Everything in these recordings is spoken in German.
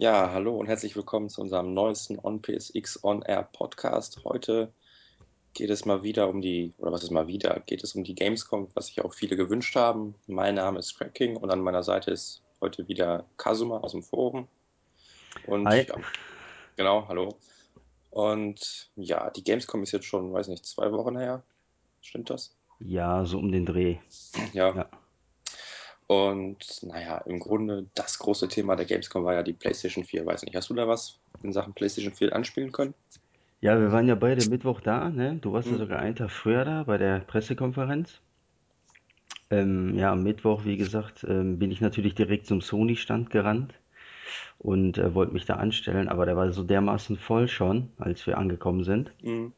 Ja, hallo und herzlich willkommen zu unserem neuesten OnPSX On Air Podcast. Heute geht es mal wieder um die, oder was ist mal wieder, geht es um die Gamescom, was sich auch viele gewünscht haben. Mein Name ist Cracking und an meiner Seite ist heute wieder Kazuma aus dem Forum. Und Hi. ja, genau, hallo. Und ja, die Gamescom ist jetzt schon, weiß nicht, zwei Wochen her. Stimmt das? Ja, so um den Dreh. Ja. Ja. Und naja, im Grunde das große Thema der Gamescom war ja die PlayStation 4. Weiß nicht, hast du da was in Sachen PlayStation 4 anspielen können? Ja, wir waren ja beide Mittwoch da, ne? Du warst ja Hm, sogar einen Tag früher da bei der Pressekonferenz. Ähm, ja, am Mittwoch, wie gesagt, ähm, bin ich natürlich direkt zum Sony-Stand gerannt und äh, wollte mich da anstellen, aber der war so dermaßen voll schon, als wir angekommen sind. hm,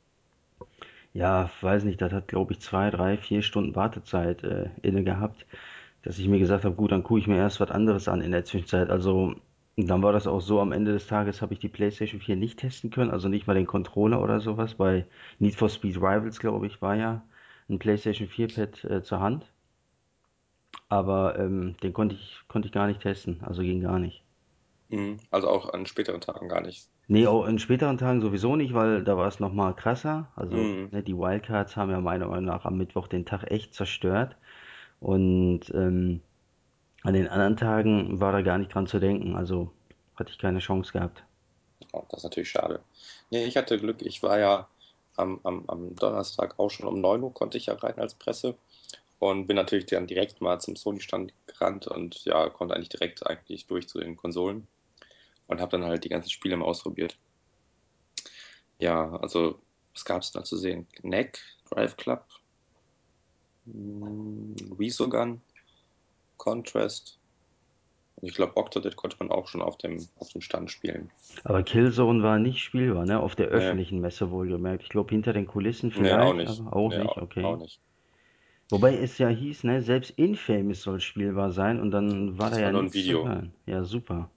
Ja, weiß nicht, das hat, glaube ich, zwei, drei, vier Stunden Wartezeit äh, inne gehabt, dass ich mir gesagt habe, gut, dann gucke ich mir erst was anderes an in der Zwischenzeit. Also dann war das auch so, am Ende des Tages habe ich die PlayStation 4 nicht testen können, also nicht mal den Controller oder sowas. Bei Need for Speed Rivals, glaube ich, war ja ein PlayStation 4-Pad äh, zur Hand, aber ähm, den konnte ich, konnte ich gar nicht testen, also ging gar nicht. hm. Also auch an späteren Tagen gar nicht. Nee, auch in späteren Tagen sowieso nicht, weil da war es nochmal krasser. Also Hm, ne, die Wildcards haben ja meiner Meinung nach am Mittwoch den Tag echt zerstört. Und ähm, an den anderen Tagen war da gar nicht dran zu denken. Also hatte ich keine Chance gehabt. oh, das ist natürlich schade. Nee, ich hatte Glück. Ich war ja am, am, am Donnerstag auch schon um 9 Uhr konnte ich ja rein als Presse und bin natürlich dann direkt mal zum Sony-Stand gerannt und ja, konnte eigentlich direkt eigentlich durch zu den Konsolen und habe dann halt die ganzen Spiele mal ausprobiert. Ja, also was gab es da zu sehen? Neck, Drive Club, Resogun, Contrast und ich glaube Octodad konnte man auch schon auf dem, auf dem Stand spielen. Aber Killzone war nicht spielbar, ne? Auf der öffentlichen Messe wohlgemerkt. Ich glaube hinter den Kulissen nee, auch vielleicht, nicht. aber auch Nee, nicht, auch, auch okay. nicht. Wobei es ja hieß, ne, selbst Infamous soll spielbar sein und dann war da Das war ja nur ein Video. Ja, super.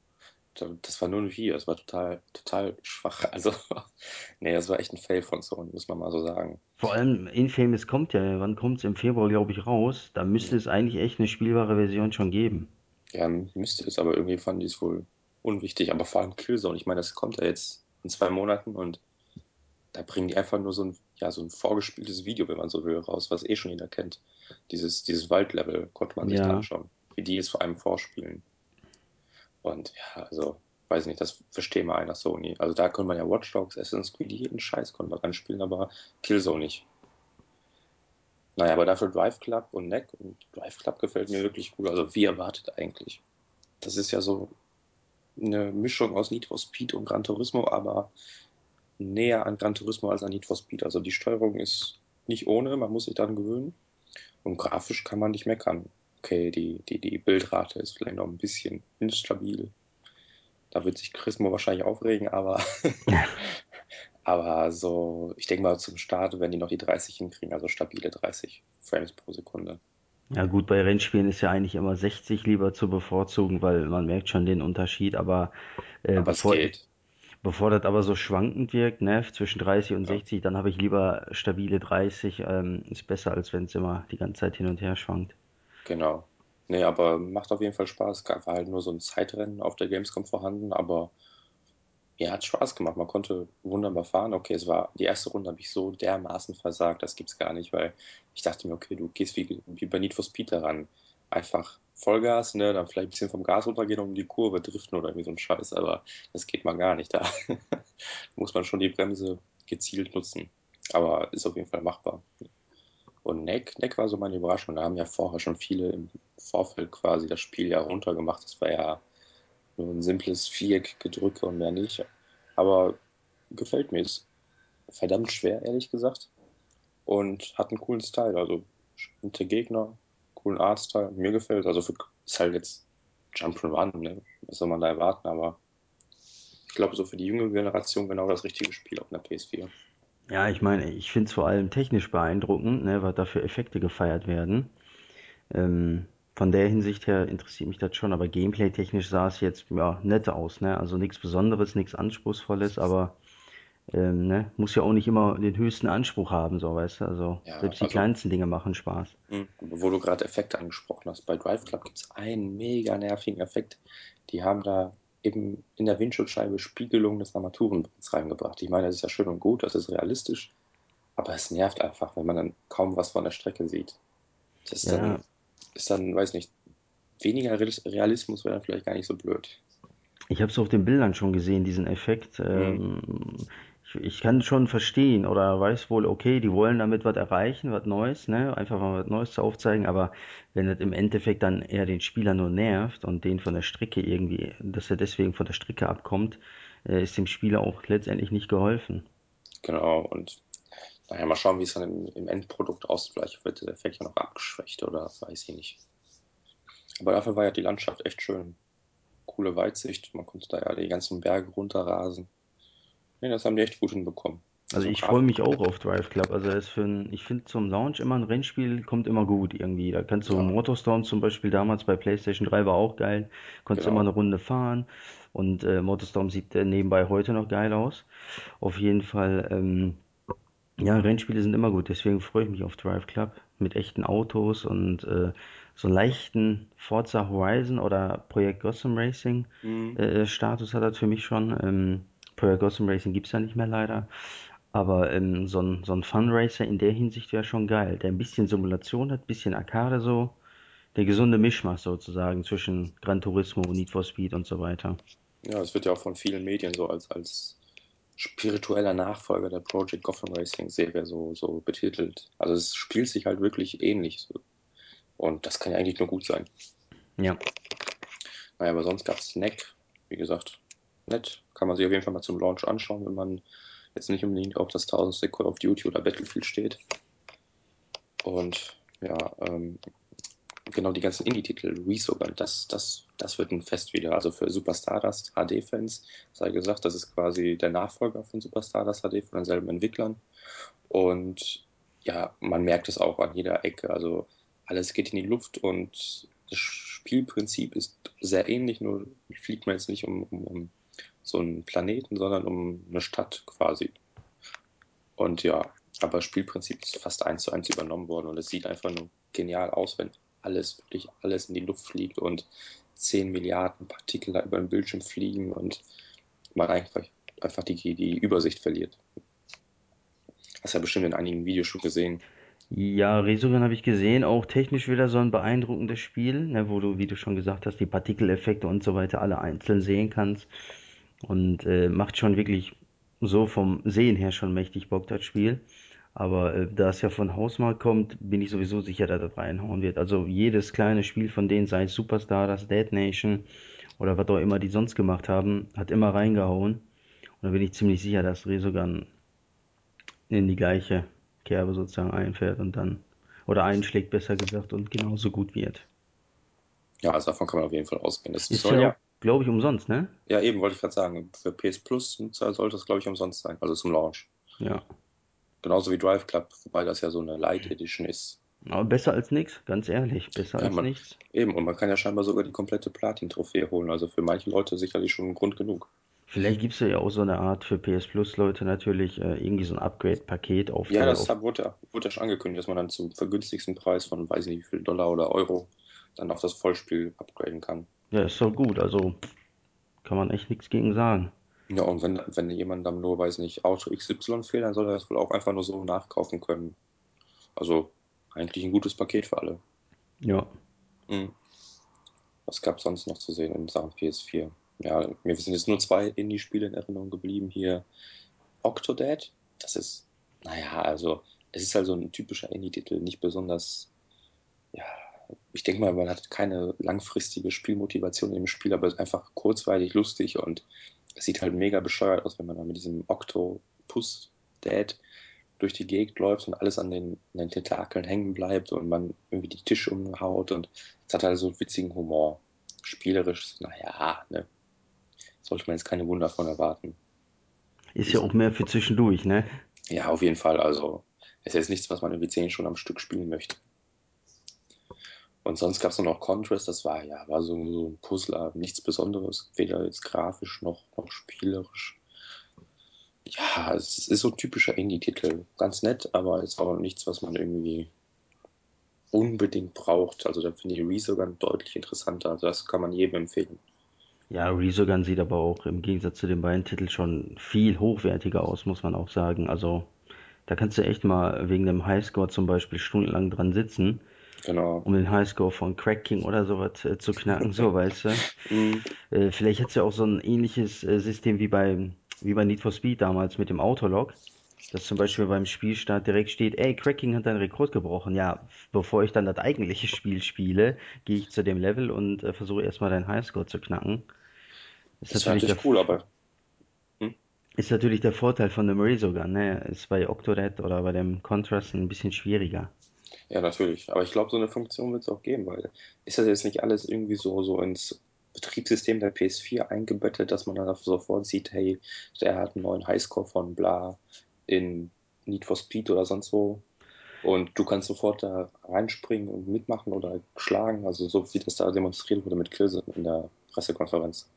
Das war nur ein Video, das war total, total schwach. Also, nee, das war echt ein Fail von Sony, muss man mal so sagen. Vor allem Infamous kommt ja, wann kommt's? Im Februar, glaube ich, raus. Da müsste es eigentlich echt eine spielbare Version schon geben. Ja, müsste es, aber irgendwie fanden die es wohl unwichtig. Aber vor allem Killzone, ich meine, das kommt ja jetzt in zwei Monaten und da bringen die einfach nur so ein, ja, so ein vorgespieltes Video, wenn man so will, raus, was eh schon jeder kennt. Dieses, dieses Waldlevel konnte man sich da Ja, anschauen, wie die es vor allem vorspielen. Und ja, also, weiß nicht, das verstehe mal einer Sony. Also da könnte man ja Watch Dogs, Assassin's Creed, jeden Scheiß konnte man anspielen, aber Killzone nicht. Naja, aber dafür Drive Club und Neck und Drive Club gefällt mir wirklich gut. Also wie erwartet eigentlich. Das ist ja so eine Mischung aus Need for Speed und Gran Turismo, aber näher an Gran Turismo als an Need for Speed. Also die Steuerung ist nicht ohne, man muss sich daran gewöhnen. Und grafisch kann man nicht meckern. Okay, die, die, die Bildrate ist vielleicht noch ein bisschen instabil. Da wird sich Chrismo wahrscheinlich aufregen, aber, aber so, ich denke mal zum Start, wenn die noch die 30 hinkriegen, also stabile 30 Frames pro Sekunde. ja gut, bei Rennspielen ist ja eigentlich immer 60 lieber zu bevorzugen, weil man merkt schon den Unterschied. Aber äh, Aber bevor, bevor das aber so schwankend wirkt, ne, zwischen 30 und Ja. 60, dann habe ich lieber stabile 30. Ähm, ist besser, als wenn es immer die ganze Zeit hin und her schwankt. Genau. Nee, aber macht auf jeden Fall Spaß. Gab halt nur so ein Zeitrennen auf der Gamescom vorhanden, aber ja, hat Spaß gemacht. Man konnte wunderbar fahren. Okay, es war die erste Runde habe ich so dermaßen versagt, das gibt's gar nicht, weil ich dachte mir, okay, du gehst wie, wie bei Need for Speed daran. Einfach Vollgas, ne, dann vielleicht ein bisschen vom Gas runtergehen und um die Kurve driften oder irgendwie so ein Scheiß, aber das geht mal gar nicht. Da muss man schon die Bremse gezielt nutzen. Aber ist auf jeden Fall machbar. Und Neck, Neck war so meine Überraschung. Da haben ja vorher schon viele im Vorfeld quasi das Spiel ja runtergemacht. Das war ja nur ein simples Viereck-Gedrücke und mehr nicht. Aber gefällt mir. Ist verdammt schwer, ehrlich gesagt. Und hat einen coolen Style. Also bestimmte Gegner, coolen Artstyle. Mir gefällt. Also für, ist halt jetzt Jump'n'Run, ne? Was soll man da erwarten? Aber ich glaube, so für die junge Generation genau das richtige Spiel auf einer PS4. Ja, ich meine, ich finde es vor allem technisch beeindruckend, ne, was da für Effekte gefeiert werden. Ähm, von der Hinsicht her interessiert mich das schon, aber gameplay-technisch sah es jetzt ja nett aus, ne? Also nichts Besonderes, nichts Anspruchsvolles, aber ähm, ne? muss ja auch nicht immer den höchsten Anspruch haben, so weißt du. Also Ja, selbst die also kleinsten Dinge machen Spaß. Hm, Wo du gerade Effekte angesprochen hast, bei Drive Club gibt es einen mega nervigen Effekt. Die haben da eben in der Windschutzscheibe Spiegelung des Armaturenbretts reingebracht. Ich meine, das ist ja schön und gut, das ist realistisch, aber es nervt einfach, wenn man dann kaum was von der Strecke sieht. Das ist dann, Ja, ist dann, weiß nicht, weniger Real- Realismus wäre dann vielleicht gar nicht so blöd. Ich habe es auf den Bildern schon gesehen, diesen Effekt. Hm, Ähm, ich, kann schon verstehen oder weiß wohl, okay, die wollen damit was erreichen, was Neues, ne? Einfach mal was Neues zu aufzeigen, aber wenn das im Endeffekt dann eher den Spieler nur nervt und den von der Strecke irgendwie, dass er deswegen von der Strecke abkommt, äh, ist dem Spieler auch letztendlich nicht geholfen. genau, und naja, mal schauen, wie es dann im, im Endprodukt aussieht. Vielleicht wird der Effekt ja noch abgeschwächt oder weiß ich nicht. Aber dafür war ja die Landschaft echt schön. Coole Weitsicht, man konnte da ja die ganzen Berge runterrasen. Nee, das haben die echt gut hinbekommen. Also Also ich freue mich auch auf Drive Club. Also ist für ein, ich finde zum Launch immer ein Rennspiel kommt immer gut irgendwie. Da kannst du ja, Motorstorm zum Beispiel damals bei PlayStation 3 war auch geil. Konntest immer eine genau. Runde fahren und äh, Motorstorm sieht äh, nebenbei heute noch geil aus. Auf jeden Fall, ähm, ja, Rennspiele sind immer gut. Deswegen freue ich mich auf Drive Club mit echten Autos und äh, so leichten Forza Horizon oder Projekt Gotham Racing Hm, äh, Status hat das für mich schon. Ähm, Projekt Gotham Racing gibt's ja nicht mehr leider. Aber ähm, so ein, so ein Funracer in der Hinsicht wäre schon geil, der ein bisschen Simulation hat, ein bisschen Arcade so, der gesunde Mischmasch sozusagen zwischen Gran Turismo, Need for Speed und so weiter. ja, es wird ja auch von vielen Medien so als, als spiritueller Nachfolger der Project Gotham Racing Serie so, so betitelt. Also es spielt sich halt wirklich ähnlich. So. Und das kann ja eigentlich nur gut sein. Ja, Naja, aber sonst gab es Snack, wie gesagt, nett. Kann man sich auf jeden Fall mal zum Launch anschauen, wenn man jetzt nicht unbedingt auf das tausendste Call of Duty oder Battlefield steht. Und ja, ähm, genau die ganzen Indie-Titel, Resogun, das, das, das wird ein Fest wieder. Also für Super Stardust HD-Fans sei gesagt, das ist quasi der Nachfolger von Super Stardust HD von denselben Entwicklern. Und ja, man merkt es auch an jeder Ecke. Also alles geht in die Luft und das Spielprinzip ist sehr ähnlich, nur fliegt man jetzt nicht um, um, um so einen Planeten, sondern um eine Stadt quasi. Und ja, aber das Spielprinzip ist fast eins zu eins übernommen worden und es sieht einfach nur genial aus, wenn alles, wirklich alles in die Luft fliegt und 10 Milliarden Partikel da über den Bildschirm fliegen und man einfach, einfach die, die Übersicht verliert. Hast ja bestimmt in einigen Videos schon gesehen. ja, Resogun habe ich gesehen, auch technisch wieder so ein beeindruckendes Spiel, ne, wo du, wie du schon gesagt hast, die Partikeleffekte und so weiter alle einzeln sehen kannst und äh, macht schon wirklich so vom Sehen her schon mächtig Bock, das Spiel. Aber äh, da es ja von Hausmarkt kommt, bin ich sowieso sicher, dass das reinhauen wird. Also jedes kleine Spiel von denen, sei es Superstar, das Dead Nation oder was auch immer die sonst gemacht haben, hat immer reingehauen. Und da bin ich ziemlich sicher, dass Resogun in die gleiche Kerbe sozusagen einfährt und dann, oder einschlägt besser gesagt und genauso gut wird. Ja, also davon kann man auf jeden Fall ausgehen. Das Ist soll ja ja, glaube ich, umsonst, ne? ja eben, wollte ich gerade sagen, für PS Plus sollte es, glaube ich, umsonst sein, also zum Launch. Ja. Genauso wie Drive Club, wobei das ja so eine Light Edition ist. Aber besser als nichts, ganz ehrlich, besser Ja, als man, nichts. eben, und man kann ja scheinbar sogar die komplette Platin-Trophäe holen. Also für manche Leute sicherlich schon Grund genug. Vielleicht gibt's ja auch so eine Art für PS Plus Leute natürlich äh, irgendwie so ein Upgrade-Paket auf Ja, das auf, wurde ja, wurde ja schon angekündigt, dass man dann zum vergünstigsten Preis von weiß ich nicht wie viel Dollar oder Euro dann auf das Vollspiel upgraden kann. Ja, ist doch gut, also kann man echt nichts gegen sagen. Ja, und wenn, wenn jemand dann nur, weiß nicht, Auto XY fehlt, dann soll er das wohl auch einfach nur so nachkaufen können. Also eigentlich ein gutes Paket für alle. Ja, Hm. Was gab es sonst noch zu sehen in Sachen PS4? Ja, mir sind jetzt nur zwei Indie-Spiele in Erinnerung geblieben. Hier Octodad, das ist, naja, also es ist halt so ein typischer Indie-Titel, nicht besonders, ja, ich denke mal, man hat keine langfristige Spielmotivation im Spiel, aber es ist einfach kurzweilig lustig und es sieht halt mega bescheuert aus, wenn man dann mit diesem Octopus-Dad durch die Gegend läuft und alles an den, an den Tentakeln hängen bleibt und man irgendwie die Tische umhaut und es hat halt so einen witzigen Humor. Spielerisch, naja, ne, sollte man jetzt keine Wunder von erwarten. ist ja auch mehr für zwischendurch, ne? ja, auf jeden Fall, also es ist jetzt nichts, was man irgendwie 10 Stunden am Stück spielen möchte. Und sonst gab es noch Contrast, das war ja, war so, so ein Puzzler, nichts Besonderes, weder jetzt grafisch noch, noch spielerisch. Ja, es ist so ein typischer Indie-Titel. Ganz nett, aber ist auch nichts, was man irgendwie unbedingt braucht. Also da finde ich Resogun deutlich interessanter. Also das kann man jedem empfehlen. Ja, Resogun sieht aber auch im Gegensatz zu den beiden Titeln schon viel hochwertiger aus, muss man auch sagen. Also da kannst du echt mal wegen dem Highscore zum Beispiel stundenlang dran sitzen, Genau. um den Highscore von Crack King oder sowas äh, zu knacken, so weißt du. Mhm. Äh, vielleicht hat's ja auch so ein ähnliches äh, System wie bei, wie bei Need for Speed damals mit dem Autolog, dass zum Beispiel beim Spielstart direkt steht, ey, Cracking hat deinen Rekord gebrochen. Ja, bevor ich dann das eigentliche Spiel spiele, gehe ich zu dem Level und äh, versuche erstmal deinen Highscore zu knacken. Ist Das natürlich cool, aber hm? ist natürlich der Vorteil von dem Resogun, ne? Ist bei Octodad oder bei dem Contrast ein bisschen schwieriger. Ja, natürlich. Aber ich glaube, so eine Funktion wird es auch geben, weil ist das jetzt nicht alles irgendwie so, so ins Betriebssystem der PS4 eingebettet, dass man dann sofort sieht, hey, der hat einen neuen Highscore von bla in Need for Speed oder sonst wo. Und du kannst sofort da reinspringen und mitmachen oder schlagen, also so wie das da demonstriert wurde mit Killzone in der Pressekonferenz.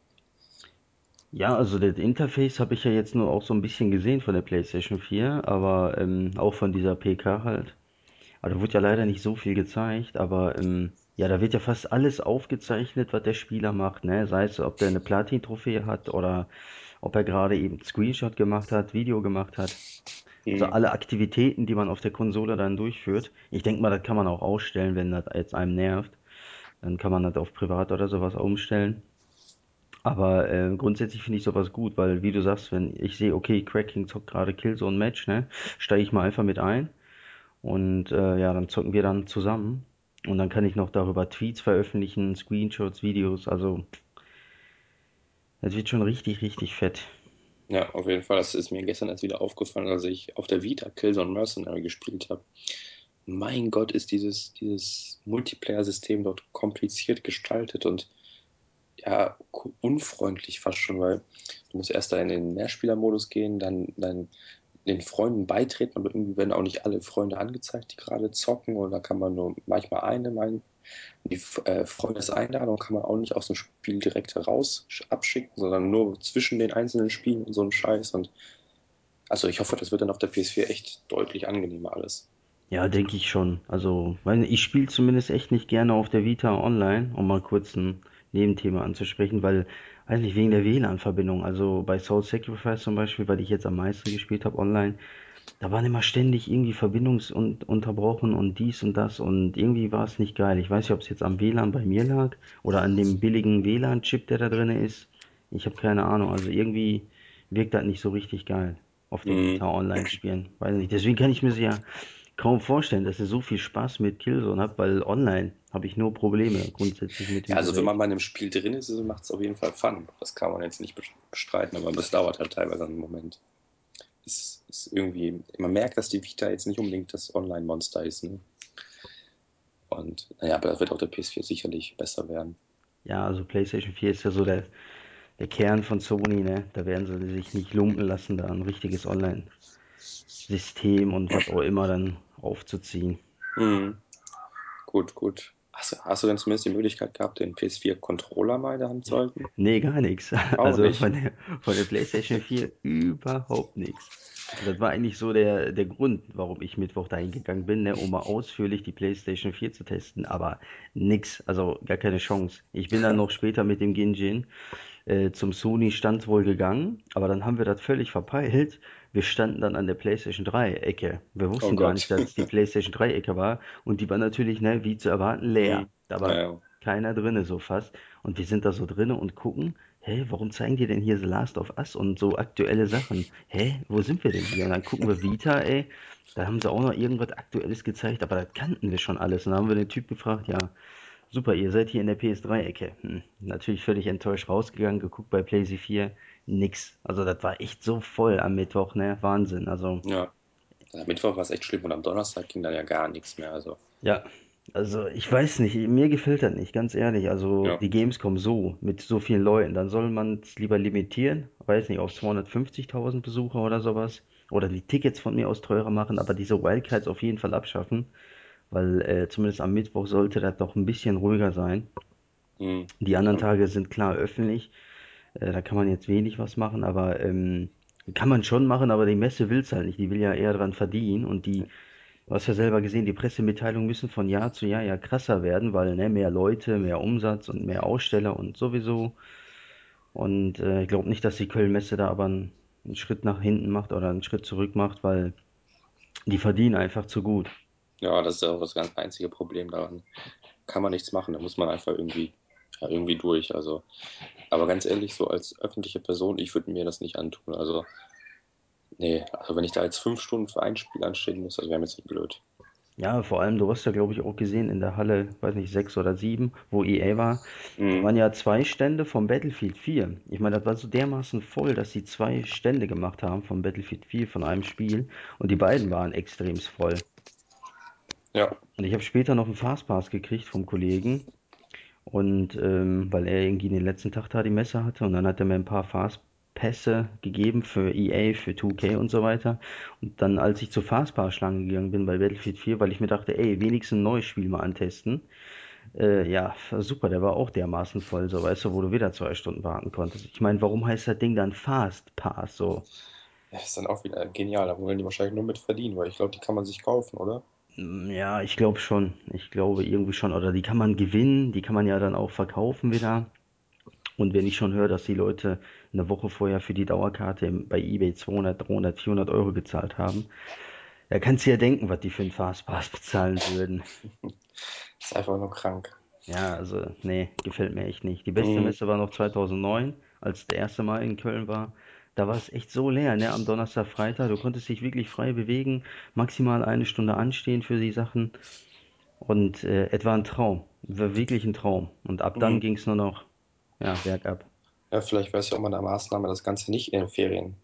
Ja, also das Interface habe ich ja jetzt nur auch so ein bisschen gesehen von der PlayStation 4, aber ähm, auch von dieser PK halt. Da wurde ja leider nicht so viel gezeigt, aber ähm, ja, da wird ja fast alles aufgezeichnet, was der Spieler macht, ne? Sei es, ob der eine Platin-Trophäe hat oder ob er gerade eben Screenshot gemacht hat, Video gemacht hat. Also Hm. alle Aktivitäten, die man auf der Konsole dann durchführt. Ich denke mal, das kann man auch ausstellen, wenn das jetzt einem nervt. Dann kann man das auf privat oder sowas umstellen. Aber äh, grundsätzlich finde ich sowas gut, weil wie du sagst, wenn ich sehe, okay, Cracking zockt gerade Killzone Match, ne, steige ich mal einfach mit ein und äh, ja, dann zocken wir dann zusammen und dann kann ich noch darüber Tweets veröffentlichen, Screenshots, Videos, also es wird schon richtig, richtig fett. Ja, auf jeden Fall. Das ist mir gestern erst wieder aufgefallen, als ich auf der Vita Killzone Mercenary gespielt habe. Mein Gott, ist dieses, dieses Multiplayer-System dort kompliziert gestaltet und ja, unfreundlich fast schon, weil du musst erst da in den Mehrspielermodus gehen, dann, dann den Freunden beitreten, aber irgendwie werden auch nicht alle Freunde angezeigt, die gerade zocken und dann kann man nur manchmal eine, mein, die äh, Freundeseinladung kann man auch nicht aus dem Spiel direkt heraus abschicken, sondern nur zwischen den einzelnen Spielen und so ein Scheiß und also ich hoffe, das wird dann auf der PS4 echt deutlich angenehmer alles. Ja, denke ich schon. Also, weil ich spiele zumindest echt nicht gerne auf der Vita online, um mal kurz ein Nebenthema anzusprechen, weil, weiß nicht, wegen der WLAN-Verbindung. Also bei Soul Sacrifice zum Beispiel, weil ich jetzt am meisten gespielt habe online, da waren immer ständig irgendwie Verbindungsunterbrochen und dies und das und irgendwie war es nicht geil. Ich weiß nicht, ob es jetzt am WLAN bei mir lag oder an dem billigen WLAN-Chip, der da drin ist. Ich habe keine Ahnung. Also irgendwie wirkt das nicht so richtig geil auf der Mhm. Online spielen. Weiß nicht. Deswegen kann ich mir ja kaum vorstellen, dass ihr so viel Spaß mit Killzone habt, weil online habe ich nur Probleme grundsätzlich mit Ja, dem also wenn man Gerät. mal in einem Spiel drin ist, macht es auf jeden Fall Fun. Das kann man jetzt nicht bestreiten, aber das dauert halt teilweise einen Moment. Es ist irgendwie, man merkt, dass die Vita jetzt nicht unbedingt das Online-Monster ist. Ne? Und naja, aber das wird auf der PS4 sicherlich besser werden. Ja, also PlayStation 4 ist ja so der, der Kern von Sony, ne? Da werden sie sich nicht lumpen lassen, da ein richtiges Online-System und was auch immer dann aufzuziehen. Mhm. Gut, gut. Hast, du- hast du denn zumindest die Möglichkeit gehabt, den PS4-Controller mal in der Hand zu halten? Nee, gar nichts. Also nicht. von der, von der PlayStation 4 überhaupt nichts. Das war eigentlich so der, der Grund, warum ich Mittwoch dahin gegangen bin, ne, um mal ausführlich die PlayStation 4 zu testen. Aber nix, also gar keine Chance. Ich bin dann noch später mit dem Ginjin äh, zum Sony-Stand wohl gegangen, aber dann haben wir das völlig verpeilt. Wir standen dann an der PlayStation 3-Ecke. Wir Oh wussten gar nicht, dass es die PlayStation 3-Ecke war und die war natürlich, ne, wie zu erwarten, leer. Mhm. Da war Naja. keiner drinne so fast. Und wir sind da so drinne und gucken, hä, warum zeigen die denn hier The Last of Us und so aktuelle Sachen? Hä, wo sind wir denn hier? Und dann gucken wir Vita, ey, da haben sie auch noch irgendwas Aktuelles gezeigt, aber das kannten wir schon alles. Und dann haben wir den Typ gefragt, ja, super, ihr seid hier in der PS3-Ecke. Hm, natürlich völlig enttäuscht rausgegangen, geguckt bei PlayStation 4, nix. Also das war echt so voll am Mittwoch, ne? Wahnsinn. Also Ja. Am Mittwoch war es echt schlimm und am Donnerstag ging dann ja gar nichts mehr. Also, Ja, also ich weiß nicht, mir gefällt das nicht, ganz ehrlich. Also ja. die Gamescom so, mit so vielen Leuten, dann soll man es lieber limitieren, weiß nicht, auf 250.000 Besucher oder sowas. Oder die Tickets von mir aus teurer machen, aber diese Wildcards auf jeden Fall abschaffen, weil äh, zumindest am Mittwoch sollte das doch ein bisschen ruhiger sein. Mhm. Die anderen Tage sind klar öffentlich, äh, da kann man jetzt wenig was machen, aber ähm, kann man schon machen, aber die Messe will's halt nicht. Die will ja eher dran verdienen und die Du hast ja selber gesehen, die Pressemitteilungen müssen von Jahr zu Jahr ja krasser werden, weil ne, mehr Leute, mehr Umsatz und mehr Aussteller und sowieso. Und äh, ich glaube nicht, dass die Köln-Messe da aber einen, einen Schritt nach hinten macht oder einen Schritt zurück macht, weil die verdienen einfach zu gut. Ja, das ist auch das ganz einzige Problem daran. Kann man nichts machen, da muss man einfach irgendwie, ja, irgendwie durch. Also, aber ganz ehrlich, so als öffentliche Person, ich würde mir das nicht antun. Also, nee, also wenn ich da jetzt fünf Stunden für ein Spiel anstehen muss, das wäre mir jetzt nicht blöd. Ja, vor allem, du hast ja, glaube ich, auch gesehen in der Halle, weiß nicht, sechs oder sieben, wo EA war, Mhm. waren ja zwei Stände vom Battlefield 4. Ich meine, das war so dermaßen voll, dass sie zwei Stände gemacht haben vom Battlefield 4 von einem Spiel und die beiden waren extremst voll. Ja. Und ich habe später noch einen Fastpass gekriegt vom Kollegen und ähm, weil er irgendwie den letzten Tag da die Messe hatte und dann hat er mir ein paar Fastpässe gegeben für EA, für 2K und so weiter. Und dann, als ich zur Fastpass-Schlange gegangen bin bei Battlefield 4, weil ich mir dachte, ey, wenigstens ein neues Spiel mal antesten, Äh, ja, super, der war auch dermaßen voll, so, weißt du, wo du wieder zwei Stunden warten konntest. Ich meine, warum heißt das Ding dann Fast Pass so? Ja, ist dann auch wieder genial. Da wollen die wahrscheinlich nur mit verdienen, weil ich glaube, die kann man sich kaufen, oder? Mm, Ja, ich glaube schon. Ich glaube irgendwie schon. Oder die kann man gewinnen, die kann man ja dann auch verkaufen wieder. Und wenn ich schon höre, dass die Leute eine Woche vorher für die Dauerkarte bei eBay 200, 300, 400 Euro gezahlt haben, da kannst du ja denken, was die für einen Fastpass bezahlen würden. Ist einfach nur krank. Ja, also, nee, gefällt mir echt nicht. Die beste Mhm. Messe war noch 2009, als der erste Mal in Köln war. Da war es echt so leer, ne? Am Donnerstag, Freitag. Du konntest dich wirklich frei bewegen, maximal eine Stunde anstehen für die Sachen. Und äh, es war ein Traum. War wirklich ein Traum. Und ab dann Mhm. ging es nur noch, ja, bergab. Ja, vielleicht wäre es ja auch mal eine Maßnahme, das Ganze nicht in den Ferien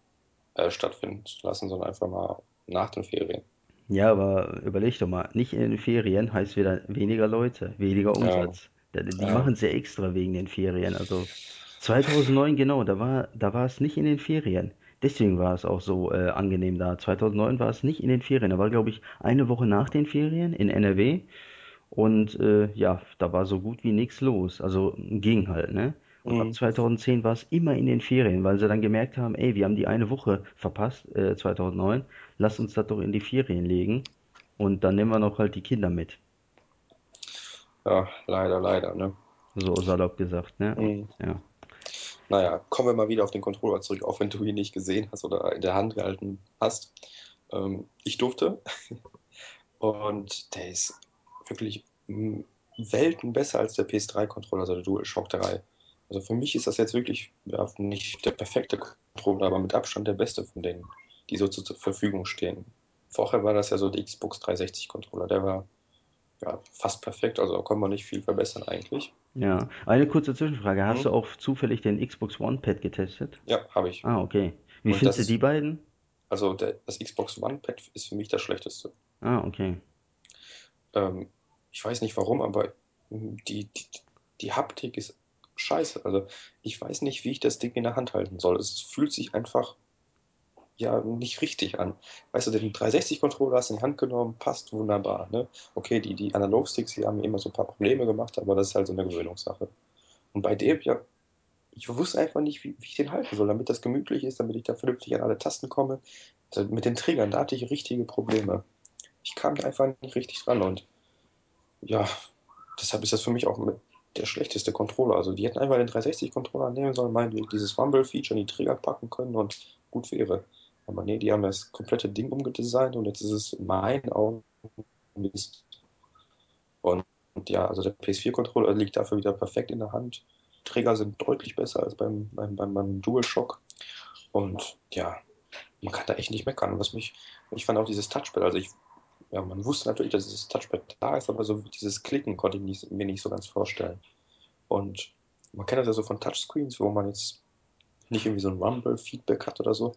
äh, stattfinden zu lassen, sondern einfach mal nach den Ferien. Ja, aber überleg doch mal, nicht in den Ferien heißt wieder weniger Leute, weniger Ja, Umsatz. Da- Die ja. machen es ja extra wegen den Ferien. Also 2009, genau, da war, da war es nicht in den Ferien. Deswegen war es auch so äh, angenehm da. 2009 war es nicht in den Ferien. Da war, glaube ich, eine Woche nach den Ferien in NRW. Und äh, ja, da war so gut wie nichts los. Also ging halt, ne? Und ab Mhm. 2010 war es immer in den Ferien, weil sie dann gemerkt haben, ey, wir haben die eine Woche verpasst, äh, 2009, lass uns das doch in die Ferien legen. Und dann nehmen wir noch halt die Kinder mit. Ja, leider, leider, ne? So salopp gesagt, ne? Mhm. Ja. Naja, kommen wir mal wieder auf den Controller zurück, auch wenn du ihn nicht gesehen hast oder in der Hand gehalten hast. Ähm, ich durfte und der ist wirklich Welten besser als der PS3-Controller, also der DualShock 3. Also für mich ist das jetzt wirklich ja, nicht der perfekte Controller, aber mit Abstand der beste von denen, die so zur Verfügung stehen. Vorher war das ja so der Xbox 360-Controller, der war ja fast perfekt, also da kann man nicht viel verbessern eigentlich. Ja. Eine kurze Zwischenfrage. Hast Hm? du auch zufällig den Xbox One Pad getestet? Ja, habe ich. Ah, okay. Wie Und findest das du die beiden? also der, das Xbox One-Pad ist für mich das schlechteste. Ah, okay. Ähm, ich weiß nicht warum, aber die, die, die Haptik ist scheiße. Also ich weiß nicht, wie ich das Ding in der Hand halten soll. Es fühlt sich einfach ja nicht richtig an. Weißt du, den 360-Controller hast du in die Hand genommen, passt wunderbar. Ne? Okay, die, die Analog-Sticks, die haben mir immer so ein paar Probleme gemacht, aber das ist halt so eine Gewöhnungssache. Und bei dem, ja, ich wusste einfach nicht, wie, wie ich den halten soll, damit das gemütlich ist, damit ich da vernünftig an alle Tasten komme. Mit den Triggern, da hatte ich richtige Probleme. Ich kam da einfach nicht richtig dran und ja, deshalb ist das für mich auch der schlechteste Controller. Also die hätten einfach den 360-Controller nehmen sollen, meinetwegen dieses Rumble-Feature in die Trigger packen können und gut wäre. Aber nee, die haben das komplette Ding umgedesignt und jetzt ist es in meinen Augen Mist. Und, und ja, also der PS4-Controller liegt dafür wieder perfekt in der Hand. Die Trigger sind deutlich besser als beim, beim, beim, beim DualShock. Und ja, man kann da echt nicht meckern. Was mich, ich fand auch dieses Touchpad, also ich ja, man wusste natürlich, dass dieses Touchpad da ist, aber so dieses Klicken konnte ich nicht, mir nicht so ganz vorstellen. Und man kennt das ja so von Touchscreens, wo man jetzt nicht irgendwie so ein Rumble-Feedback hat oder so.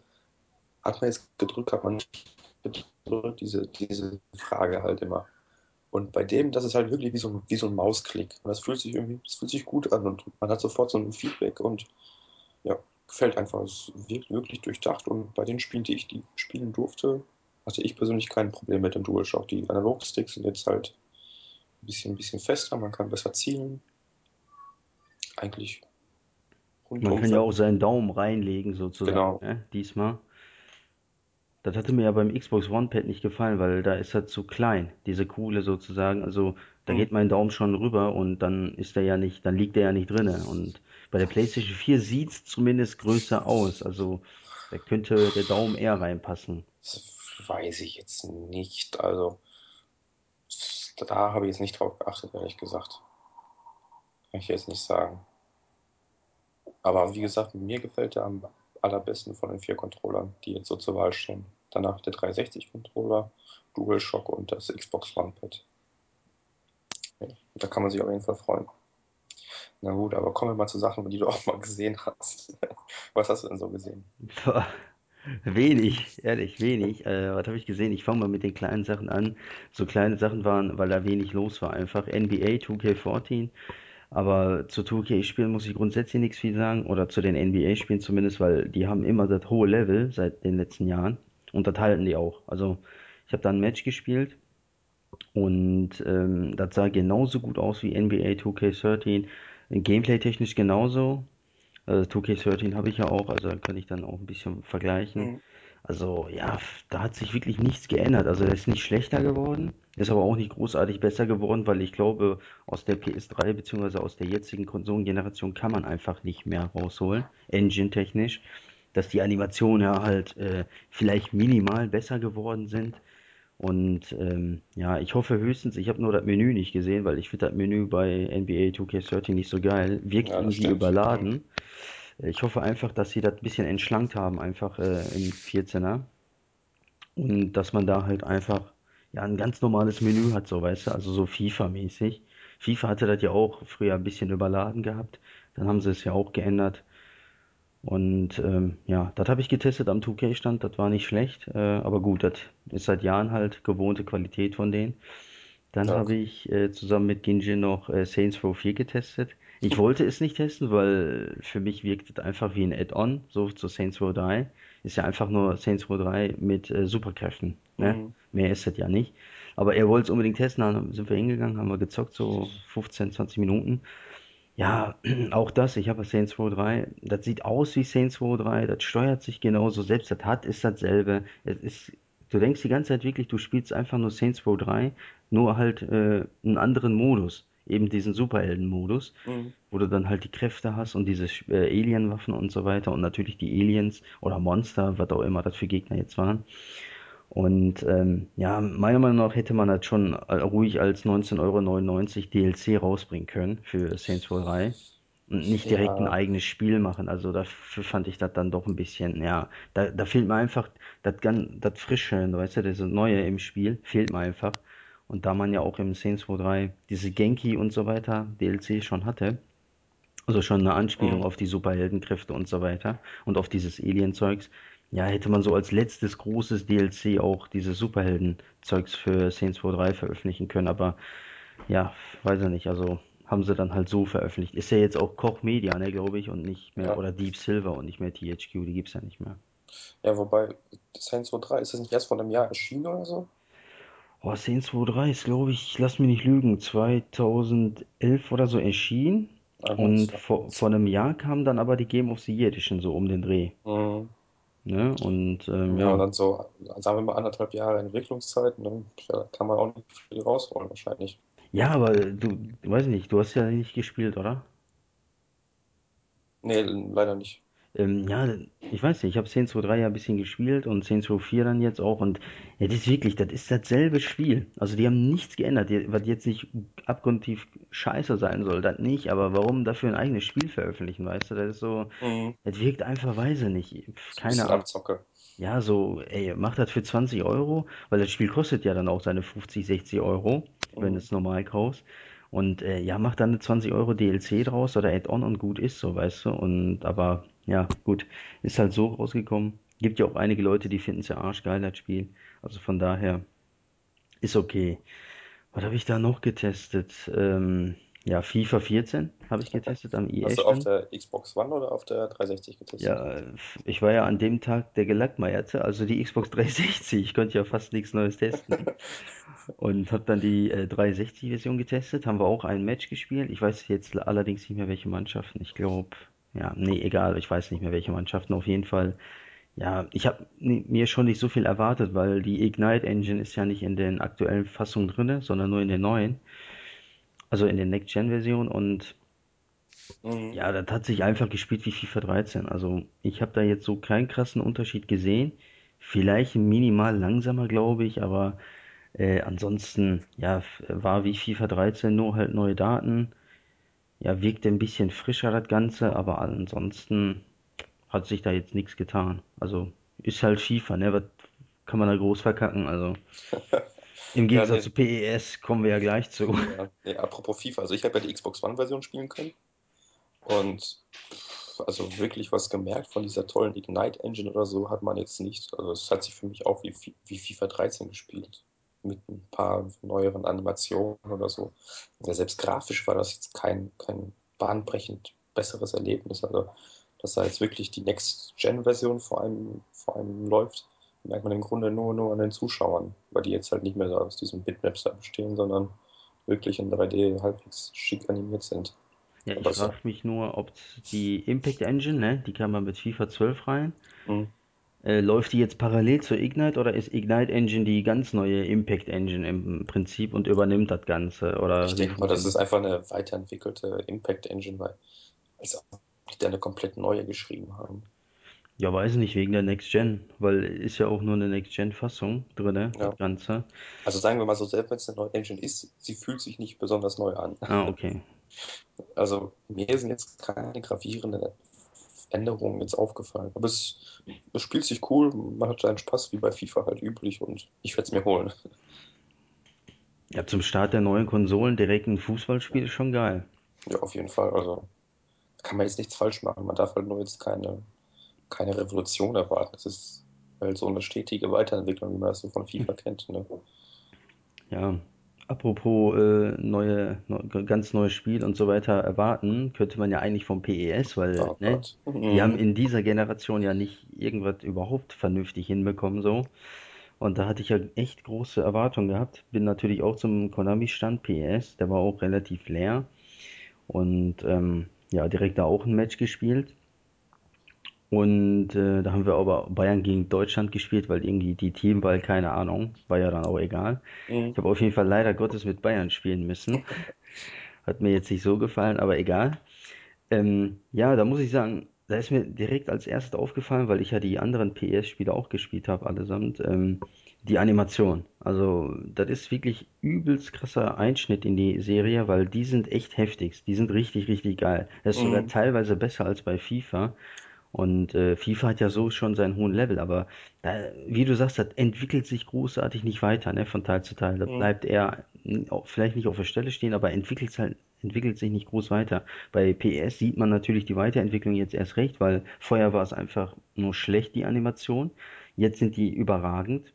Hat man jetzt gedrückt, hat man nicht gedrückt, diese, diese Frage halt immer. Und bei dem, das ist halt wirklich wie so ein, wie so ein Mausklick. Und das fühlt sich irgendwie, das fühlt sich gut an und man hat sofort so ein Feedback und ja, gefällt einfach. Es wirkt wirklich durchdacht und bei den Spielen, die ich die spielen durfte, hatte ich persönlich kein Problem mit dem DualShock. Die Analogsticks sind jetzt halt ein bisschen, ein bisschen fester, man kann besser zielen. Eigentlich Man kann ja auch seinen Daumen reinlegen, sozusagen, Genau. ne? Diesmal. Das hatte mir ja beim Xbox One Pad nicht gefallen, weil da ist er zu klein, diese Kuhle sozusagen. Also da Hm. geht mein Daumen schon rüber und dann ist der ja nicht, dann liegt der ja nicht drinne. Und Bei der PlayStation 4 sieht's zumindest größer aus. Also da könnte der Daumen eher reinpassen. Das weiß ich jetzt nicht. Also, da habe ich jetzt nicht drauf geachtet, ehrlich gesagt. Kann ich jetzt nicht sagen. Aber wie gesagt, mir gefällt der am allerbesten von den vier Controllern, die jetzt so zur Wahl stehen. Danach der 360-Controller, DualShock und das Xbox One Pad. Ja, da kann man sich auf jeden Fall freuen. Na gut, aber kommen wir mal zu Sachen, die du auch mal gesehen hast. Was hast du denn so gesehen? Wenig, ehrlich, wenig. Äh, was habe ich gesehen? Ich fange mal mit den kleinen Sachen an. So kleine Sachen waren, weil da wenig los war. Einfach NBA 2K14. Aber zu 2K-Spielen muss ich grundsätzlich nichts viel sagen. Oder zu den NBA-Spielen zumindest, weil die haben immer das hohe Level seit den letzten Jahren. Und das halten die auch. Also ich habe da ein Match gespielt und ähm, das sah genauso gut aus wie NBA 2K13. Gameplay-technisch genauso. Also 2K13 habe ich ja auch, also kann ich dann auch ein bisschen vergleichen. Mhm. Also ja, da hat sich wirklich nichts geändert. Also er ist nicht schlechter geworden, ist aber auch nicht großartig besser geworden, weil ich glaube, aus der PS3 beziehungsweise aus der jetzigen Konsolengeneration kann man einfach nicht mehr rausholen, engine-technisch, dass die Animationen ja halt äh, vielleicht minimal besser geworden sind. Und ähm, ja, ich hoffe höchstens, ich habe nur das Menü nicht gesehen, weil ich finde das Menü bei NBA 2K13 nicht so geil. Wirkt Ja, irgendwie stimmt. Überladen. Ich hoffe einfach, dass sie das ein bisschen entschlankt haben, einfach äh, im 14er. Und dass man da halt einfach ja ein ganz normales Menü hat, so weißt du, also so FIFA-mäßig. FIFA hatte das ja auch früher ein bisschen überladen gehabt. Dann haben sie es ja auch geändert. Und ähm, ja, das habe ich getestet am 2K-Stand, das war nicht schlecht. Äh, aber gut, das ist seit Jahren halt gewohnte Qualität von denen. Dann habe ich äh, zusammen mit Ginjin noch äh, Saints Row 4 getestet. Ich wollte es nicht testen, weil für mich wirkt es einfach wie ein Add-on, so zu Saints Row 3. Ist ja einfach nur Saints Row 3 mit äh, Superkräften, ne? mhm. Mehr ist es ja nicht. Aber er wollte es unbedingt testen, dann sind wir hingegangen, haben wir gezockt, so 15, 20 Minuten. Ja, auch das, ich habe Saints Row 3, das sieht aus wie Saints Row 3, das steuert sich genauso, selbst das HUD ist dasselbe. Es ist, du denkst die ganze Zeit wirklich, du spielst einfach nur Saints Row 3, nur halt äh, einen anderen Modus, eben diesen Superhelden-Modus, Mhm. wo du dann halt die Kräfte hast und diese äh, Alien-Waffen und so weiter und natürlich die Aliens oder Monster, was auch immer das für Gegner jetzt waren. Und ähm, ja, meiner Meinung nach hätte man das schon äh, ruhig als 19,99 Euro DLC rausbringen können für Saints Row 3 und nicht direkt ein Ja, eigenes Spiel machen. Also dafür fand ich das dann doch ein bisschen, ja, da, da fehlt mir einfach das, das Frische, weißt du, das Neue im Spiel fehlt mir einfach. Und da man ja auch im Saints Row 3 diese Genki und so weiter DLC schon hatte, also schon eine Anspielung mhm. auf die Superheldenkräfte und so weiter und auf dieses Alien-Zeugs. Ja, hätte man so als letztes großes DLC auch dieses Superhelden-Zeugs für Saints Row 3 veröffentlichen können, aber ja, weiß ich nicht, also haben sie dann halt so veröffentlicht. Ist ja jetzt auch Koch Media, ne, glaube ich, und nicht mehr, ja. oder Deep Silver und nicht mehr THQ, die gibt's ja nicht mehr. Ja, wobei, Saints Row 3, ist das nicht erst vor einem Jahr erschienen oder so? Oh, Saints Row 3 ist, glaube ich, lass mich nicht lügen, 2011 oder so erschienen. Aha, Und vor, vor einem Jahr kam dann aber die Game of the Year Edition so um den Dreh. Mhm. Ne? Und ähm, Ja, und ja. dann so, sagen wir mal, anderthalb Jahre Entwicklungszeit, ne? Da kann man auch nicht viel rausholen, wahrscheinlich. Ja, aber du, weiß nicht, du hast ja nicht gespielt, oder? Nee, leider nicht. Ähm, ja, ich weiß nicht, ich habe Saints Row 3 ja ein bisschen gespielt und Saints Row 4 dann jetzt auch und ja, das ist wirklich, das ist dasselbe Spiel. Also die haben nichts geändert, was jetzt nicht abgrundtief scheiße sein soll, das nicht, aber warum dafür ein eigenes Spiel veröffentlichen, weißt du? Das ist so, Mhm. das wirkt einfach weise nicht. Keine Ahnung. Abzocke. Ja, so, ey, mach das für 20 Euro, weil das Spiel kostet ja dann auch seine 50, 60 Euro, wenn du Mhm. es normal kaufst. Und äh, ja, mach dann eine 20 Euro DLC draus oder Add-on und gut ist so, weißt du. Und aber ja, gut, ist halt so rausgekommen. Gibt ja auch einige Leute, die finden es ja arschgeil, das Spiel. Also von daher ist okay. Was habe ich da noch getestet? Ähm, ja, FIFA 14 habe ich getestet am Hast du auf der Xbox One oder auf der 360 getestet? Ja, ich war ja an dem Tag der Gelackmeierte, also die Xbox 360. Ich konnte ja fast nichts Neues testen. Und habe dann die äh, 360-Version getestet. Haben wir auch ein Match gespielt. Ich weiß jetzt allerdings nicht mehr, welche Mannschaften. Ich glaube, ja, nee, egal. Ich weiß nicht mehr, welche Mannschaften. Auf jeden Fall, ja, ich habe mir schon nicht so viel erwartet, weil die Ignite Engine ist ja nicht in den aktuellen Fassungen drinne, sondern nur in den neuen. Also in den Next-Gen-Versionen. Und Mhm. Ja, das hat sich einfach gespielt wie FIFA 13. Also ich habe da jetzt so keinen krassen Unterschied gesehen. Vielleicht minimal langsamer, glaube ich, aber äh, ansonsten, ja, war wie FIFA 13, nur halt neue Daten. Ja, wirkte ein bisschen frischer das Ganze, aber ansonsten hat sich da jetzt nichts getan. Also ist halt FIFA, ne? Was kann man da groß verkacken? Also im Ja, Gegensatz zu nee, PES kommen wir ja gleich zu. ja, nee, apropos FIFA, also ich habe ja die Xbox One-Version spielen können und also wirklich was gemerkt von dieser tollen Ignite-Engine oder so hat man jetzt nicht. Also es hat sich für mich auch wie, wie FIFA 13 gespielt. Mit ein paar neueren Animationen oder so. Ja, selbst grafisch war das jetzt kein, kein bahnbrechend besseres Erlebnis. Also, dass da jetzt wirklich die Next-Gen-Version vor allem, vor allem läuft, merkt man im Grunde nur, nur an den Zuschauern, weil die jetzt halt nicht mehr so aus diesen Bitmaps da bestehen, sondern wirklich in 3D halbwegs schick animiert sind. Ja, ich frage mich nur, ob die Impact Engine, ne, die kam mal mit FIFA 12 rein, hm, äh, läuft die jetzt parallel zur Ignite oder ist Ignite Engine die ganz neue Impact Engine im Prinzip und übernimmt das Ganze? ich Oder wie denke mal, das ist einfach eine weiterentwickelte Impact-Engine, weil als ob die da eine komplett neue geschrieben haben. Ja, weiß nicht, wegen der Next Gen, weil ist ja auch nur eine Next Gen Fassung drinne, das Ja. Ganze. Also sagen wir mal so, selbst wenn es eine neue Engine ist, sie fühlt sich nicht besonders neu an. Ah, okay. Also mir sind jetzt keine gravierenden Änderungen jetzt aufgefallen. Aber es, es spielt sich cool, man hat seinen Spaß wie bei FIFA halt üblich und ich werde es mir holen. Ja, zum Start der neuen Konsolen direkt ein Fußballspiel ist schon geil. Ja, auf jeden Fall. Also da kann man jetzt nichts falsch machen. Man darf halt nur jetzt keine, keine Revolution erwarten. Das ist halt so eine stetige Weiterentwicklung, wie man das so von FIFA kennt. Ne? Ja, apropos äh, neue, neu, ganz neues Spiel und so weiter erwarten, könnte man ja eigentlich vom PES, weil, Oh ne, die haben Mhm. in dieser Generation ja nicht irgendwas überhaupt vernünftig hinbekommen so. Und da hatte ich ja echt große Erwartungen gehabt. Bin natürlich auch zum Konami-Stand PES, der war auch relativ leer. Und ähm, ja, direkt da auch ein Match gespielt. Und äh, da haben wir aber Bayern gegen Deutschland gespielt, weil irgendwie die Teamwahl, keine Ahnung, war ja dann auch egal. Mhm. Ich habe auf jeden Fall leider Gottes mit Bayern spielen müssen. Hat mir jetzt nicht so gefallen, aber egal. Ähm, ja, da muss ich sagen, da ist mir direkt als erstes aufgefallen, weil ich ja die anderen PS-Spiele auch gespielt habe, allesamt, ähm, die Animation. Also, das ist wirklich übelst krasser Einschnitt in die Serie, weil die sind echt heftig. Die sind richtig, richtig geil. Das ist sogar Mhm. teilweise besser als bei FIFA. Und äh, FIFA hat ja so schon seinen hohen Level, aber da, wie du sagst, das entwickelt sich großartig nicht weiter, ne, von Teil zu Teil. Das Mhm. bleibt au- vielleicht nicht auf der Stelle stehen, aber entwickelt halt, entwickelt sich nicht groß weiter. Bei PES sieht man natürlich die Weiterentwicklung jetzt erst recht, weil vorher war es einfach nur schlecht, die Animation. Jetzt sind die überragend.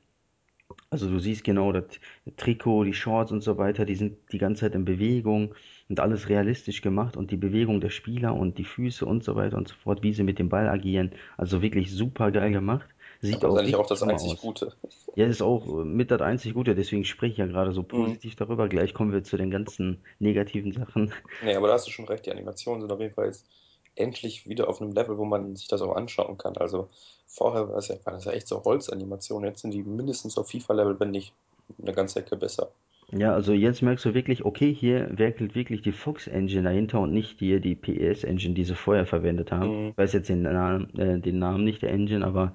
Also du siehst genau das Trikot, die Shorts und so weiter, die sind die ganze Zeit in Bewegung und alles realistisch gemacht und die Bewegung der Spieler und die Füße und so weiter und so fort, wie sie mit dem Ball agieren. Also wirklich super geil gemacht. Sieht Aber das ist auch auch das einzig aus. Gute. Ja, ist auch äh, mit das einzig Gute, deswegen spreche ich ja gerade so Mhm. positiv darüber. Gleich kommen wir zu den ganzen negativen Sachen. Nee, aber da hast du schon recht, die Animationen sind auf jeden Fall jetzt endlich wieder auf einem Level, wo man sich das auch anschauen kann. Also vorher war das ja, war das ja echt so Holzanimationen, jetzt sind die mindestens auf FIFA-Level, wenn nicht eine ganze Ecke besser. Ja, also jetzt merkst du wirklich, okay, hier werkelt wirklich die Fox Engine dahinter und nicht hier die PES Engine, die sie vorher verwendet haben. Mhm. Ich weiß jetzt den Namen, äh, den Namen nicht der Engine, aber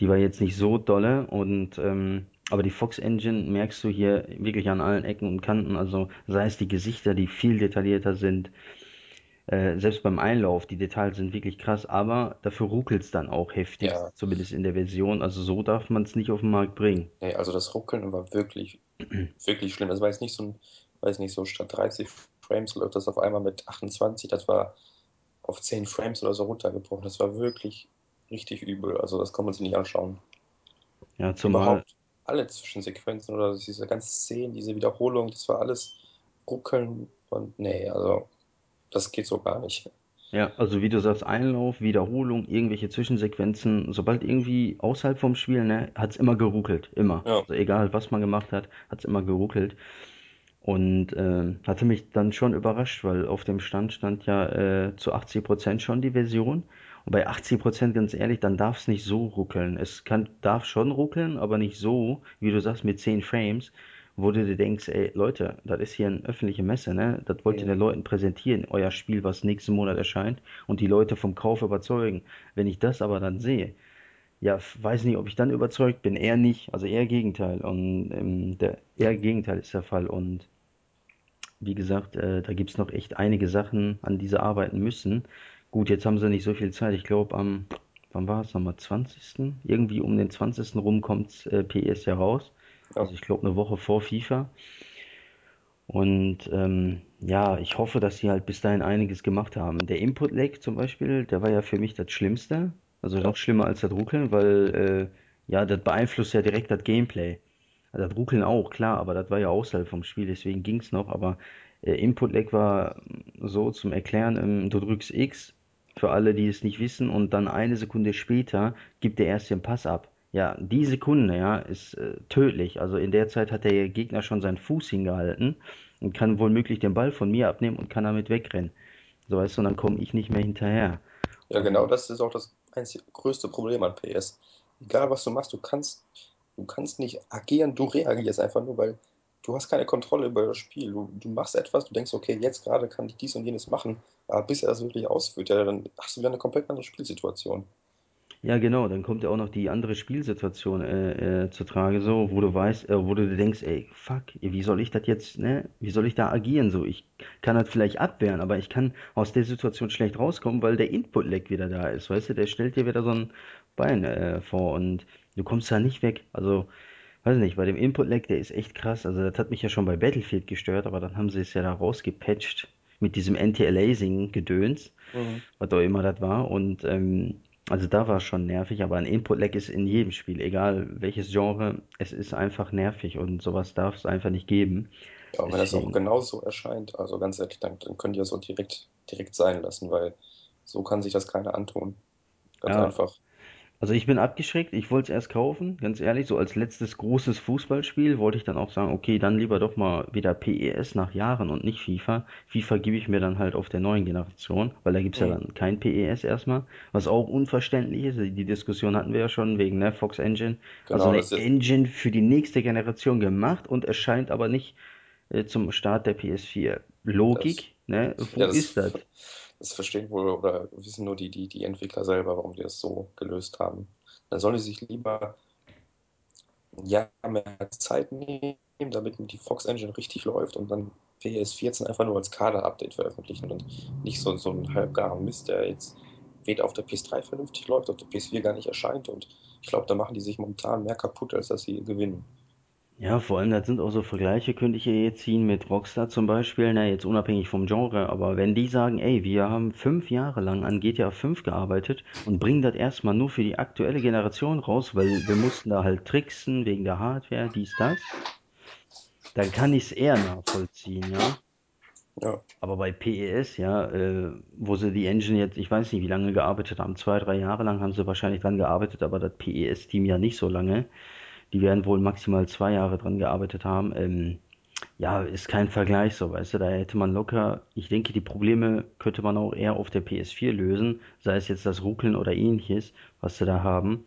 die war jetzt nicht so dolle und ähm, aber die Fox Engine merkst du hier wirklich an allen Ecken und Kanten, also sei es die Gesichter, die viel detaillierter sind, äh, selbst beim Einlauf, die Details sind wirklich krass, aber dafür ruckelt's dann auch heftig, Ja, zumindest in der Version. Also so darf man es nicht auf den Markt bringen. nee, also das Ruckeln war wirklich, wirklich schlimm. Das war jetzt nicht so ein, weiß nicht, so statt 30 Frames läuft das auf einmal mit 28, das war auf 10 Frames oder so runtergebrochen. Das war wirklich richtig übel. Also das kann man sich nicht anschauen. Ja, zumal überhaupt alle Zwischensequenzen oder diese ganzen Szenen, diese Wiederholung, das war alles ruckeln und nee, also das geht so gar nicht. Ja, also wie du sagst, Einlauf, Wiederholung, irgendwelche Zwischensequenzen, sobald irgendwie außerhalb vom Spiel, ne, hat's immer geruckelt, immer. Ja, Also egal, was man gemacht hat, hat's immer geruckelt. Und äh, hatte mich dann schon überrascht, weil auf dem Stand stand ja äh, zu 80% schon die Version. Und bei 80% ganz ehrlich, dann darf es nicht so ruckeln. Es kann, darf schon ruckeln, aber nicht so, wie du sagst, mit 10 Frames. Wo du dir denkst, ey, Leute, das ist hier eine öffentliche Messe, ne? Das wollt ihr den Mhm. Leuten präsentieren, euer Spiel, was nächsten Monat erscheint und die Leute vom Kauf überzeugen. Wenn ich das aber dann sehe, ja, weiß nicht, ob ich dann überzeugt bin, eher nicht, also eher Gegenteil und ähm, der eher Gegenteil ist der Fall und wie gesagt, äh, da gibt's noch echt einige Sachen, an die sie arbeiten müssen. Gut, jetzt haben sie nicht so viel Zeit. Ich glaube, am, wann war es nochmal, 20.? Irgendwie um den 20. rum kommt äh, PES ja raus. Also ich glaube eine Woche vor FIFA. Und ähm, ja, ich hoffe, dass sie halt bis dahin einiges gemacht haben. Der Input-Lag zum Beispiel, der war ja für mich das Schlimmste. Also noch schlimmer als das Ruckeln, weil äh, ja, das beeinflusst ja direkt das Gameplay. Also das Ruckeln auch, klar, aber das war ja außerhalb vom Spiel, deswegen ging's noch. Aber äh, Input-Lag war so zum Erklären, ähm, du drückst X für alle, die es nicht wissen, und dann eine Sekunde später gibt der erst den Pass ab. Ja, die Sekunde, ja, ist äh, tödlich. Also in der Zeit hat der Gegner schon seinen Fuß hingehalten und kann womöglich den Ball von mir abnehmen und kann damit wegrennen. So weißt du, und dann komme ich nicht mehr hinterher. Ja, genau das ist auch das einzige größte Problem an PS. Egal was du machst, du kannst, du kannst nicht agieren, du reagierst einfach nur, weil du hast keine Kontrolle über das Spiel. Du, du machst etwas, du denkst, okay, jetzt gerade kann ich dies und jenes machen, aber bis er das wirklich ausführt, ja, dann hast du wieder eine komplett andere Spielsituation. Ja, genau, dann kommt ja auch noch die andere Spielsituation äh, äh, zu Trage, so, wo du weißt, äh, wo du denkst, ey, fuck, wie soll ich das jetzt, ne? Wie soll ich da agieren? So, ich kann das vielleicht abwehren, aber ich kann aus der Situation schlecht rauskommen, weil der Input-Lag wieder da ist, weißt du? Der stellt dir wieder so ein Bein äh, vor und du kommst da nicht weg. Also, weiß nicht, bei dem Input-Lag, der ist echt krass. Also, das hat mich ja schon bei Battlefield gestört, aber dann haben sie es ja da rausgepatcht mit diesem Anti-Aliasing-Gedöns Mhm. was auch immer das war. Und ähm, also da war es schon nervig, aber ein Input-Lag ist in jedem Spiel, egal welches Genre, es ist einfach nervig und sowas darf es einfach nicht geben. Ja, und wenn das auch Deswegen, genauso erscheint, also ganz ehrlich, dann, dann könnt ihr es auch direkt, direkt sein lassen, weil so kann sich das keiner antun. Ganz ja, einfach. Also ich bin abgeschreckt, ich wollte es erst kaufen, ganz ehrlich, so als letztes großes Fußballspiel wollte ich dann auch sagen, okay, dann lieber doch mal wieder PES nach Jahren und nicht FIFA. FIFA gebe ich mir dann halt auf der neuen Generation, weil da gibt's ja Mhm. dann kein PES erstmal, was auch unverständlich ist. Die Diskussion hatten wir ja schon wegen der Fox Engine. Also Genau, eine das ist, Engine für die nächste Generation gemacht und erscheint aber nicht äh, zum Start der PS4. das, Logik, ne? ja, Wo ist das? Das, verstehen wohl oder wissen nur die, die, die Entwickler selber, warum die das so gelöst haben. Dann sollen die sich lieber Jahr mehr Zeit nehmen, damit die Fox Engine richtig läuft und dann PS14 einfach nur als Kader-Update veröffentlichen und nicht so, so einen halbgaren Mist, der jetzt weder auf der PS3 vernünftig läuft, auf der PS4 gar nicht erscheint und ich glaube, da machen die sich momentan mehr kaputt, als dass sie gewinnen. Ja, vor allem, das sind auch so Vergleiche, könnte ich hier jetzt ziehen mit Rockstar zum Beispiel, na, jetzt unabhängig vom Genre, aber wenn die sagen, ey, wir haben fünf Jahre lang an GTA 5 gearbeitet und bringen das erstmal nur für die aktuelle Generation raus, weil wir mussten da halt tricksen wegen der Hardware, dies, das, dann kann ich es eher nachvollziehen, ja. Ja, Aber bei PES, ja, äh, wo sie die Engine jetzt, ich weiß nicht, wie lange gearbeitet haben, zwei, drei Jahre lang haben sie wahrscheinlich dran gearbeitet, aber das PES-Team ja nicht so lange. Die werden wohl maximal zwei Jahre dran gearbeitet haben. Ähm, ja, ist kein Vergleich so, weißt du, da hätte man locker, ich denke, die Probleme könnte man auch eher auf der PS4 lösen, sei es jetzt das Ruckeln oder ähnliches, was sie da haben,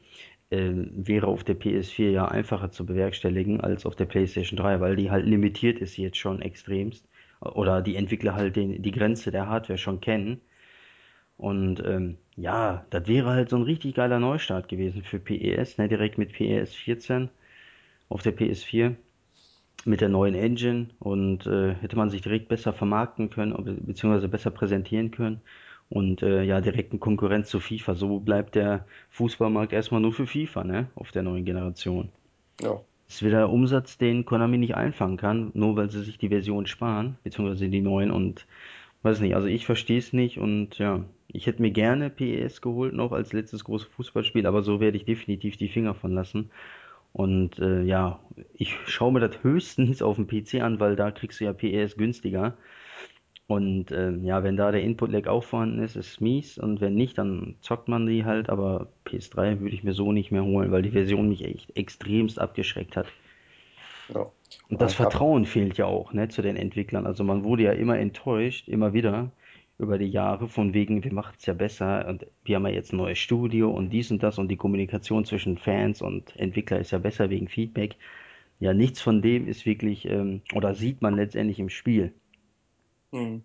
ähm, wäre auf der PS4 ja einfacher zu bewerkstelligen als auf der PlayStation 3, weil die halt limitiert ist jetzt schon extremst. Oder die Entwickler halt den, die Grenze der Hardware schon kennen. Und ähm, ja, das wäre halt so ein richtig geiler Neustart gewesen für PES, ne, direkt mit PES 14 auf der PS4 mit der neuen Engine und äh, hätte man sich direkt besser vermarkten können, be- beziehungsweise besser präsentieren können. Und äh, ja, direkten Konkurrenz zu FIFA. So bleibt der Fußballmarkt erstmal nur für FIFA, ne? Auf der neuen Generation. ja, Das ist wieder Umsatz, den Konami nicht einfangen kann, nur weil sie sich die Version sparen, beziehungsweise die neuen und weiß nicht, also ich verstehe es nicht und ja, ich hätte mir gerne PES geholt noch als letztes großes Fußballspiel, aber so werde ich definitiv die Finger von lassen. Und äh, ja, ich schaue mir das höchstens auf dem PC an, weil da kriegst du ja PES günstiger. Und äh, ja, wenn da der Input-Lag auch vorhanden ist, ist es mies. Und wenn nicht, dann zockt man die halt. Aber PS3 würde ich mir so nicht mehr holen, weil die Version mich echt extremst abgeschreckt hat. ja. Und das Vertrauen fehlt ja auch, ne, zu den Entwicklern. Also man wurde ja immer enttäuscht, immer wieder über die Jahre, von wegen, wir machen es ja besser und wir haben ja jetzt ein neues Studio und dies und das und die Kommunikation zwischen Fans und Entwickler ist ja besser wegen Feedback. ja, nichts von dem ist wirklich, ähm, oder sieht man letztendlich im Spiel. Hm.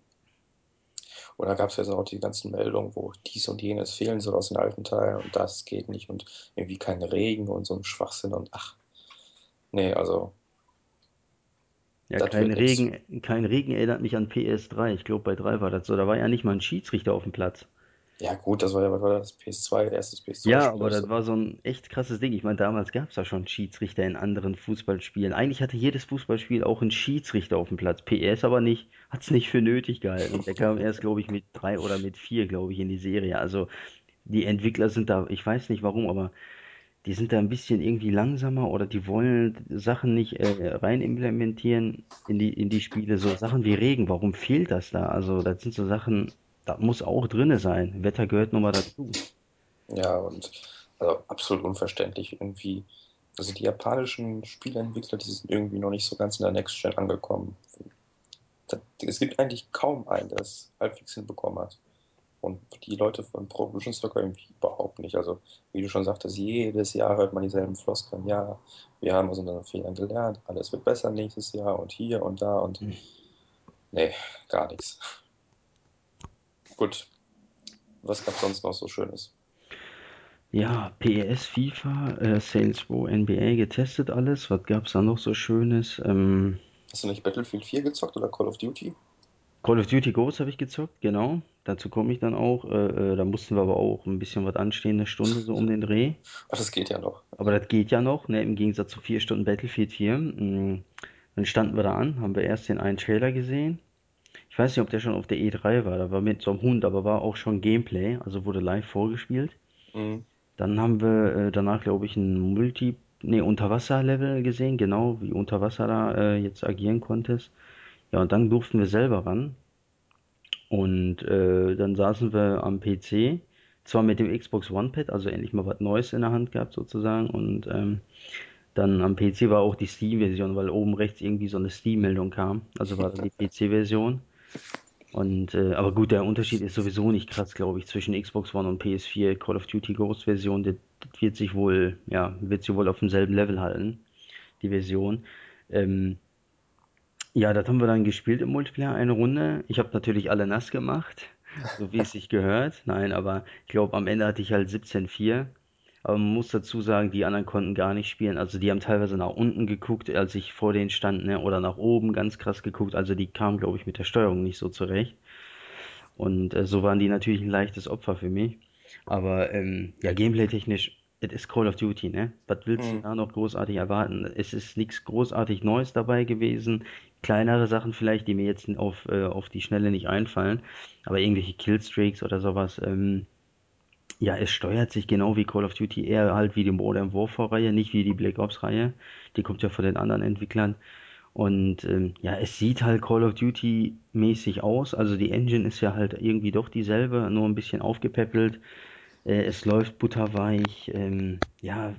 Oder gab es jetzt auch die ganzen Meldungen, wo dies und jenes fehlen soll aus den alten Teilen und das geht nicht und irgendwie kein Regen und so ein Schwachsinn und ach, nee, also Ja, das kein. Regen, kein Regen erinnert mich an PS3. Ich glaube, bei 3 war das so. Da war ja nicht mal ein Schiedsrichter auf dem Platz. Ja gut, das war ja, war das? PS2, erstes Ja, PS2-Spiel aber das war so ein echt krasses Ding. Ich meine, damals gab es ja schon Schiedsrichter in anderen Fußballspielen. Eigentlich hatte jedes Fußballspiel auch einen Schiedsrichter auf dem Platz. PS aber nicht, hat es nicht für nötig gehalten. Und der kam erst, glaube ich, mit drei oder mit vier, glaube ich, in die Serie. Also die Entwickler sind da, ich weiß nicht warum, aber die sind da ein bisschen irgendwie langsamer oder die wollen Sachen nicht äh, rein implementieren in die, in die Spiele. So Sachen wie Regen, warum fehlt das da? Also das sind so Sachen, das muss auch drinne sein. Wetter gehört nun mal dazu. Ja, und also absolut unverständlich irgendwie. Also die japanischen Spieleentwickler, die sind irgendwie noch nicht so ganz in der Next Gen angekommen. Da- Es gibt eigentlich kaum einen, der es halbwegs hinbekommen hat. Und die Leute von Pro Evolution Soccer irgendwie überhaupt nicht. Also, wie du schon sagtest, jedes Jahr hört man dieselben Floskeln. Ja, wir haben aus unseren Fehlern gelernt, alles wird besser nächstes Jahr und hier und da und nee, gar nichts. Gut, was gab sonst noch so Schönes? Ja, PES, FIFA, äh, Saints Row, NBA getestet alles. Was gab's da noch so Schönes? Ähm, Hast du nicht Battlefield 4 gezockt oder Call of Duty? Call of Duty Ghosts habe ich gezockt, genau. Dazu komme ich dann auch. Äh, äh, da mussten wir aber auch ein bisschen was anstehen, eine Stunde so um den Dreh. Ach, das geht ja noch. Aber das geht ja noch, ne, im Gegensatz zu vier Stunden Battlefield 4. Mm, Dann standen wir da an, haben wir erst den einen Trailer gesehen. Ich weiß nicht, ob der schon auf der E3 war, da war mit so einem Hund, aber war auch schon Gameplay, also wurde live vorgespielt. Mhm. Dann haben wir äh, danach, glaube ich, ein Multi, nee, Unterwasser-Level gesehen, genau, wie unter Wasser da äh, jetzt agieren konntest. Ja, und dann durften wir selber ran. Und äh, dann saßen wir am PC, zwar mit dem Xbox One Pad, also endlich mal was Neues in der Hand gehabt sozusagen. Und ähm, dann am PC war auch die Steam-Version, weil oben rechts irgendwie so eine Steam-Meldung kam. Also war die PC-Version. Und äh, aber gut, der Unterschied ist sowieso nicht krass, glaube ich, zwischen Xbox One und PS4 Call of Duty Ghost Version. Das, wird sich wohl, ja, wird sich wohl auf demselben Level halten, die Version. Ähm, ja, das haben wir dann gespielt im Multiplayer, eine Runde. Ich habe natürlich alle nass gemacht, so wie es sich gehört. Nein, aber ich glaube, am Ende hatte ich halt 17-4. Aber man muss dazu sagen, die anderen konnten gar nicht spielen. Also die haben teilweise nach unten geguckt, als ich vor denen stand, ne, oder nach oben ganz krass geguckt. Also die kamen, glaube ich, mit der Steuerung nicht so zurecht. Und äh, so waren die natürlich ein leichtes Opfer für mich. Aber ähm, ja, gameplay-technisch, es ist Call of Duty, ne? Was willst du Mhm. da noch großartig erwarten? Es ist nichts großartig Neues dabei gewesen. Kleinere Sachen vielleicht, die mir jetzt auf, äh, auf die Schnelle nicht einfallen. Aber irgendwelche Killstreaks oder sowas. Ähm, ja, es steuert sich genau wie Call of Duty, eher halt wie die Modern Warfare-Reihe, nicht wie die Black Ops-Reihe. Die kommt ja von den anderen Entwicklern. Und ähm, ja, es sieht halt Call of Duty mäßig aus. Also die Engine ist ja halt irgendwie doch dieselbe, nur ein bisschen aufgepäppelt. Äh, es läuft butterweich. Ähm, ja,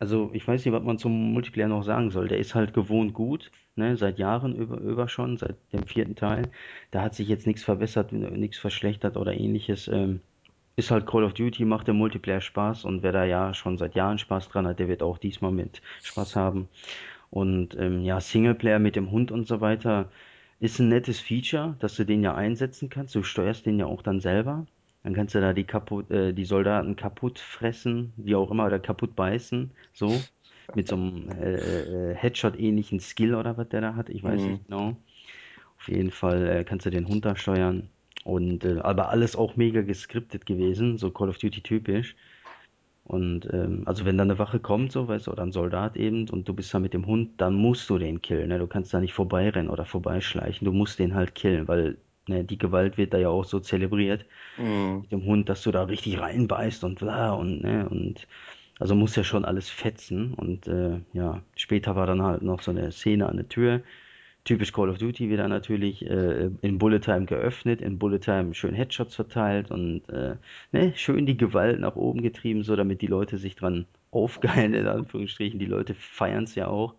also ich weiß nicht, was man zum Multiplayer noch sagen soll. Der ist halt gewohnt gut, ne, seit Jahren über, über schon, seit dem vierten Teil. Da hat sich jetzt nichts verbessert, nichts verschlechtert oder ähnliches. Ähm, ist halt Call of Duty, macht der Multiplayer Spaß und wer da ja schon seit Jahren Spaß dran hat, der wird auch diesmal mit Spaß haben. Und ähm, ja, Singleplayer mit dem Hund und so weiter ist ein nettes Feature, dass du den ja einsetzen kannst. Du steuerst den ja auch dann selber. Dann kannst du da die kaputt, äh, die Soldaten kaputt fressen, wie auch immer, oder kaputt beißen, so. Mit so einem äh, äh, Headshot-ähnlichen Skill oder was der da hat, ich weiß Mhm. nicht genau. Auf jeden Fall äh, kannst du den Hund da steuern. Und äh, aber alles auch mega geskriptet gewesen, so Call of Duty typisch. Und ähm, also wenn da eine Wache kommt, so, weißt du, oder ein Soldat eben, und du bist da mit dem Hund, dann musst du den killen, ne? Du kannst da nicht vorbeirennen oder vorbeischleichen, du musst den halt killen, weil ne, die Gewalt wird da ja auch so zelebriert Mhm. mit dem Hund, dass du da richtig reinbeißt und bla und ne, und also muss ja schon alles fetzen. Und äh, ja, später war dann halt noch so eine Szene an der Tür, Typisch Call of Duty wieder natürlich äh, in Bullet Time geöffnet, in Bullet Time schön Headshots verteilt und äh, ne, schön die Gewalt nach oben getrieben, so damit die Leute sich dran aufgeilen, in Anführungsstrichen. Die Leute feiern es ja auch.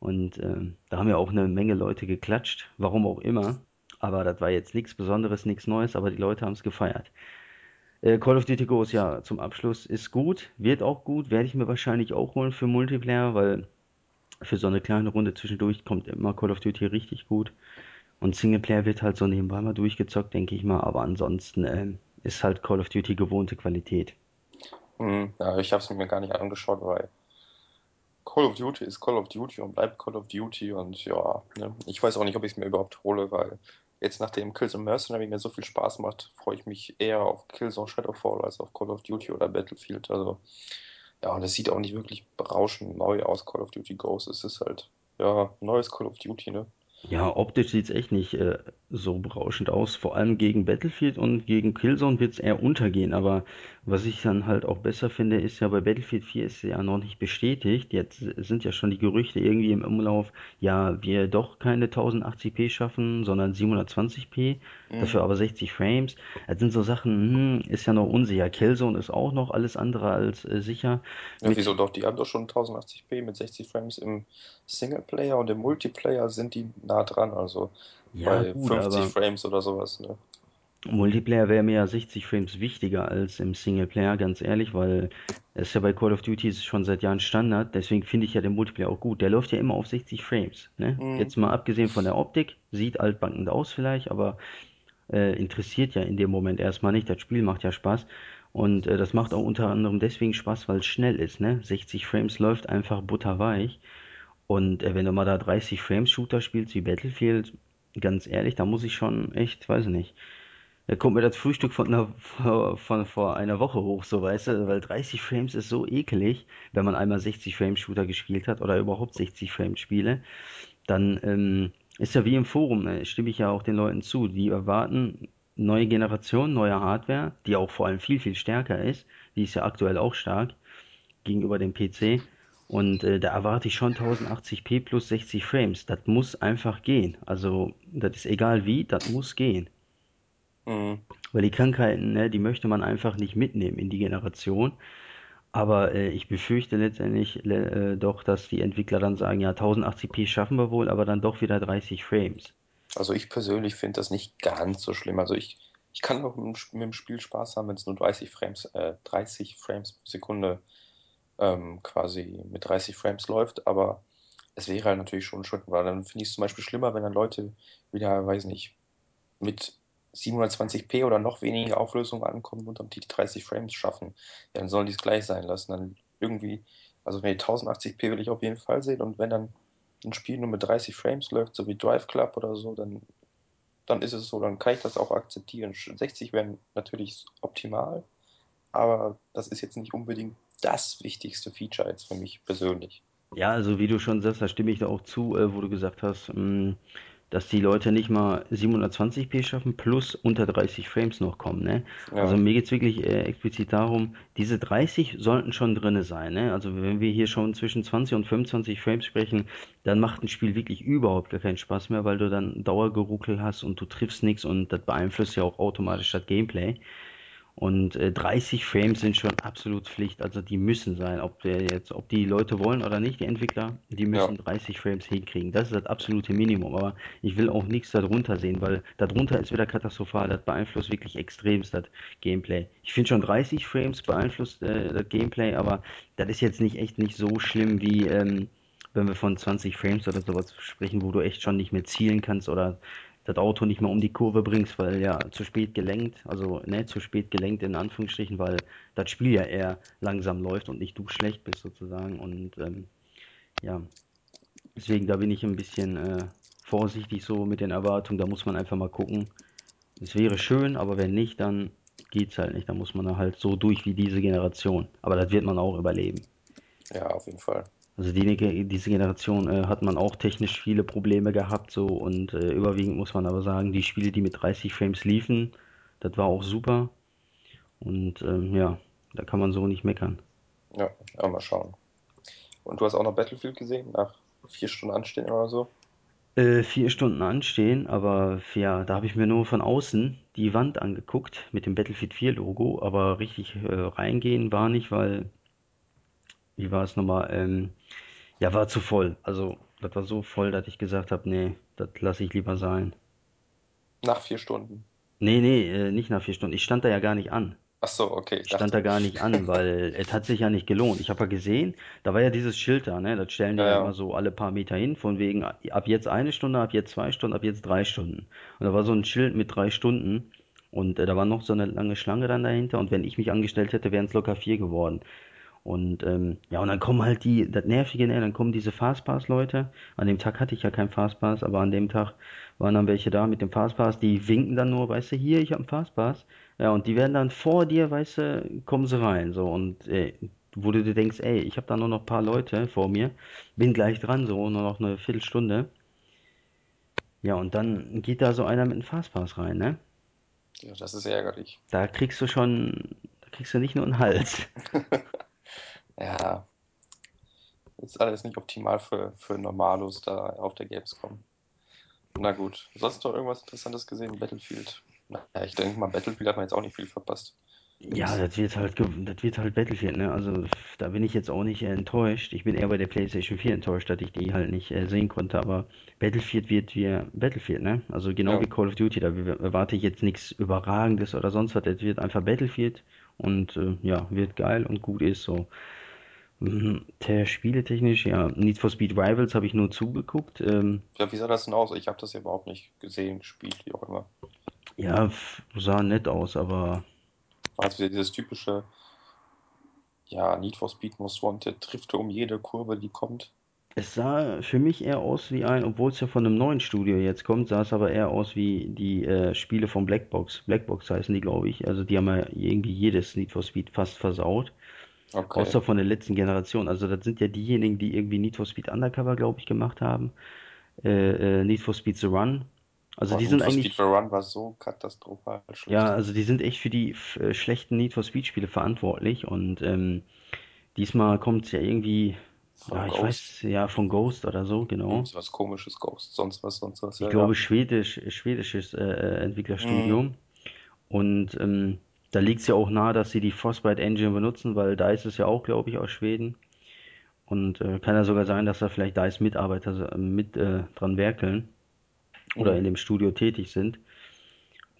Und ähm, da haben ja auch eine Menge Leute geklatscht, warum auch immer. Aber das war jetzt nichts Besonderes, nichts Neues, aber die Leute haben es gefeiert. Äh, Call of Duty Ghosts, ja, zum Abschluss ist gut, wird auch gut, werde ich mir wahrscheinlich auch holen für Multiplayer, weil für so eine kleine Runde zwischendurch kommt immer Call of Duty richtig gut. Und Singleplayer wird halt so nebenbei mal durchgezockt, denke ich mal. Aber ansonsten ähm, ist halt Call of Duty gewohnte Qualität. Hm, ja, ich habe es mir gar nicht angeschaut, weil Call of Duty ist Call of Duty und bleibt Call of Duty und ja, ne, ich weiß auch nicht, ob ich es mir überhaupt hole, weil jetzt nachdem Killzone Mercenary mir so viel Spaß macht, freue ich mich eher auf Killzone Shadowfall als auf Call of Duty oder Battlefield. Also ja, und es sieht auch nicht wirklich berauschend neu aus, Call of Duty Ghosts. Es ist halt, ja, neues Call of Duty, ne? Ja, optisch sieht's echt nicht äh, so berauschend aus. Vor allem gegen Battlefield und gegen Killzone wird's eher untergehen. Aber was ich dann halt auch besser finde, ist ja bei Battlefield 4 ist ja noch nicht bestätigt. Jetzt sind ja schon die Gerüchte irgendwie im Umlauf, ja, wir doch keine 1080p schaffen, sondern 720p, Mhm. dafür aber 60 Frames. Das sind so Sachen, hm, ist ja noch unsicher. Killzone ist auch noch alles andere als äh, sicher. Ja, wieso doch? Die haben doch schon 1080p mit 60 Frames im Singleplayer und im Multiplayer sind die nah dran, also ja, bei gut, 50 aber Frames oder sowas, ne? Multiplayer wäre mir ja 60 Frames wichtiger als im Singleplayer, ganz ehrlich, weil es ja bei Call of Duty ist schon seit Jahren Standard, deswegen finde ich ja den Multiplayer auch gut. Der läuft ja immer auf 60 Frames, ne? Mhm. Jetzt mal abgesehen von der Optik, sieht altbackend aus vielleicht, aber äh, interessiert ja in dem Moment erstmal nicht. Das Spiel macht ja Spaß und äh, das macht auch unter anderem deswegen Spaß, weil es schnell ist, ne? 60 Frames läuft einfach butterweich und äh, wenn du mal da 30 Frames Shooter spielst wie Battlefield, ganz ehrlich, da muss ich schon echt, weiß ich nicht da kommt mir das Frühstück von, einer, von vor einer Woche hoch, so weißt du, weil 30 Frames ist so ekelig, wenn man einmal 60 Frames Shooter gespielt hat oder überhaupt 60 Frames Spiele, dann ähm, ist ja wie im Forum, äh, stimme ich ja auch den Leuten zu, die erwarten neue Generation, neue Hardware, die auch vor allem viel, viel stärker ist, die ist ja aktuell auch stark gegenüber dem PC und äh, da erwarte ich schon 1080p plus 60 Frames, das muss einfach gehen, also das ist egal wie, das muss gehen. Mhm. Weil die Krankheiten, ne, die möchte man einfach nicht mitnehmen in die Generation. Aber äh, ich befürchte letztendlich le- äh, doch, dass die Entwickler dann sagen, ja, 1080p schaffen wir wohl, aber dann doch wieder 30 Frames. Also ich persönlich finde das nicht ganz so schlimm. Also ich, ich kann auch mit dem Spiel Spaß haben, wenn es nur 30 Frames, äh, 30 Frames pro Sekunde ähm, quasi mit 30 Frames läuft, aber es wäre halt natürlich schon schön, weil dann finde ich es zum Beispiel schlimmer, wenn dann Leute wieder, weiß nicht, mit 720p oder noch weniger Auflösung ankommen und dann die 30 Frames schaffen. Ja, dann sollen die es gleich sein lassen. Dann irgendwie, also wenn die 1080p will ich auf jeden Fall sehen und wenn dann ein Spiel nur mit 30 Frames läuft, so wie Drive Club oder so, dann, dann ist es so, dann kann ich das auch akzeptieren. 60 wären natürlich optimal, aber das ist jetzt nicht unbedingt das wichtigste Feature jetzt für mich persönlich. Ja, also wie du schon sagst, da stimme ich da auch zu, äh, wo du gesagt hast, mh, dass die Leute nicht mal 720p schaffen plus unter 30 Frames noch kommen, ne? Also Ja, mir geht's wirklich äh, explizit darum, diese 30 sollten schon drinne sein, ne? Also wenn wir hier schon zwischen 20 und 25 Frames sprechen, dann macht ein Spiel wirklich überhaupt gar keinen Spaß mehr, weil du dann Dauergeruckel hast und du triffst nichts und das beeinflusst ja auch automatisch das Gameplay. Und äh, 30 Frames sind schon absolut Pflicht, also die müssen sein, ob der jetzt, ob die Leute wollen oder nicht, die Entwickler, die ja, müssen 30 Frames hinkriegen. Das ist das absolute Minimum, aber ich will auch nichts darunter sehen, weil darunter ist wieder katastrophal, das beeinflusst wirklich extremst das Gameplay. Ich finde schon 30 Frames beeinflusst äh, das Gameplay, aber das ist jetzt nicht echt nicht so schlimm wie ähm, wenn wir von 20 Frames oder sowas sprechen, wo du echt schon nicht mehr zielen kannst oder das Auto nicht mehr um die Kurve bringst, weil ja zu spät gelenkt, also ne, zu spät gelenkt in Anführungsstrichen, weil das Spiel ja eher langsam läuft und nicht du schlecht bist sozusagen. Und ähm, ja, deswegen da bin ich ein bisschen äh, vorsichtig so mit den Erwartungen. Da muss man einfach mal gucken. Es wäre schön, aber wenn nicht, dann geht's halt nicht. Da muss man halt so durch wie diese Generation. Aber das wird man auch überleben. ja, auf jeden Fall. Also die, diese Generation äh, hat man auch technisch viele Probleme gehabt so und äh, überwiegend muss man aber sagen, die Spiele, die mit 30 Frames liefen, das war auch super und ähm, ja, da kann man so nicht meckern. Ja, ja, mal schauen. Und du hast auch noch Battlefield gesehen, nach vier Stunden Anstehen oder so? Äh, vier Stunden anstehen, aber ja, da habe ich mir nur von außen die Wand angeguckt mit dem Battlefield 4 Logo, aber richtig äh, reingehen war nicht, weil, wie war es nochmal, ähm, ja, war zu voll. Also, das war so voll, dass ich gesagt habe, nee, das lasse ich lieber sein. Nach vier Stunden. Nee, nee, äh, nicht nach vier Stunden. Ich stand da ja gar nicht an. Ach so, okay, ich stand da gar nicht an, weil es hat sich ja nicht gelohnt. Ich habe ja gesehen, da war ja dieses Schild da, ne? Das stellen die Ja, ja immer so alle paar Meter hin, von wegen ab jetzt eine Stunde, ab jetzt zwei Stunden, ab jetzt drei Stunden. Und da war so ein Schild mit drei Stunden und äh, da war noch so eine lange Schlange dann dahinter und wenn ich mich angestellt hätte, wären es locker vier geworden. Und ähm, ja, und dann kommen halt die, das Nervige, ne, dann kommen diese Fastpass-Leute. An dem Tag hatte ich ja keinen Fastpass, aber an dem Tag waren dann welche da mit dem Fastpass, die winken dann nur, weißt du, hier, ich habe einen Fastpass. Ja, und die werden dann vor dir, weißt du, kommen sie rein, so. Und äh, wo du dir denkst, ey, ich habe da nur noch ein paar Leute vor mir, bin gleich dran, so, nur noch eine Viertelstunde. Ja, und dann geht da so einer mit einem Fastpass rein, ne? Ja, das ist ärgerlich. Da kriegst du schon, da kriegst du nicht nur einen Hals. Ja, ist alles nicht optimal für, für Normalos da auf der Gamescom. Na gut, sonst noch irgendwas Interessantes gesehen? Battlefield. Naja, ich denke mal, Battlefield hat man jetzt auch nicht viel verpasst. Ja, das wird halt, das wird halt Battlefield, ne? Also da bin ich jetzt auch nicht äh, enttäuscht. Ich bin eher bei der PlayStation 4 enttäuscht, dass ich die halt nicht äh, sehen konnte. Aber Battlefield wird wie Battlefield, ne? Also genau wie Ja, Call of Duty, da erwarte ich jetzt nichts Überragendes oder sonst was. Das wird einfach Battlefield und äh, ja, wird geil und gut ist so. Mhm, der spieletechnisch, ja, Need for Speed Rivals habe ich nur zugeguckt. Ähm, ja wie sah das denn aus? Ich habe das ja überhaupt nicht gesehen, gespielt, wie auch immer. ja, sah nett aus, aber War jetzt wieder dieses typische, ja, Need for Speed Most Wanted, trifft um jede Kurve, die kommt. Es sah für mich eher aus wie ein, obwohl es ja von einem neuen Studio jetzt kommt, sah es aber eher aus wie die äh, Spiele von Blackbox. Blackbox heißen die, glaube ich. Also die haben ja irgendwie jedes Need for Speed fast versaut. Okay. Außer von der letzten Generation. Also das sind ja diejenigen, die irgendwie Need for Speed Undercover, glaube ich, gemacht haben. Äh, äh, Need for Speed The Run. Also Boah, die Need sind for Speed eigentlich, The Run war so katastrophal ja, schlecht. also die sind echt für die äh, schlechten Need for Speed Spiele verantwortlich. Und ähm, diesmal kommt es ja irgendwie, ja, Von ich Ghost. weiß, ja, von Ghost oder so, genau. Irgend so was komisches, Ghost, sonst was, sonst was, ich ja, ja. glaube, schwedisch, schwedisches äh, äh, Mhm. Entwicklerstudio. Und ähm, da liegt es ja auch nahe, dass sie die Frostbite Engine benutzen, weil DICE ist ja auch, glaube ich, aus Schweden. Und äh, kann ja sogar sein, dass da vielleicht DICE-Mitarbeiter so, mit äh, dran werkeln oder in Mhm. dem Studio tätig sind.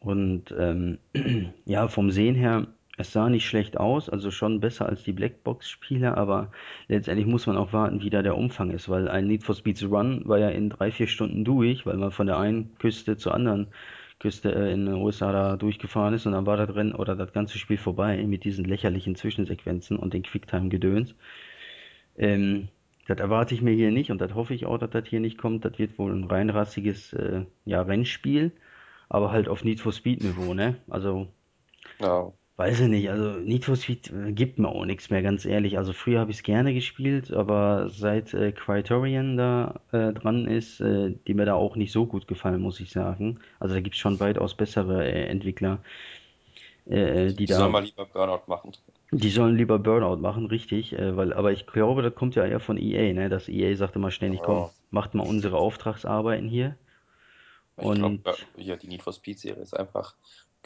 Und ähm, ja, vom Sehen her, es sah nicht schlecht aus, also schon besser als die Blackbox-Spiele, aber letztendlich muss man auch warten, wie da der Umfang ist, weil ein Need for Speed Run war ja in drei, vier Stunden durch, weil man von der einen Küste zur anderen Küste äh, in den USA da durchgefahren ist und dann war das Rennen oder das ganze Spiel vorbei mit diesen lächerlichen Zwischensequenzen und den Quicktime-Gedöns. Ähm, das erwarte ich mir hier nicht und das hoffe ich auch, dass das hier nicht kommt. Das wird wohl ein reinrassiges äh, ja, Rennspiel, aber halt auf Need for Speed Niveau, ne? Also Ja, Weiß ich nicht, also Need for Speed äh, gibt mir auch nichts mehr, ganz ehrlich. Also früher habe ich es gerne gespielt, aber seit äh, Criterion da äh, dran ist, äh, die mir da auch nicht so gut gefallen, muss ich sagen. Also da gibt es schon weitaus bessere äh, Entwickler, äh, äh, die die da, mal lieber Burnout machen. die sollen lieber Burnout machen, richtig, weil, aber ich glaube, das kommt ja eher von EA, ne? Das EA sagt immer ständig, komm, Ja, macht mal unsere Auftragsarbeiten hier. ich glaube, Und ja, die Need for Speed-Serie ist einfach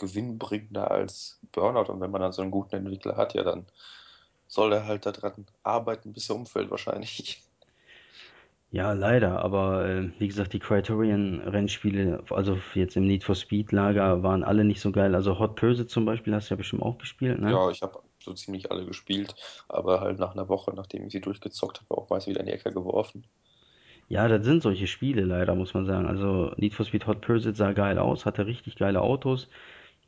gewinnbringender als Burnout. Und wenn man dann so einen guten Entwickler hat, ja, dann soll er halt daran arbeiten, bis er umfällt, wahrscheinlich. Ja, leider, aber äh, wie gesagt, die Criterion-Rennspiele, also jetzt im Need for Speed-Lager, waren alle nicht so geil. Also Hot Pursuit zum Beispiel hast du ja bestimmt auch gespielt, ne? Ja, ich habe so ziemlich alle gespielt, aber halt nach einer Woche, nachdem ich sie durchgezockt habe, auch meist wieder in die Ecke geworfen. Ja, das sind solche Spiele leider, muss man sagen. Also Need for Speed Hot Pursuit sah geil aus, hatte richtig geile Autos.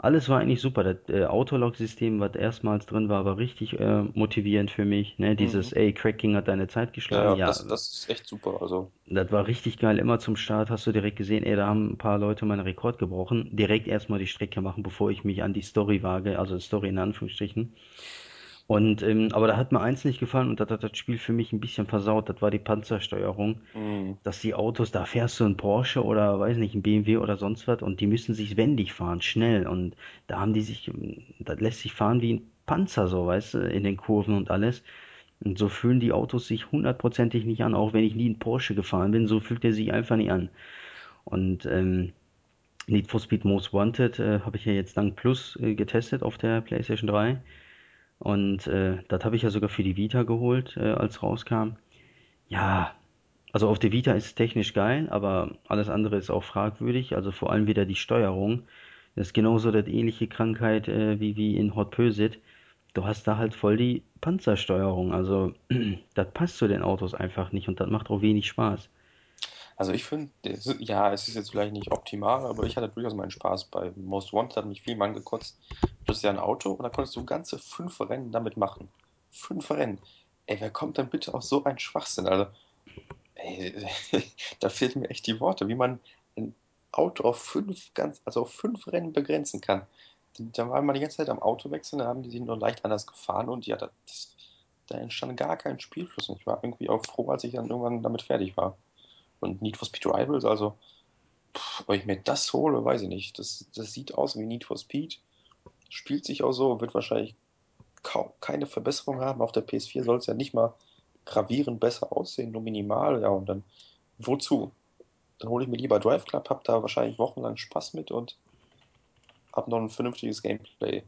Alles war eigentlich super. Das äh, Autolog-System, was erstmals drin war, war richtig äh, motivierend für mich. Ne? Dieses, Mhm. ey, Cracking hat deine Zeit geschlagen. ja, Ja, das, das ist echt super. Also, Das war richtig geil. Immer zum Start hast du direkt gesehen, ey, da haben ein paar Leute meinen Rekord gebrochen. Direkt erstmal die Strecke machen, bevor ich mich an die Story wage, also Story in Anführungsstrichen. Und, ähm, aber da hat mir eins nicht gefallen und das hat das Spiel für mich ein bisschen versaut. Das war die Panzersteuerung. mhm. Dass die Autos, da fährst du ein Porsche oder weiß nicht, ein BMW oder sonst was und die müssen sich wendig fahren, schnell. Und da haben die sich, das lässt sich fahren wie ein Panzer, so, weißt du, in den Kurven und alles. Und so fühlen die Autos sich hundertprozentig nicht an, auch wenn ich nie in Porsche gefahren bin, so fühlt er sich einfach nicht an. Und ähm, Need for Speed Most Wanted äh, habe ich ja jetzt dank Plus äh, getestet auf der PlayStation 3. Und äh, das habe ich ja sogar für die Vita geholt, äh, als rauskam. Ja, also auf der Vita ist es technisch geil, aber alles andere ist auch fragwürdig. Also vor allem wieder die Steuerung. Das ist genauso das ähnliche Krankheit äh, wie, wie in Hot Pursuit. Du hast da halt voll die Panzersteuerung. Also, das passt zu den Autos einfach nicht und das macht auch wenig Spaß. Also ich finde, ja, es ist jetzt vielleicht nicht optimal, aber ich hatte durchaus meinen Spaß. Bei Most Wanted hat mich viel Mann gekotzt. Du hast ja ein Auto und da konntest du ganze fünf Rennen damit machen. Fünf Rennen. Ey, wer kommt denn bitte auf so einen Schwachsinn? Also, ey, da fehlen mir echt die Worte, wie man ein Auto auf fünf, ganz, also auf fünf Rennen begrenzen kann. Da war man die ganze Zeit am Auto wechseln, da haben die sich nur leicht anders gefahren und ja, das, da entstand gar kein Spielfluss. Und ich war irgendwie auch froh, als ich dann irgendwann damit fertig war. Und Need for Speed Rivals, also, pff, ob ich mir das hole, weiß ich nicht. Das, das sieht aus wie Need for Speed, spielt sich auch so, wird wahrscheinlich kaum keine Verbesserung haben. Auf der PS4 soll es ja nicht mal gravierend besser aussehen, nur minimal. Ja, und dann wozu? Dann hole ich mir lieber Drive Club, hab da wahrscheinlich wochenlang Spaß mit und hab noch ein vernünftiges Gameplay.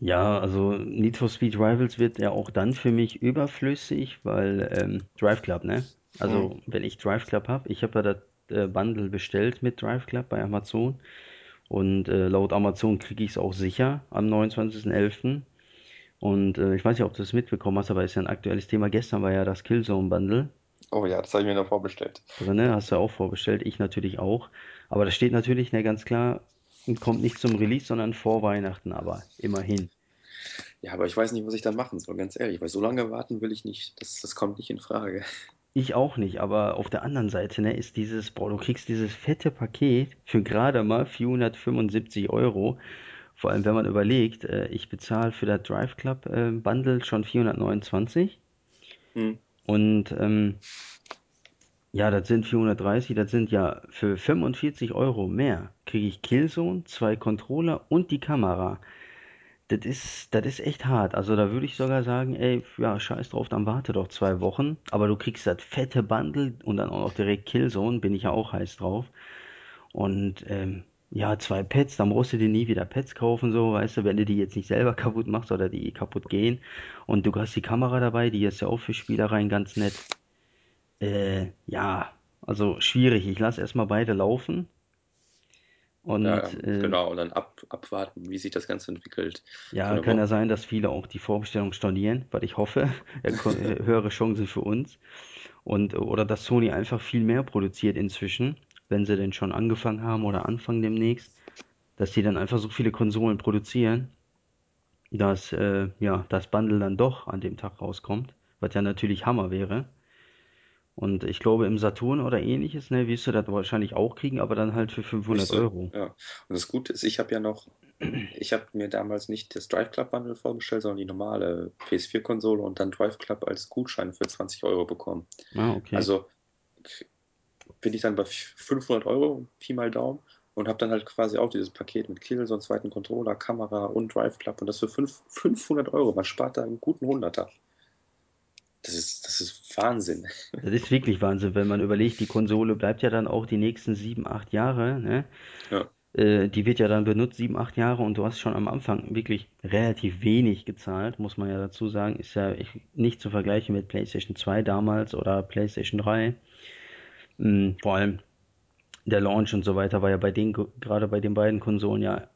Ja, also Need for Speed Rivals wird ja auch dann für mich überflüssig, weil ähm, Drive Club, ne? Also wenn ich Drive Club habe, ich habe ja das äh, Bundle bestellt mit Drive Club bei Amazon und äh, laut Amazon kriege ich es auch sicher am 29.11. Und äh, ich weiß nicht, ob du es mitbekommen hast, aber ist ja ein aktuelles Thema. Gestern war ja das Killzone Bundle Oh ja, das habe ich mir noch vorbestellt. drinne, hast du auch vorbestellt, ich natürlich auch. Aber da steht natürlich, ne, ganz klar, kommt nicht zum Release, sondern vor Weihnachten, aber immerhin. Ja, aber ich weiß nicht, was ich dann machen soll, ganz ehrlich, weil so lange warten will ich nicht. Das, das kommt nicht in Frage. Ich auch nicht, aber auf der anderen Seite, ne, ist dieses, boah, du kriegst dieses fette Paket für gerade mal 475 Euro. Vor allem, wenn man überlegt, äh, ich bezahle für das Drive Club äh, Bundle schon 429 Hm. und ähm, ja, das sind 430, das sind ja für 45 Euro mehr kriege ich Killzone, zwei Controller und die Kamera. Das ist, das ist echt hart. Also da würde ich sogar sagen, ey, ja, scheiß drauf, dann warte doch zwei Wochen. Aber du kriegst das fette Bundle und dann auch noch direkt Killzone, bin ich ja auch heiß drauf. Und ähm, ja, zwei Pets, dann brauchst du dir nie wieder Pets kaufen, so, weißt du, wenn du die jetzt nicht selber kaputt machst oder die kaputt gehen. Und du hast die Kamera dabei, die ist ja auch für Spielereien ganz nett. Äh, ja, also schwierig. Ich lasse erstmal beide laufen und ähm, äh, genau, und dann ab, abwarten, wie sich das Ganze entwickelt. Ja, kann ja Woche. sein, dass viele auch die Vorbestellung stornieren, was ich hoffe. Ja, äh, höhere Chancen für uns. Und, oder dass Sony einfach viel mehr produziert inzwischen, wenn sie denn schon angefangen haben oder anfangen demnächst, dass die dann einfach so viele Konsolen produzieren, dass äh, ja, das Bundle dann doch an dem Tag rauskommt, was ja natürlich Hammer wäre. Und ich glaube, im Saturn oder ähnliches, ne, wirst du das wahrscheinlich auch kriegen, aber dann halt für Nicht 500 so, Euro. ja. Und das Gute ist, ich habe ja noch, ich habe mir damals nicht das Drive Club Bundle vorbestellt, sondern die normale PS4-Konsole und dann Drive Club als Gutschein für 20 Euro bekommen. Ah, okay. Also bin ich dann bei 500 Euro, Pi mal Daumen, und habe dann halt quasi auch dieses Paket mit Kill, so einen zweiten Controller, Kamera und Drive Club und das für 5, 500 Euro. Man spart da einen guten Hunderter. Das ist, das ist Wahnsinn. Das ist wirklich Wahnsinn, wenn man überlegt, die Konsole bleibt ja dann auch die nächsten sieben, acht Jahre, ne? Ja, Äh, die wird ja dann benutzt, sieben, acht Jahre, und du hast schon am Anfang wirklich relativ wenig gezahlt, muss man ja dazu sagen. Ist ja nicht zu vergleichen mit PlayStation 2 damals oder PlayStation 3. Mm, vor allem der Launch und so weiter war ja bei den, gerade bei den beiden Konsolen ja,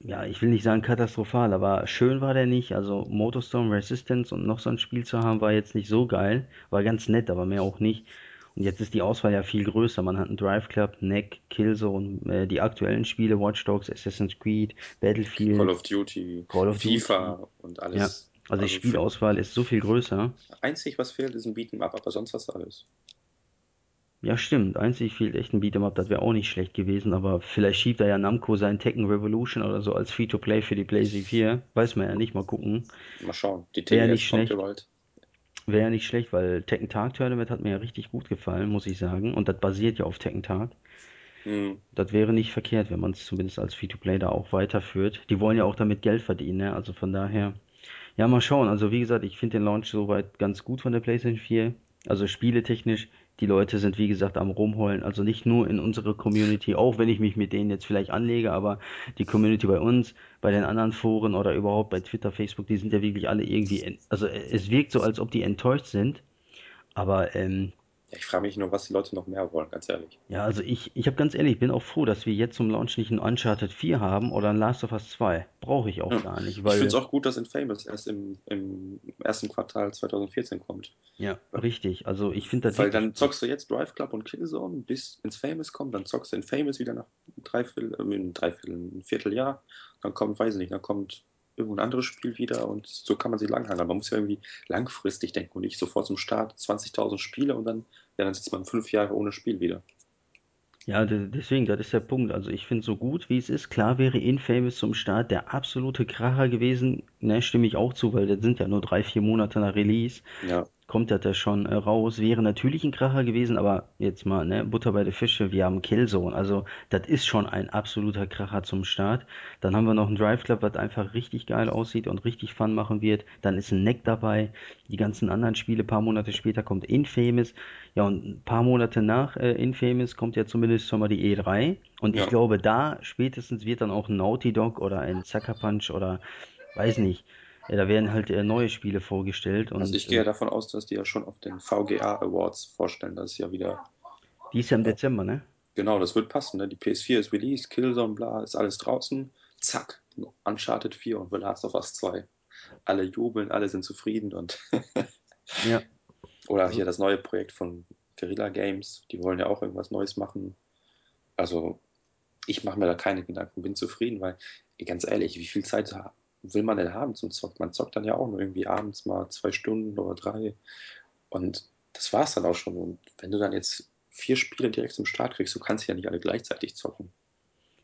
ja, ich will nicht sagen katastrophal, aber schön war der nicht. Also Motorstorm Resistance und noch so ein Spiel zu haben, war jetzt nicht so geil. War ganz nett, aber mehr auch nicht. Und jetzt ist die Auswahl ja viel größer. Man hat einen Drive Club, Neck, Killzone, äh, die aktuellen Spiele, Watch Dogs, Assassin's Creed, Call Battlefield, of Duty, Call of Duty. FIFA und Ja, alles. also die Also für, Spielauswahl ist so viel größer. einzig, was fehlt, ist ein Beat'em Up, aber sonst hast du alles. Ja, stimmt. Einzig fehlt echt ein Beat'em Up, das wäre auch nicht schlecht gewesen, aber vielleicht schiebt er ja Namco seinen Tekken Revolution oder so als Free-to-Play für die PlayStation 4. Weiß man ja nicht, mal gucken. Mal schauen. Die Wäre ja nicht TGS kommt schlecht. bald. Wäre ja nicht schlecht, weil Tekken Tag Tournament hat mir ja richtig gut gefallen, muss ich sagen. Und das basiert ja auf Tekken Tag. Hm. Das wäre nicht verkehrt, wenn man es zumindest als Free-to-Play da auch weiterführt. Die wollen ja auch damit Geld verdienen, ne? Also von daher. Ja, mal schauen. Also wie gesagt, ich finde den Launch soweit ganz gut von der PlayStation 4. Also spieletechnisch, die Leute sind wie gesagt am Rumheulen. Also nicht nur in unserer Community, auch wenn ich mich mit denen jetzt vielleicht anlege, aber die Community bei uns, bei den anderen Foren oder überhaupt bei Twitter, Facebook, die sind ja wirklich alle irgendwie, en- also es wirkt so, als ob die enttäuscht sind. Aber ähm, Ja, ich frage mich nur, was die Leute noch mehr wollen, ganz ehrlich. Ja, also ich, ich habe ganz ehrlich, ich bin auch froh, dass wir jetzt zum Launch nicht ein Uncharted 4 haben oder ein Last of Us 2. Brauche ich auch Ja. gar nicht, Ich finde es weil, auch gut, dass Infamous erst im, im ersten Quartal 2014 kommt. ja, richtig. Also ich finde das Weil dann zockst du jetzt Drive Club und Killzone, bis ins Famous kommt, dann zockst du in Famous wieder nach dreiviertel, äh, Dreiviertel, ein Vierteljahr, dann kommt, weiß ich nicht, dann kommt irgendein anderes Spiel wieder und so kann man sie langhangeln. Man muss ja irgendwie langfristig denken und nicht sofort zum Start 20.000 Spiele und dann, ja, dann sitzt man fünf Jahre ohne Spiel wieder. Ja, de- deswegen, das ist der Punkt. Also ich finde so gut, wie es ist. Klar wäre Infamous zum Start der absolute Kracher gewesen. Ne, stimme ich auch zu, weil das sind ja nur drei, vier Monate nach Release. Ja, kommt das da schon äh, raus. Wäre natürlich ein Kracher gewesen, aber jetzt mal, ne, Butter bei der Fische, wir haben Killzone. Also, das ist schon ein absoluter Kracher zum Start. Dann haben wir noch ein Drive Club, was einfach richtig geil aussieht und richtig Fun machen wird. Dann ist ein Neck dabei. Die ganzen anderen Spiele, paar Monate später kommt Infamous. Ja, und ein paar Monate nach äh, Infamous kommt ja zumindest schon mal die E3. Und ich ja. glaube, da spätestens wird dann auch ein Naughty Dog oder ein Sucker Punch oder weiß nicht. Ja, da werden halt äh, neue Spiele vorgestellt Also und ich gehe äh, ja davon aus, dass die ja schon auf den VGA Awards vorstellen. Das ist ja wieder, Die ist ja im äh, Dezember, ne? genau, das wird passen. Ne? Die PS4 ist released, Killzone, bla, ist alles draußen. Zack, Uncharted 4 und The Last of Us 2. Alle jubeln, alle sind zufrieden und Ja. oder Also, hier das neue Projekt von Guerrilla Games, die wollen ja auch irgendwas Neues machen. Also ich mache mir da keine Gedanken, bin zufrieden, weil ganz ehrlich, wie viel Zeit will man denn haben zum Zocken? Man zockt dann ja auch nur irgendwie abends mal zwei Stunden oder drei und das war's dann auch schon. Und wenn du dann jetzt vier Spiele direkt zum Start kriegst, du kannst ja nicht alle gleichzeitig zocken.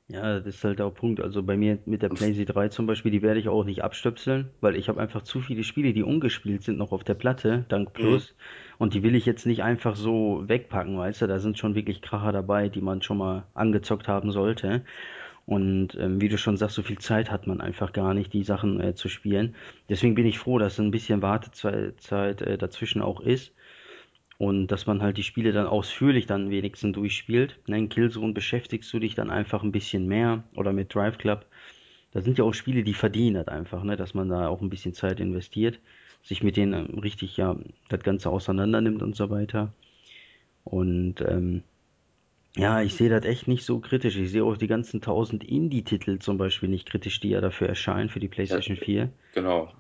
ja, das ist halt auch Punkt. Also bei mir mit der PlayStation 3 zum Beispiel, die werde ich auch nicht abstöpseln, weil ich habe einfach zu viele Spiele, die ungespielt sind, noch auf der Platte, dank mhm. Plus. Und die will ich jetzt nicht einfach so wegpacken, weißt du? Da sind schon wirklich Kracher dabei, die man schon mal angezockt haben sollte. Und ähm, wie du schon sagst, so viel Zeit hat man einfach gar nicht, die Sachen äh, zu spielen. Deswegen bin ich froh, dass ein bisschen Wartezeit Zeit, äh, dazwischen auch ist. Und dass man halt die Spiele dann ausführlich dann wenigstens durchspielt. Ne, in Killzone beschäftigst du dich dann einfach ein bisschen mehr oder mit Drive Club. Da sind ja auch Spiele, die verdienen das einfach, ne, dass man da auch ein bisschen Zeit investiert, sich mit denen ähm, richtig ja das Ganze auseinander nimmt und so weiter. Und ähm, ja, ich sehe das echt nicht so kritisch. Ich sehe auch die ganzen tausend Indie-Titel zum Beispiel nicht kritisch, die ja dafür erscheinen für die Ja, PlayStation 4. genau.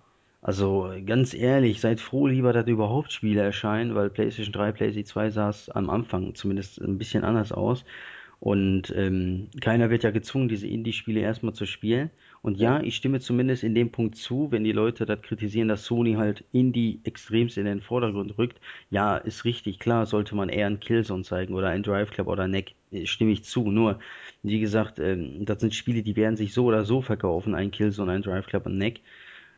Also ganz ehrlich, seid froh lieber, dass überhaupt Spiele erscheinen, weil PlayStation 3, PlayStation 2 sah es am Anfang zumindest ein bisschen anders aus. Und ähm, keiner wird ja gezwungen, diese Indie-Spiele erstmal zu spielen. Und Ja, ich stimme zumindest in dem Punkt zu, wenn die Leute das kritisieren, dass Sony halt Indie extremst in den Vordergrund rückt. Ja, ist richtig, klar, sollte man eher ein Killzone zeigen oder ein Drive Club oder Neck, äh, stimme ich zu. Nur, wie gesagt, ähm, das sind Spiele, die werden sich so oder so verkaufen, ein Killzone, ein Drive Club und Neck.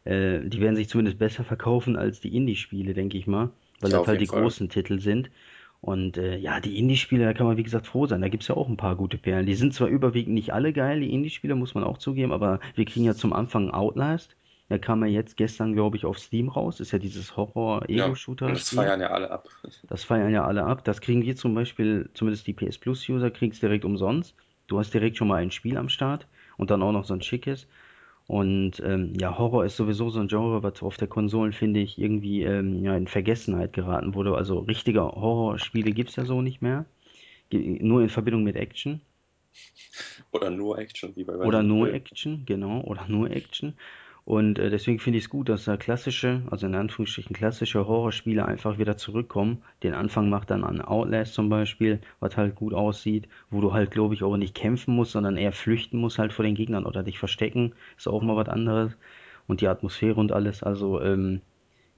Äh, die werden sich zumindest besser verkaufen als die Indie-Spiele, denke ich mal, weil ja, das halt die Fall. großen Titel sind. Und äh, ja, die Indie-Spiele, da kann man wie gesagt froh sein. Da gibt's ja auch ein paar gute Perlen. Die sind zwar überwiegend nicht alle geil, die Indie-Spiele, muss man auch zugeben, aber wir kriegen ja zum Anfang Outlast. Der kam ja jetzt gestern, glaube ich, auf Steam raus. Ist ja dieses Ja, und das feiern ja alle ab. Das feiern ja alle ab. Das kriegen wir zum Beispiel, zumindest die PS Plus-User, kriegen's direkt umsonst. Du hast direkt schon mal ein Spiel am Start und dann auch noch so ein schickes. Und ähm, ja, Horror ist sowieso so ein Genre, was auf der Konsolen, finde ich, irgendwie ähm, ja, in Vergessenheit geraten wurde. Also richtige Horrorspiele gibt's ja so nicht mehr. Ge- Nur in Verbindung mit Action. Oder nur Action, wie bei Oder nur. Action, genau, oder nur Action. Und äh, deswegen finde ich es gut, dass da klassische, also in Anführungsstrichen klassische Horrorspiele einfach wieder zurückkommen. Den Anfang macht dann an Outlast zum Beispiel, was halt gut aussieht, wo du halt, glaube ich, auch nicht kämpfen musst, sondern eher flüchten musst halt vor den Gegnern oder dich verstecken. Ist auch mal was anderes. Und die Atmosphäre und alles. Also, ähm,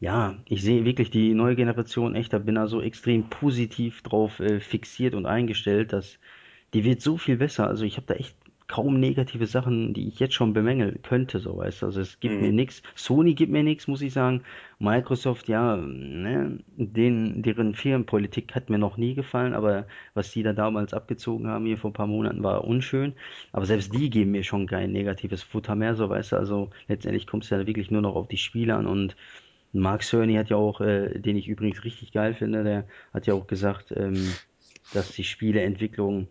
ja, ich sehe wirklich die neue Generation echt, da bin da so extrem positiv drauf äh, fixiert und eingestellt, dass die wird so viel besser. Also ich habe da echt kaum negative Sachen, die ich jetzt schon bemängeln könnte, so weißt du. Also es gibt mir Mhm. nichts. Sony gibt mir nichts, muss ich sagen. Microsoft, ja, ne, den, deren Firmenpolitik hat mir noch nie gefallen, aber was die da damals abgezogen haben hier vor ein paar Monaten war unschön. Aber selbst die geben mir schon kein negatives Futter mehr, so weißt du. Also letztendlich kommt es ja wirklich nur noch auf die Spiele an und Mark Cerny hat ja auch, äh, den ich übrigens richtig geil finde, der hat ja auch gesagt, ähm, dass die Spieleentwicklung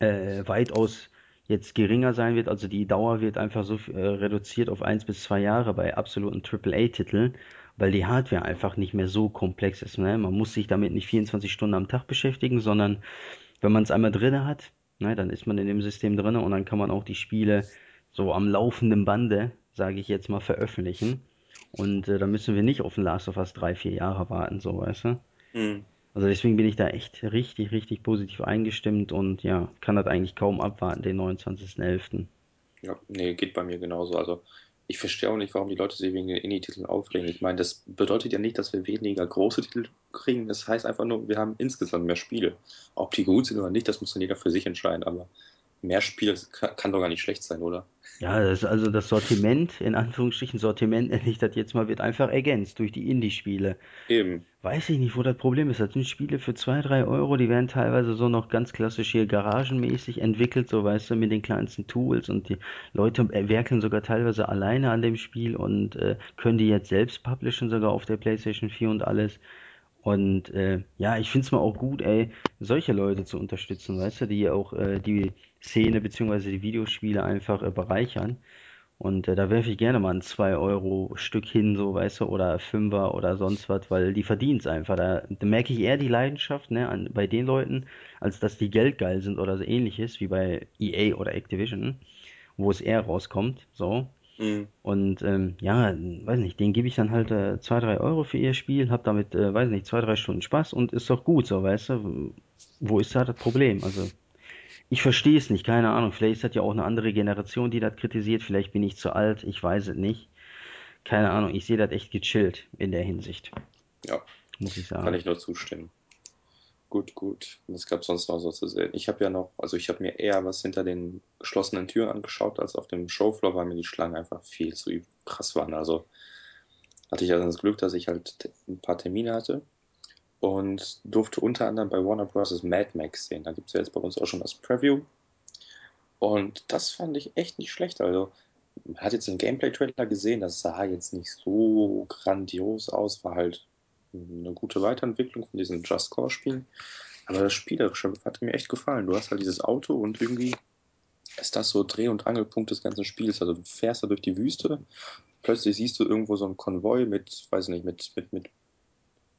äh, weitaus jetzt geringer sein wird. Also die Dauer wird einfach so äh, reduziert auf eins bis zwei Jahre bei absoluten AAA-Titeln, weil die Hardware einfach nicht mehr so komplex ist. Ne? Man muss sich damit nicht 24 Stunden am Tag beschäftigen, sondern wenn man es einmal drinne hat, ne, dann ist man in dem System drinne und dann kann man auch die Spiele so am laufenden Bande, sage ich jetzt mal, veröffentlichen. Und äh, da müssen wir nicht auf ein Last of Us drei, vier Jahre warten, so weißt du. Mhm. Also deswegen bin ich da echt richtig, richtig positiv eingestimmt und ja, kann das eigentlich kaum abwarten, den 29.11. Ja, nee, geht bei mir genauso. Also ich verstehe auch nicht, warum die Leute sich wegen den Indie-Titeln aufregen. Ich meine, das bedeutet ja nicht, dass wir weniger große Titel kriegen. Das heißt einfach nur, wir haben insgesamt mehr Spiele. Ob die gut sind oder nicht, das muss dann jeder für sich entscheiden. Aber mehr Spiele das kann, kann doch gar nicht schlecht sein, oder? Ja, das, also das Sortiment, in Anführungsstrichen Sortiment, nenne ich das jetzt mal, wird einfach ergänzt durch die Indie-Spiele. Eben. Weiß ich nicht, wo das Problem ist. Das sind Spiele für 2 3 Euro, die werden teilweise so noch ganz klassisch hier garagenmäßig entwickelt, so weißt du, mit den kleinsten Tools und die Leute werkeln sogar teilweise alleine an dem Spiel und äh, können die jetzt selbst publishen, sogar auf der PlayStation 4 und alles. Und äh, ja, ich find's mal auch gut, ey, solche Leute zu unterstützen, weißt du, die auch äh, die Szene beziehungsweise die Videospiele einfach äh, bereichern. Und äh, da werfe ich gerne mal ein 2 Euro Stück hin, so, weißt du, oder Fünfer oder sonst was, weil die verdienen's einfach. Da, da merke ich eher die Leidenschaft, ne, an, bei den Leuten, als dass die geldgeil sind oder so ähnliches, wie bei EA oder Activision, wo es eher rauskommt, so. Mhm. Und ähm, ja, weiß nicht, denen gebe ich dann halt äh, 2, 3 Euro für ihr Spiel, hab damit, äh, weiß nicht, 2 3 Stunden Spaß und ist doch gut, so, weißt du. Wo ist da das Problem? Also, ich verstehe es nicht, keine Ahnung. Vielleicht ist das ja auch eine andere Generation, die das kritisiert. Vielleicht bin ich zu alt, ich weiß es nicht. Keine Ahnung, ich sehe das echt gechillt in der Hinsicht, Ja, muss ich kann sagen. ich nur zustimmen. Gut, gut. Was gab sonst noch so zu sehen? Ich habe ja noch, also ich habe mir eher was hinter den geschlossenen Türen angeschaut, als auf dem Showfloor, weil mir die Schlangen einfach viel zu krass waren. Also hatte ich also das Glück, dass ich halt ein paar Termine hatte und durfte unter anderem bei Warner Bros. Mad Max sehen. Da gibt es ja jetzt bei uns auch schon das Preview. Und das fand ich echt nicht schlecht. Also, man hat jetzt den Gameplay-Trailer gesehen, das sah jetzt nicht so grandios aus, war halt eine gute Weiterentwicklung von diesen Just Cause-Spielen. Aber das Spielerische hat mir echt gefallen. Du hast halt dieses Auto und irgendwie ist das so Dreh- und Angelpunkt des ganzen Spiels. Also du fährst da durch die Wüste, plötzlich siehst du irgendwo so einen Konvoi mit, weiß nicht, mit, mit, mit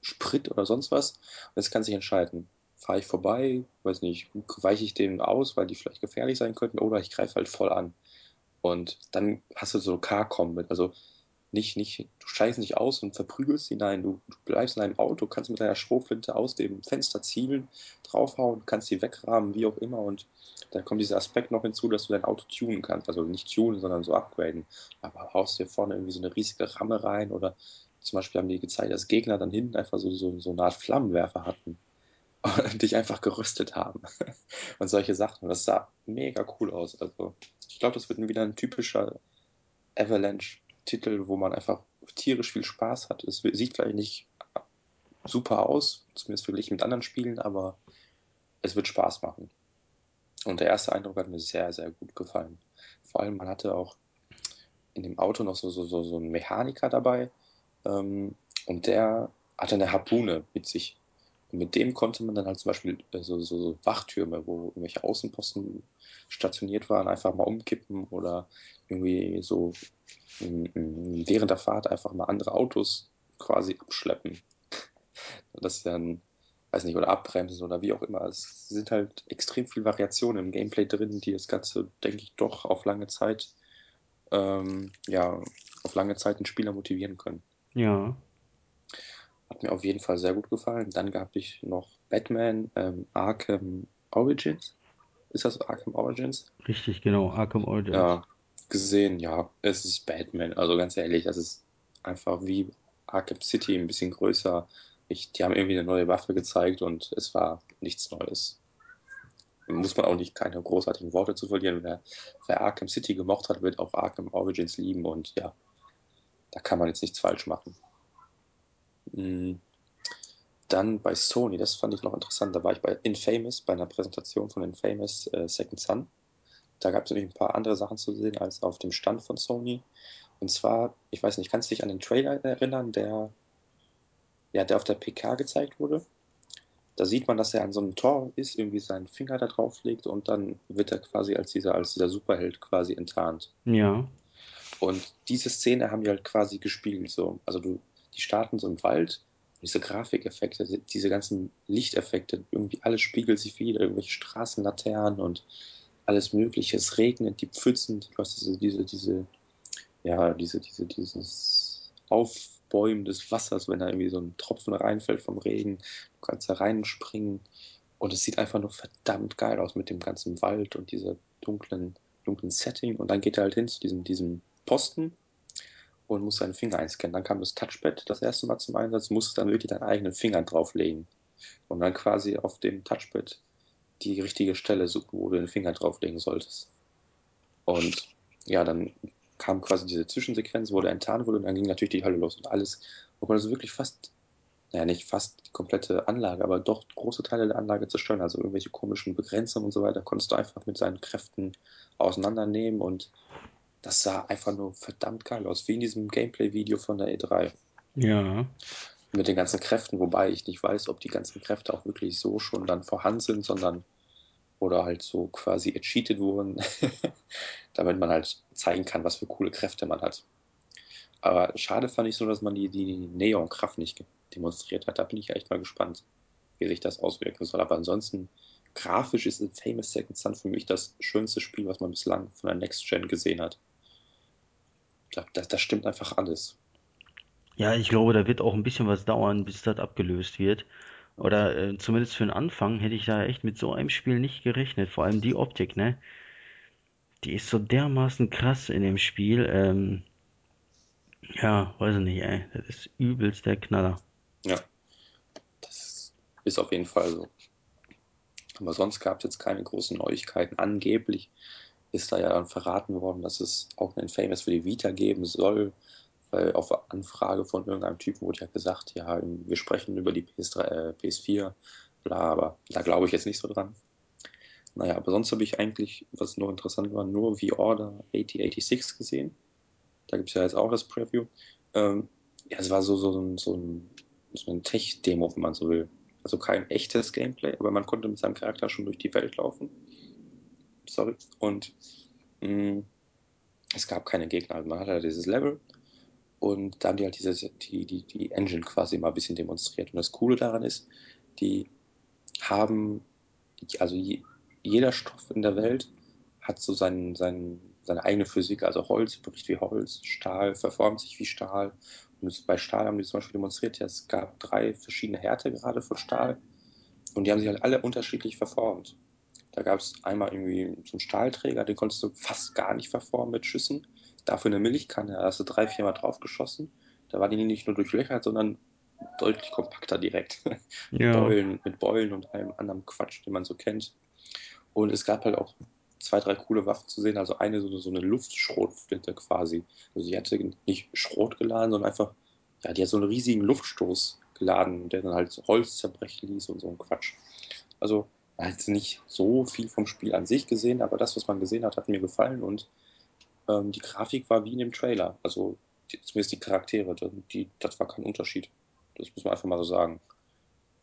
Sprit oder sonst was. Und jetzt kannst du dich entscheiden. Fahre ich vorbei, weiß nicht, weiche ich denen aus, weil die vielleicht gefährlich sein könnten, oder ich greife halt voll an. Und dann hast du so Car-Combat. Also nicht, nicht, du steigst nicht aus und verprügelst sie, nein, du, du bleibst in deinem Auto, kannst mit deiner Schrotflinte aus dem Fenster zielen, draufhauen, kannst sie wegrahmen, wie auch immer. Und dann kommt dieser Aspekt noch hinzu, dass du dein Auto tunen kannst. Also nicht tunen, sondern so upgraden. Aber haust dir vorne irgendwie so eine riesige Ramme rein oder zum Beispiel haben die gezeigt, dass Gegner dann hinten einfach so, so, so eine Art Flammenwerfer hatten und dich einfach gerüstet haben und solche Sachen. Und das sah mega cool aus. Also ich glaube, das wird wieder ein typischer Avalanche-Titel, wo man einfach tierisch viel Spaß hat. Es sieht vielleicht nicht super aus, zumindest verglichen mit anderen Spielen, aber es wird Spaß machen. Und der erste Eindruck hat mir sehr, sehr gut gefallen. Vor allem, man hatte auch in dem Auto noch so, so, so, so einen Mechaniker dabei ähm, und der hatte eine Harpune mit sich. Und mit dem konnte man dann halt zum Beispiel äh, so, so, so Wachtürme, wo irgendwelche Außenposten stationiert waren, einfach mal umkippen oder irgendwie so während der Fahrt einfach mal andere Autos quasi abschleppen. Das ist dann, weiß nicht, oder abbremsen oder wie auch immer. Es sind halt extrem viele Variationen im Gameplay drin, die das Ganze, denke ich, doch auf lange Zeit, ähm, ja, auf lange Zeit einen Spieler motivieren können. Ja, Hat mir auf jeden Fall sehr gut gefallen. Dann gab ich noch Batman ähm, Arkham Origins. Ist das Arkham Origins? richtig, genau, Arkham Origins. Ja, gesehen, ja, es ist Batman. Also ganz ehrlich, das ist einfach wie Arkham City ein bisschen größer. Ich, die haben irgendwie eine neue Waffe gezeigt und es war nichts Neues. Muss man auch nicht keine großartigen Worte zu verlieren. Wer, wer Arkham City gemocht hat, wird auch Arkham Origins lieben und ja, da kann man jetzt nichts falsch machen. Mm, Dann bei Sony, das fand ich noch interessant. Da war ich bei Infamous, bei einer Präsentation von Infamous äh, Second Son. Da gab es nämlich ein paar andere Sachen zu sehen als auf dem Stand von Sony. Und zwar, ich weiß nicht, kannst du dich an den Trailer erinnern, der, ja, der auf der PK gezeigt wurde? Da sieht man, dass er an so einem Tor ist, irgendwie seinen Finger da drauf legt und dann wird er quasi als dieser, als dieser Superheld quasi enttarnt. Ja, Und diese Szene haben die halt quasi gespielt. So. Also du, die starten so im Wald, diese Grafikeffekte, diese ganzen Lichteffekte, irgendwie alles spiegelt sich wieder, irgendwelche Straßenlaternen und alles Mögliche. Es regnet, die Pfützen, du hast diese, diese, diese, ja, diese, diese, dieses Aufbäumen des Wassers, wenn da irgendwie so ein Tropfen reinfällt vom Regen, du kannst da reinspringen und es sieht einfach nur verdammt geil aus mit dem ganzen Wald und dieser dunklen, dunklen Setting und dann geht er halt hin zu diesem, diesem Posten und muss seinen Finger einscannen. Dann kam das Touchpad das erste Mal zum Einsatz, musst dann wirklich deinen eigenen Finger drauflegen und dann quasi auf dem Touchpad die richtige Stelle suchen, wo du den Finger drauflegen solltest. Und ja, dann kam quasi diese Zwischensequenz, wo der enttarnt wurde und dann ging natürlich die Hölle los und alles. Und man also wirklich fast, naja, nicht fast die komplette Anlage, aber doch große Teile der Anlage zerstören. Also irgendwelche komischen Begrenzungen und so weiter konntest du einfach mit seinen Kräften auseinandernehmen und das sah einfach nur verdammt geil aus, wie in diesem Gameplay-Video von der E3. Ja. Mit den ganzen Kräften, wobei ich nicht weiß, ob die ganzen Kräfte auch wirklich so schon dann vorhanden sind, sondern oder halt so quasi ercheatet wurden, damit man halt zeigen kann, was für coole Kräfte man hat. Aber schade fand ich so, dass man die, die Neon-Kraft nicht demonstriert hat. Da bin ich echt mal gespannt, wie sich das auswirken soll. Aber ansonsten, grafisch ist Famous Second Son für mich das schönste Spiel, was man bislang von der Next Gen gesehen hat. Das, das stimmt einfach alles. Ja, ich glaube, da wird auch ein bisschen was dauern, bis das abgelöst wird. Oder äh, zumindest für den Anfang hätte ich da echt mit so einem Spiel nicht gerechnet. Vor allem die Optik, ne? Die ist so dermaßen krass in dem Spiel. Ähm, ja, weiß ich nicht, ey. Das ist übelst der Knaller. Ja, das ist auf jeden Fall so. Aber sonst gab es jetzt keine großen Neuigkeiten. Angeblich ist da ja dann verraten worden, dass es auch einen Famous für die Vita geben soll. Weil auf Anfrage von irgendeinem Typen wurde ja gesagt, ja, wir sprechen über die PS3, äh, PS4, bla, aber da glaube ich jetzt nicht so dran. Naja, aber sonst habe ich eigentlich, was noch interessant war, nur The Order 8086 gesehen. Da gibt es ja jetzt auch das Preview. Ähm, ja, es war so, so, ein, so ein, so ein Tech-Demo, wenn man so will. Also kein echtes Gameplay, aber man konnte mit seinem Charakter schon durch die Welt laufen. Sorry. Und mh, mm, es gab keine Gegner. Also man hatte halt dieses Level und da haben die halt diese, die, die, die Engine quasi mal ein bisschen demonstriert. Und das Coole daran ist, die haben, also jeder Stoff in der Welt hat so seinen, seinen, seine eigene Physik. Also Holz bricht wie Holz, Stahl verformt sich wie Stahl. Und bei Stahl haben die zum Beispiel demonstriert, ja, es gab drei verschiedene Härtegrade von Stahl. Und die haben sich halt alle unterschiedlich verformt. Da gab es einmal irgendwie so einen Stahlträger, den konntest du fast gar nicht verformen mit Schüssen. Dafür eine Milchkanne, da hast du drei, viermal drauf geschossen. Da war die nicht nur durchlöchert, sondern deutlich kompakter direkt. mit, Ja. Beulen, mit Beulen und allem anderen Quatsch, den man so kennt. Und es gab halt auch zwei, drei coole Waffen zu sehen. Also eine so, so eine Luftschrotflinte quasi. Also sie hatte nicht Schrot geladen, sondern einfach, ja, die hat so einen riesigen Luftstoß geladen, der dann halt Holz zerbrechen ließ und so ein Quatsch. Also jetzt nicht so viel vom Spiel an sich gesehen, aber das, was man gesehen hat, hat mir gefallen und ähm, die Grafik war wie in dem Trailer. Also die, zumindest die Charaktere, die, das war kein Unterschied. Das muss man einfach mal so sagen.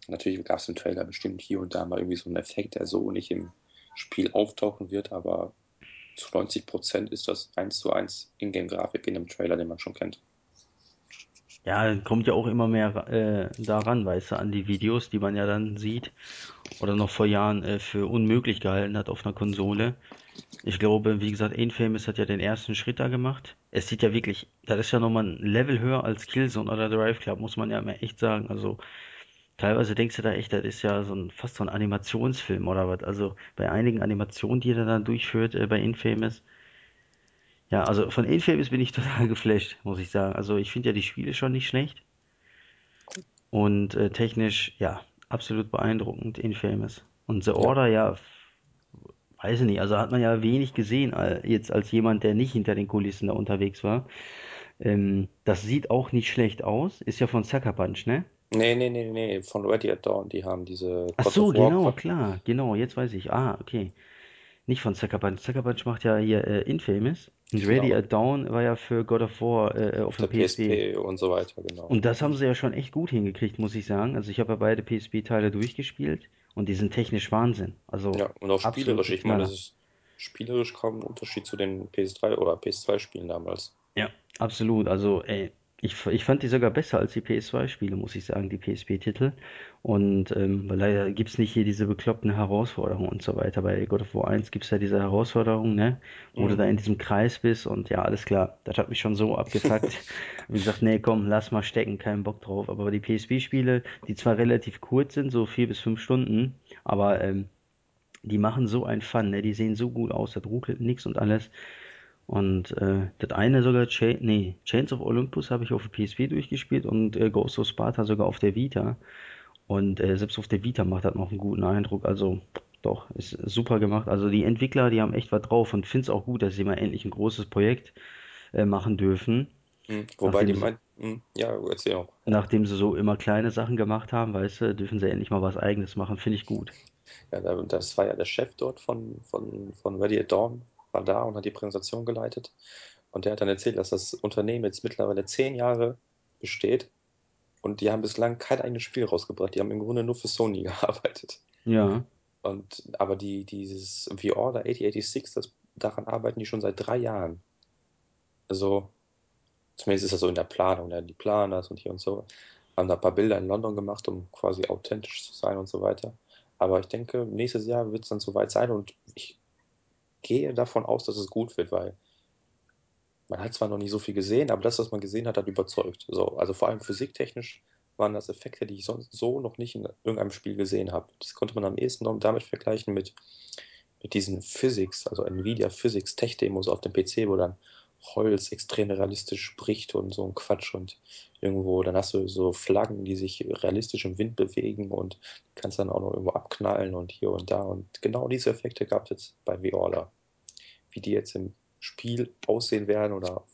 Natürlich gab es im Trailer bestimmt hier und da mal irgendwie so einen Effekt, der so nicht im Spiel auftauchen wird, aber zu 90 Prozent ist das 1 zu 1 Ingame-Grafik in dem Trailer, den man schon kennt. Ja, kommt ja auch immer mehr äh, daran, weißt du, an die Videos, die man ja dann sieht oder noch vor Jahren äh, für unmöglich gehalten hat auf einer Konsole. Ich glaube, wie gesagt, Infamous hat ja den ersten Schritt da gemacht. Es sieht ja wirklich, das ist ja nochmal ein Level höher als Killzone oder Drive Club, muss man ja mal echt sagen. Also teilweise denkst du da echt, das ist ja so ein, fast so ein Animationsfilm oder was. Also bei einigen Animationen, die er dann durchführt äh, bei Infamous. Ja, also von Infamous bin ich total geflasht, muss ich sagen. Also ich finde ja die Spiele schon nicht schlecht. Und äh, technisch, ja, absolut beeindruckend, Infamous. Und The Order, ja, weiß ich nicht, also hat man ja wenig gesehen, jetzt als jemand, der nicht hinter den Kulissen da unterwegs war. Ähm, das sieht auch nicht schlecht aus, ist ja von Sucker Punch, ne? nee, nee, nee, nee, von Ready at Dawn, die haben diese Ach so, genau, klar, genau, jetzt weiß ich. Ah, okay. Nicht von Sucker Punch. Sucker Punch macht ja hier äh, Infamous. Und Ready Genau, at Dawn war ja für God of War äh, auf der dem PSP. PSP und so weiter, genau. Und das haben sie ja schon echt gut hingekriegt, muss ich sagen. Also ich habe ja beide PSP-Teile durchgespielt und die sind technisch Wahnsinn. Also Ja, und auch spielerisch. Ich meine, das ist spielerisch kaum ein Unterschied zu den PS3 oder PS2-Spielen damals. Ja, absolut. Also, ey. Ich, ich fand die sogar besser als die PS2-Spiele, muss ich sagen, die PSP-Titel. Und ähm, weil leider gibt's nicht hier diese bekloppten Herausforderungen und so weiter. Bei God of War 1 gibt's ja diese Herausforderung, ne? Wo du Mhm. da in diesem Kreis bist und ja, alles klar. Das hat mich schon so abgefuckt. Wie gesagt, nee, komm, lass mal stecken, keinen Bock drauf. Aber die PSP-Spiele, die zwar relativ kurz sind, so vier bis fünf Stunden, aber ähm, die machen so einen Fun, ne? Die sehen so gut aus, da ruckelt nix und alles. Und äh, das eine sogar, Cha nee, Chains of Olympus habe ich auf der PSP durchgespielt und äh, Ghost of Sparta sogar auf der Vita. Und äh, selbst auf der Vita macht das noch einen guten Eindruck. Also doch, ist super gemacht. Also die Entwickler, die haben echt was drauf und finde es auch gut, dass sie mal endlich ein großes Projekt äh, machen dürfen, Mhm. Wobei die nachdem sie, meinen, mhm. ja, erzähl auch. Nachdem sie so immer kleine Sachen gemacht haben, weißt du, dürfen sie endlich mal was Eigenes machen. Finde ich gut. Ja, da- das war ja der Chef dort von, von, von Ready at Dawn, war da und hat die Präsentation geleitet. Und der hat dann erzählt, dass das Unternehmen jetzt mittlerweile zehn Jahre besteht und die haben bislang kein eigenes Spiel rausgebracht. Die haben im Grunde nur für Sony gearbeitet. Ja, Und, aber die, dieses The Order 8086, das, daran arbeiten die schon seit drei Jahren. Also, zumindest ist das so in der Planung, ne? Die planen das und hier und so. Haben da ein paar Bilder in London gemacht, um quasi authentisch zu sein und so weiter. Aber ich denke, nächstes Jahr wird es dann soweit sein und ich gehe davon aus, dass es gut wird, weil man hat zwar noch nicht so viel gesehen, aber das, was man gesehen hat, hat überzeugt. So, also vor allem physiktechnisch waren das Effekte, die ich sonst so noch nicht in irgendeinem Spiel gesehen habe. Das konnte man am ehesten noch damit vergleichen mit, mit diesen Physics, also Nvidia Physics Tech-Demos auf dem PC, wo dann Holz extrem realistisch spricht und so ein Quatsch und irgendwo, dann hast du so Flaggen, die sich realistisch im Wind bewegen und kannst dann auch noch irgendwo abknallen und hier und da und genau diese Effekte gab es jetzt bei V-Order. Wie die jetzt im Spiel aussehen werden oder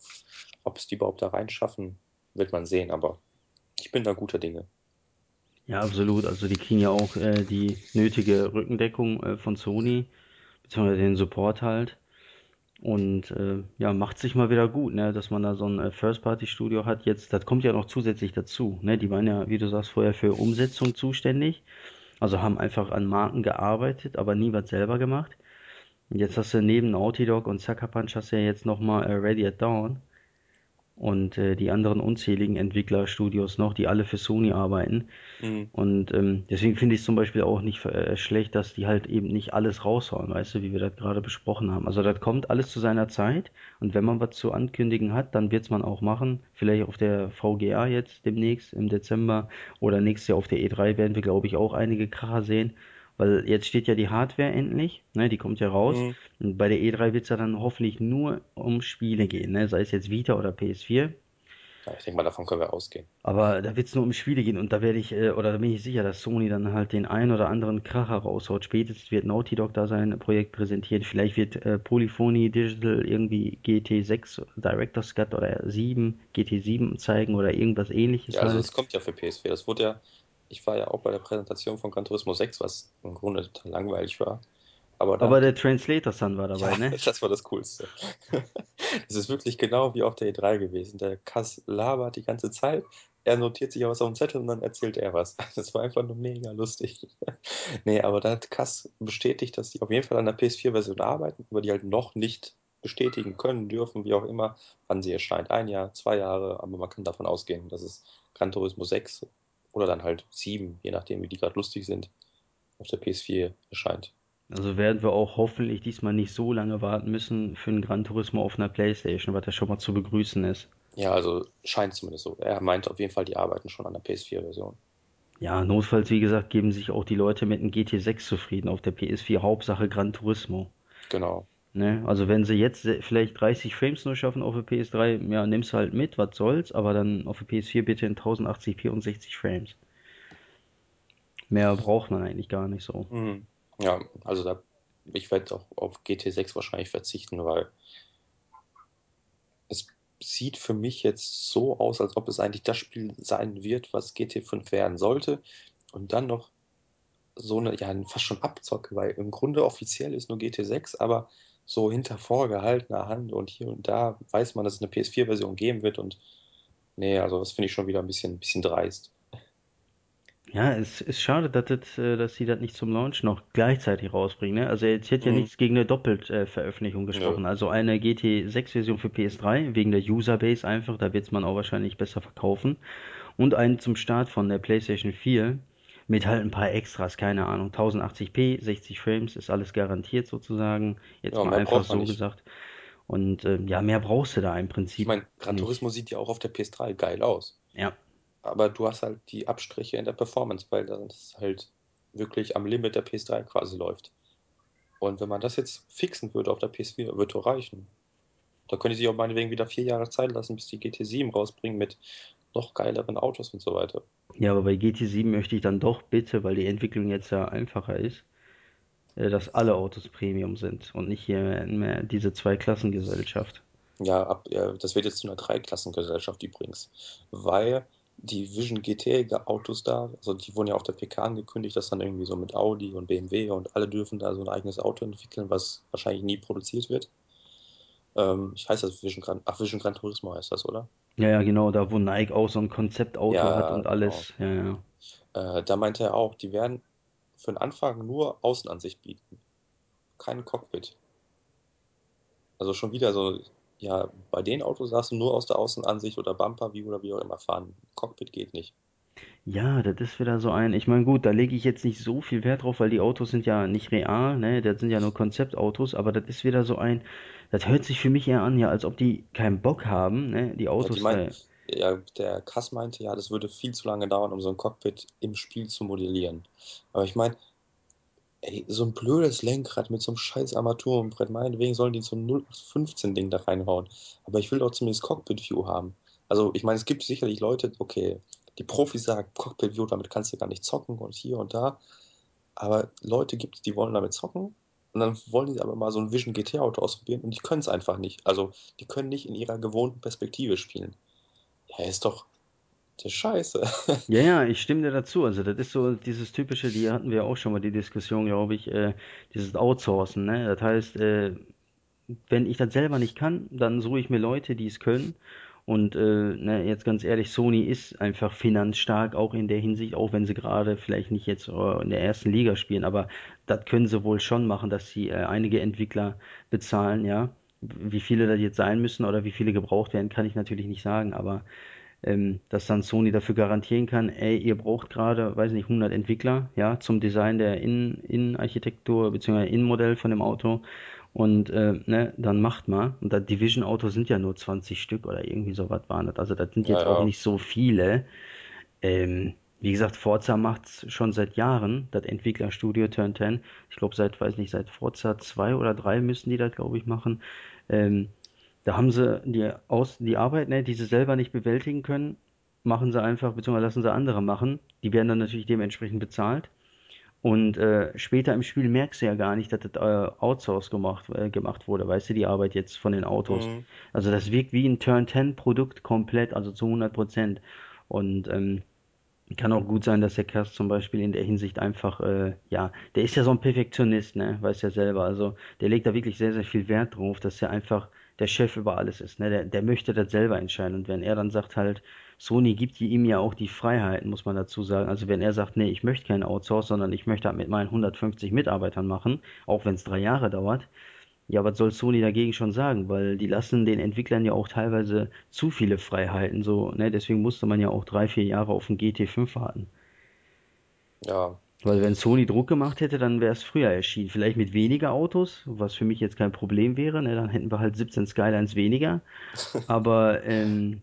ob es die überhaupt da reinschaffen, wird man sehen, aber ich bin da guter Dinge. ja, absolut. Also die kriegen ja auch äh, die nötige Rückendeckung äh, von Sony, beziehungsweise den Support halt. Und äh, ja, macht sich mal wieder gut, ne, dass man da so ein äh, First-Party-Studio hat. Jetzt, das kommt ja noch zusätzlich dazu, ne? Die waren ja, wie du sagst, vorher für Umsetzung zuständig. Also haben einfach an Marken gearbeitet, aber nie was selber gemacht. Und jetzt hast du neben Naughty Dog und Sucker Punch hast du ja jetzt nochmal äh, Ready at Dawn und äh, die anderen unzähligen Entwicklerstudios noch, die alle für Sony arbeiten. Mhm. Und ähm, deswegen finde ich es zum Beispiel auch nicht äh, schlecht, dass die halt eben nicht alles raushauen, weißt du, wie wir das gerade besprochen haben. Also das kommt alles zu seiner Zeit und wenn man was zu ankündigen hat, dann wird's man auch machen. Vielleicht auf der VGA jetzt demnächst im Dezember oder nächstes Jahr auf der E3 werden wir, glaube ich, auch einige Kracher sehen. Weil jetzt steht ja die Hardware endlich, ne, die kommt ja raus. Mhm. Und bei der E3 wird's ja dann hoffentlich nur um Spiele gehen, ne, sei es jetzt Vita oder PS4. Ja, ich denke mal, davon können wir ausgehen. Aber da wird es nur um Spiele gehen und da werde ich, äh, oder da bin ich sicher, dass Sony dann halt den ein oder anderen Kracher raushaut. Spätestens wird Naughty Dog da sein Projekt präsentieren. Vielleicht wird äh, Polyphony Digital irgendwie GT6 Director's Cut oder 7, GT7 zeigen oder irgendwas ähnliches Ja, also halt. es kommt ja für PS4. Das wurde ja, ich war ja auch bei der Präsentation von Gran Turismo 6, was im Grunde total langweilig war. Aber da Aber der die, Translator Sun war dabei, ja, ne? das war das Coolste. Es ist wirklich genau wie auf der E3 gewesen. Der Kass labert die ganze Zeit. Er notiert sich auch was auf dem Zettel und dann erzählt er was. Das war einfach nur mega lustig. Nee, aber da hat Kass bestätigt, dass die auf jeden Fall an der PS4-Version arbeiten, aber die halt noch nicht bestätigen können, dürfen, wie auch immer, wann sie erscheint. Ein Jahr, zwei Jahre, aber man kann davon ausgehen, dass es Gran Turismo 6 oder dann halt 7, je nachdem, wie die gerade lustig sind, auf der PS4 erscheint. Also werden wir auch hoffentlich diesmal nicht so lange warten müssen für ein Gran Turismo auf einer Playstation, was ja schon mal zu begrüßen ist. Ja, also scheint zumindest so. Er meint auf jeden Fall, die arbeiten schon an der PS4-Version. Ja, notfalls, wie gesagt, geben sich auch die Leute mit einem GT6 zufrieden auf der PS4. Hauptsache Gran Turismo. Genau. Ne? Also wenn sie jetzt vielleicht 30 Frames nur schaffen auf der PS3, ja, nimm's halt mit, was soll's, aber dann auf der PS4 bitte in 1080p und 60 Frames. Mehr braucht man eigentlich gar nicht so. Mhm. Ja, also da, ich werde auch auf GT6 wahrscheinlich verzichten, weil es sieht für mich jetzt so aus, als ob es eigentlich das Spiel sein wird, was GT5 werden sollte. Und dann noch so eine, ja, fast schon Abzocke, weil im Grunde offiziell ist nur GT6, aber so hinter vorgehaltener Hand und hier und da weiß man, dass es eine PS4-Version geben wird. Und nee, also das finde ich schon wieder ein bisschen, bisschen dreist. Ja, es ist schade, dass, das, äh, dass sie das nicht zum Launch noch gleichzeitig rausbringen. Ne? Also jetzt hätte ja Mhm. nichts gegen eine Doppelveröffentlichung Nö. gesprochen. Also eine GT6-Version für PS3 wegen der Userbase einfach, da wird es man auch wahrscheinlich besser verkaufen. Und einen zum Start von der PlayStation 4 mit halt ein paar Extras, keine Ahnung, 1080p, 60 Frames, ist alles garantiert sozusagen. Jetzt Ja, mal einfach so nicht. gesagt. Und ähm, ja, mehr brauchst du da im Ich Prinzip meine, Gran. Turismo sieht ja auch auf der PS3 geil aus. Ja, Aber du hast halt die Abstriche in der Performance, weil das halt wirklich am Limit der PS3 quasi läuft. Und wenn man das jetzt fixen würde auf der PS4, würde doch reichen. Da könnte ich sich auch meinetwegen wieder vier Jahre Zeit lassen, bis die GT7 rausbringen mit noch geileren Autos und so weiter. ja, aber bei GT7 möchte ich dann doch bitte, weil die Entwicklung jetzt ja einfacher ist, äh, dass alle Autos Premium sind und nicht hier mehr diese Zweiklassengesellschaft. Ja, ab, ja, das wird jetzt zu einer Dreiklassengesellschaft übrigens, weil die Vision GT-Autos da, also die wurden ja auf der PK angekündigt, dass dann irgendwie so mit Audi und BMW und alle dürfen da so ein eigenes Auto entwickeln, was wahrscheinlich nie produziert wird. Ähm, ich heiße das Vision Gran, ach, Vision Gran Turismo heißt das, oder? Ja, ja, genau, da wo Nike auch so ein Konzeptauto hat Ja, und genau. alles. Ja, ja. Äh, da meinte er auch, die werden für den Anfang nur Außenansicht bieten, kein Cockpit. Also schon wieder so, ja, bei den Autos darfst du nur aus der Außenansicht oder Bumper View oder wie auch immer fahren. Cockpit geht nicht. Ja, das ist wieder so ein. Ich meine, gut, da lege ich jetzt nicht so viel Wert drauf, weil die Autos sind ja nicht real, ne? Das sind ja nur Konzeptautos, aber das ist wieder so ein. Das hört sich für mich eher an, ja, als ob die keinen Bock haben, ne? Die Ja, die Autos meinen, ja, der Kass meinte ja, das würde viel zu lange dauern, um so ein Cockpit im Spiel zu modellieren. Aber ich meine, ey, so ein blödes Lenkrad mit so einem scheiß Armaturenbrett, meinetwegen sollen die so ein 0815-Ding da reinhauen. Aber ich will doch zumindest Cockpit-View haben. Also, ich meine, es gibt sicherlich Leute, okay, die Profis sagen, Cockpit-View, damit kannst du gar nicht zocken und hier und da. Aber Leute gibt es, die wollen damit zocken. Und dann wollen die aber mal so ein Vision GT-Auto ausprobieren und die können es einfach nicht. Also, die können nicht in ihrer gewohnten Perspektive spielen. Ja, ist doch der Scheiße. Ja, ja, ich stimme dir dazu. Also, das ist so dieses typische, die hatten wir auch schon mal die Diskussion, glaube ich, äh, dieses Outsourcen, ne? Das heißt, äh, wenn ich das selber nicht kann, dann suche ich mir Leute, die es können. Und äh, ne, jetzt ganz ehrlich, Sony ist einfach finanzstark, auch in der Hinsicht, auch wenn sie gerade vielleicht nicht jetzt äh, in der ersten Liga spielen, aber das können sie wohl schon machen, dass sie äh, einige Entwickler bezahlen, ja. Wie viele das jetzt sein müssen oder wie viele gebraucht werden, kann ich natürlich nicht sagen, aber ähm, dass dann Sony dafür garantieren kann, ey, ihr braucht gerade, weiß nicht, 100 Entwickler, ja, zum Design der Innen Innenarchitektur bzw. Innenmodell von dem Auto und äh, ne, dann macht mal. Und das Division-Autos sind ja nur 20 Stück oder irgendwie sowas waren das. Also das sind Ja, jetzt auch ja. nicht so viele. Ähm, wie gesagt, Forza macht's schon seit Jahren, das Entwicklerstudio Turn 10. Ich glaube, seit, weiß nicht, seit Forza 2 oder 3 müssen die das, glaube ich, machen. Ähm, da haben sie die, Aus die Arbeit, ne, die sie selber nicht bewältigen können, machen sie einfach, beziehungsweise lassen sie andere machen. Die werden dann natürlich dementsprechend bezahlt. Und äh, später im Spiel merkst du ja gar nicht, dass das äh, outsourced gemacht, äh, gemacht wurde, weißt du, die Arbeit jetzt von den Autos. Mhm. Also das wirkt wie ein Turn 10 Produkt komplett, also zu 100 Prozent. Und ähm, kann auch gut sein, dass der Cast zum Beispiel in der Hinsicht einfach, äh, ja, der ist ja so ein Perfektionist, ne, weiß ja selber. Also der legt da wirklich sehr, sehr viel Wert drauf, dass er einfach der Chef über alles ist, ne. Der, der möchte das selber entscheiden. Und wenn er dann sagt halt, Sony gibt ihm ja auch die Freiheiten, muss man dazu sagen. Also wenn er sagt, nee, ich möchte keinen Outsource, sondern ich möchte halt mit meinen 150 Mitarbeitern machen, auch wenn es drei Jahre dauert, ja, was soll Sony dagegen schon sagen? Weil die lassen den Entwicklern ja auch teilweise zu viele Freiheiten, so, ne? Deswegen musste man ja auch drei, vier Jahre auf den GT5 warten. Ja, Weil wenn Sony Druck gemacht hätte, dann wäre es früher erschienen. Vielleicht mit weniger Autos, was für mich jetzt kein Problem wäre, ne? Dann hätten wir halt 17 Skylines weniger. Aber ähm,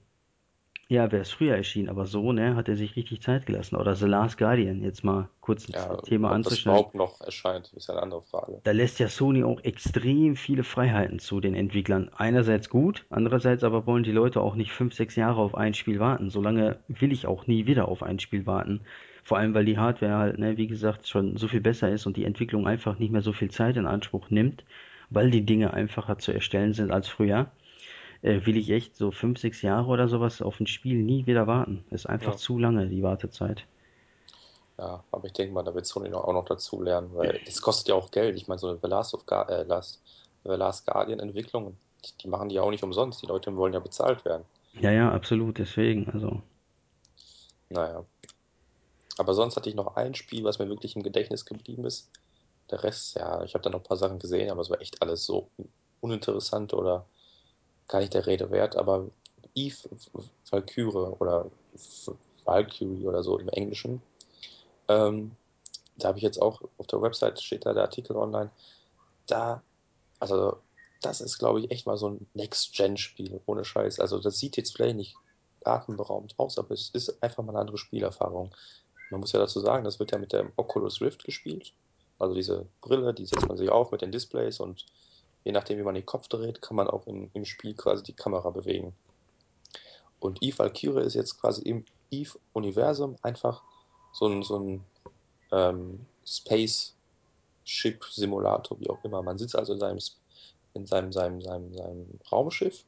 ja, wäre es früher erschienen. Aber so, ne, hat er sich richtig Zeit gelassen. Oder The Last Guardian, jetzt mal kurz das ja, Thema ob das anzuschneiden. überhaupt noch erscheint, ist eine andere Frage. da lässt ja Sony auch extrem viele Freiheiten zu den Entwicklern. Einerseits gut, andererseits aber wollen die Leute auch nicht fünf, sechs Jahre auf ein Spiel warten. Solange will ich auch nie wieder auf ein Spiel warten. Vor allem, weil die Hardware halt, ne, wie gesagt, schon so viel besser ist und die Entwicklung einfach nicht mehr so viel Zeit in Anspruch nimmt, weil die Dinge einfacher zu erstellen sind als früher, äh, will ich echt so fünf, sechs Jahre oder sowas auf ein Spiel nie wieder warten. Ist einfach Ja, zu lange, die Wartezeit. ja, aber ich denke mal, da wird Sony auch noch dazu lernen, weil das kostet ja auch Geld. Ich meine, so eine The Last of äh, Last, The Last Guardian Entwicklung, die, die machen die ja auch nicht umsonst. Die Leute wollen ja bezahlt werden. Ja, ja, absolut, deswegen, also. Naja, Aber sonst hatte ich noch ein Spiel, was mir wirklich im Gedächtnis geblieben ist. Der Rest, ja, ich habe da noch ein paar Sachen gesehen, aber es war echt alles so uninteressant oder gar nicht der Rede wert. Aber Eve Valkyrie oder Valkyrie oder so im Englischen, ähm, da habe ich jetzt auch auf der Website steht da der Artikel online. Da, also, das ist, glaube ich, echt mal so ein Next-Gen-Spiel, ohne Scheiß. Also, das sieht jetzt vielleicht nicht atemberaubend aus, aber es ist einfach mal eine andere Spielerfahrung. Man muss ja dazu sagen, das wird ja mit der Oculus Rift gespielt. Also diese Brille, die setzt man sich auf mit den Displays und je nachdem, wie man den Kopf dreht, kann man auch im, im Spiel quasi die Kamera bewegen. Und Eve Valkyrie ist jetzt quasi im Eve-Universum einfach so ein, so ein ähm, Space-Ship-Simulator, wie auch immer. Man sitzt also in seinem, in seinem, seinem, seinem, seinem Raumschiff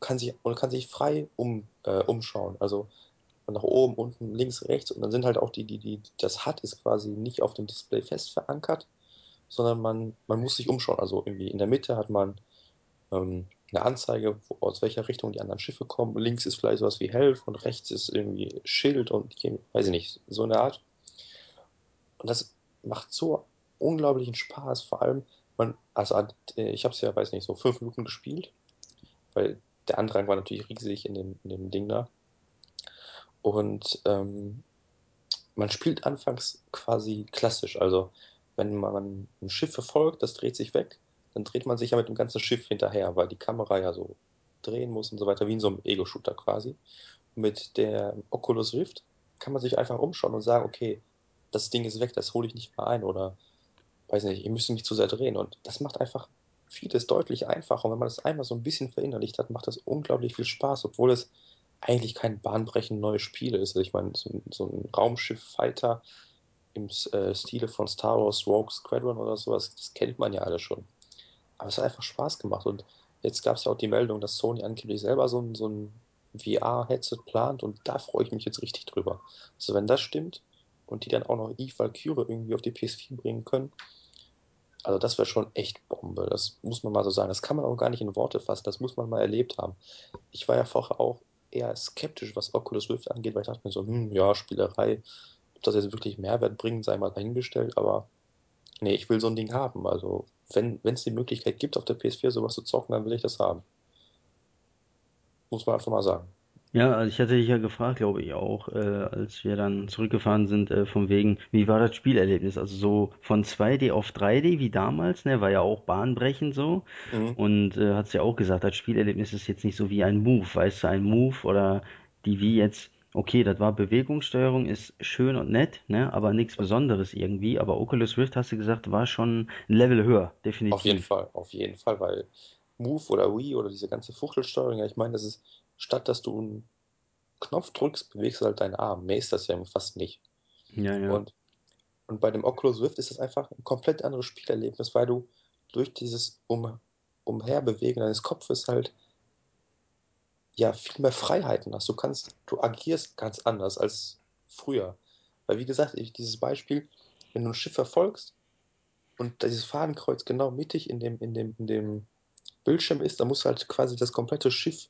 kann sich, und kann sich frei um, äh, umschauen. Also nach oben, unten, links, rechts. Und dann sind halt auch die, die, die, das HUD ist quasi nicht auf dem Display fest verankert, sondern man, man muss sich umschauen. Also irgendwie in der Mitte hat man ähm, eine Anzeige, wo, aus welcher Richtung die anderen Schiffe kommen. Links ist vielleicht sowas wie Helf und rechts ist irgendwie Schild und weiß ich nicht, so eine Art. Und das macht so unglaublichen Spaß. Vor allem, man, also ich habe es ja, weiß nicht, so fünf Minuten gespielt, weil der Andrang war natürlich riesig in dem, in dem Ding da. Und ähm, man spielt anfangs quasi klassisch. Also wenn man ein Schiff verfolgt, das dreht sich weg, dann dreht man sich ja mit dem ganzen Schiff hinterher, weil die Kamera ja so drehen muss und so weiter, wie in so einem Ego-Shooter quasi. Mit der Oculus Rift kann man sich einfach umschauen und sagen, okay, das Ding ist weg, das hole ich nicht mehr ein oder weiß nicht, ihr müsst mich zu sehr drehen. Und das macht einfach vieles deutlich einfacher. Und wenn man das einmal so ein bisschen verinnerlicht hat, macht das unglaublich viel Spaß, obwohl es eigentlich kein bahnbrechend neues Spiel ist. Also ich meine, so, so ein Raumschiff-Fighter im äh, Stile von Star Wars Rogue Squadron oder sowas, das kennt man ja alle schon. Aber es hat einfach Spaß gemacht. Und jetzt gab es ja auch die Meldung, dass Sony angeblich selber so ein, so ein VR-Headset plant und da freue ich mich jetzt richtig drüber. Also wenn das stimmt und die dann auch noch Eve Valkyrie irgendwie auf die PS4 bringen können, also das wäre schon echt Bombe. Das muss man mal so sagen. Das kann man auch gar nicht in Worte fassen. Das muss man mal erlebt haben. Ich war ja vorher auch eher skeptisch, was Oculus Rift angeht, weil ich dachte mir so, hm, ja, Spielerei, ob das jetzt wirklich Mehrwert bringt, sei mal dahingestellt, aber nee, ich will so ein Ding haben. Also, wenn es die Möglichkeit gibt, auf der PS4 sowas zu zocken, dann will ich das haben. Muss man einfach mal sagen. Ja, also ich hatte dich ja gefragt, glaube ich auch, äh, als wir dann zurückgefahren sind, äh, von wegen, wie war das Spielerlebnis? Also so von 2D auf 3D wie damals, ne, war ja auch bahnbrechend so. Mhm. Und äh, hat's ja auch gesagt, das Spielerlebnis ist jetzt nicht so wie ein Move, weißt du, ein Move oder die wie jetzt, okay, das war Bewegungssteuerung, ist schön und nett, ne, aber nichts Besonderes irgendwie. Aber Oculus Rift, hast du gesagt, war schon ein Level höher, Auf jeden definitiv. Fall, auf jeden Fall, weil Move oder Wii oder diese ganze Fuchtelsteuerung, ja, ich meine, das ist, statt dass du einen Knopf drückst, bewegst du halt deinen Arm. Mehr ist das ja fast nicht. Ja, ja. Und Und bei dem Oculus Rift ist das einfach ein komplett anderes Spielerlebnis, weil du durch dieses um, Umherbewegen deines Kopfes halt ja viel mehr Freiheiten hast. Du kannst, du agierst ganz anders als früher. Weil wie gesagt, ich, dieses Beispiel, wenn du ein Schiff verfolgst und dieses Fadenkreuz genau mittig in dem, in dem, in dem Bildschirm ist, dann musst du halt quasi das komplette Schiff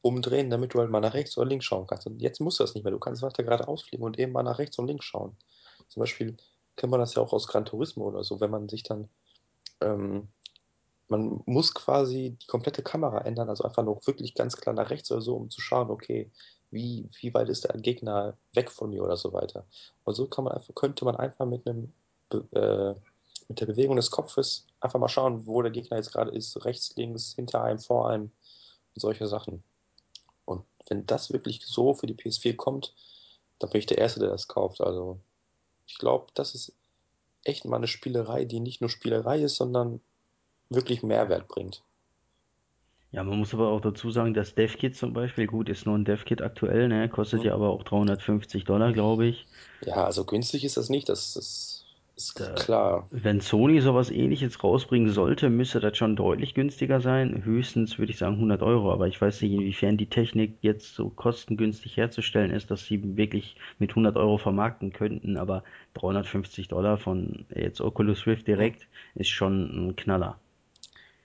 umdrehen, damit du halt mal nach rechts oder links schauen kannst. Und jetzt musst du das nicht mehr. Du kannst weiter geradeaus fliegen und eben mal nach rechts und links schauen. Zum Beispiel kennt man das ja auch aus Gran Turismo oder so, wenn man sich dann, ähm, man muss quasi die komplette Kamera ändern, also einfach nur wirklich ganz klar nach rechts oder so, um zu schauen, okay, wie, wie weit ist der Gegner weg von mir oder so weiter. Und so kann man einfach, könnte man einfach mit einem, äh, mit der Bewegung des Kopfes einfach mal schauen, wo der Gegner jetzt gerade ist, rechts, links, hinter einem, vor einem und solche Sachen. Und wenn das wirklich so für die PS4 kommt, dann bin ich der Erste, der das kauft. Also ich glaube, das ist echt mal eine Spielerei, die nicht nur Spielerei ist, sondern wirklich Mehrwert bringt. Ja, man muss aber auch dazu sagen, das DevKit zum Beispiel, gut, ist nur ein DevKit aktuell, ne, kostet Hm? ja aber auch 350 Dollar, glaube ich. Ja, also günstig ist das nicht, das, das ist Da, klar. wenn Sony sowas ähnliches rausbringen sollte, müsste das schon deutlich günstiger sein. Höchstens würde ich sagen 100 Euro, aber ich weiß nicht, inwiefern die Technik jetzt so kostengünstig herzustellen ist, dass sie wirklich mit 100 Euro vermarkten könnten, aber 350 Dollar von jetzt Oculus Rift direkt ist schon ein Knaller.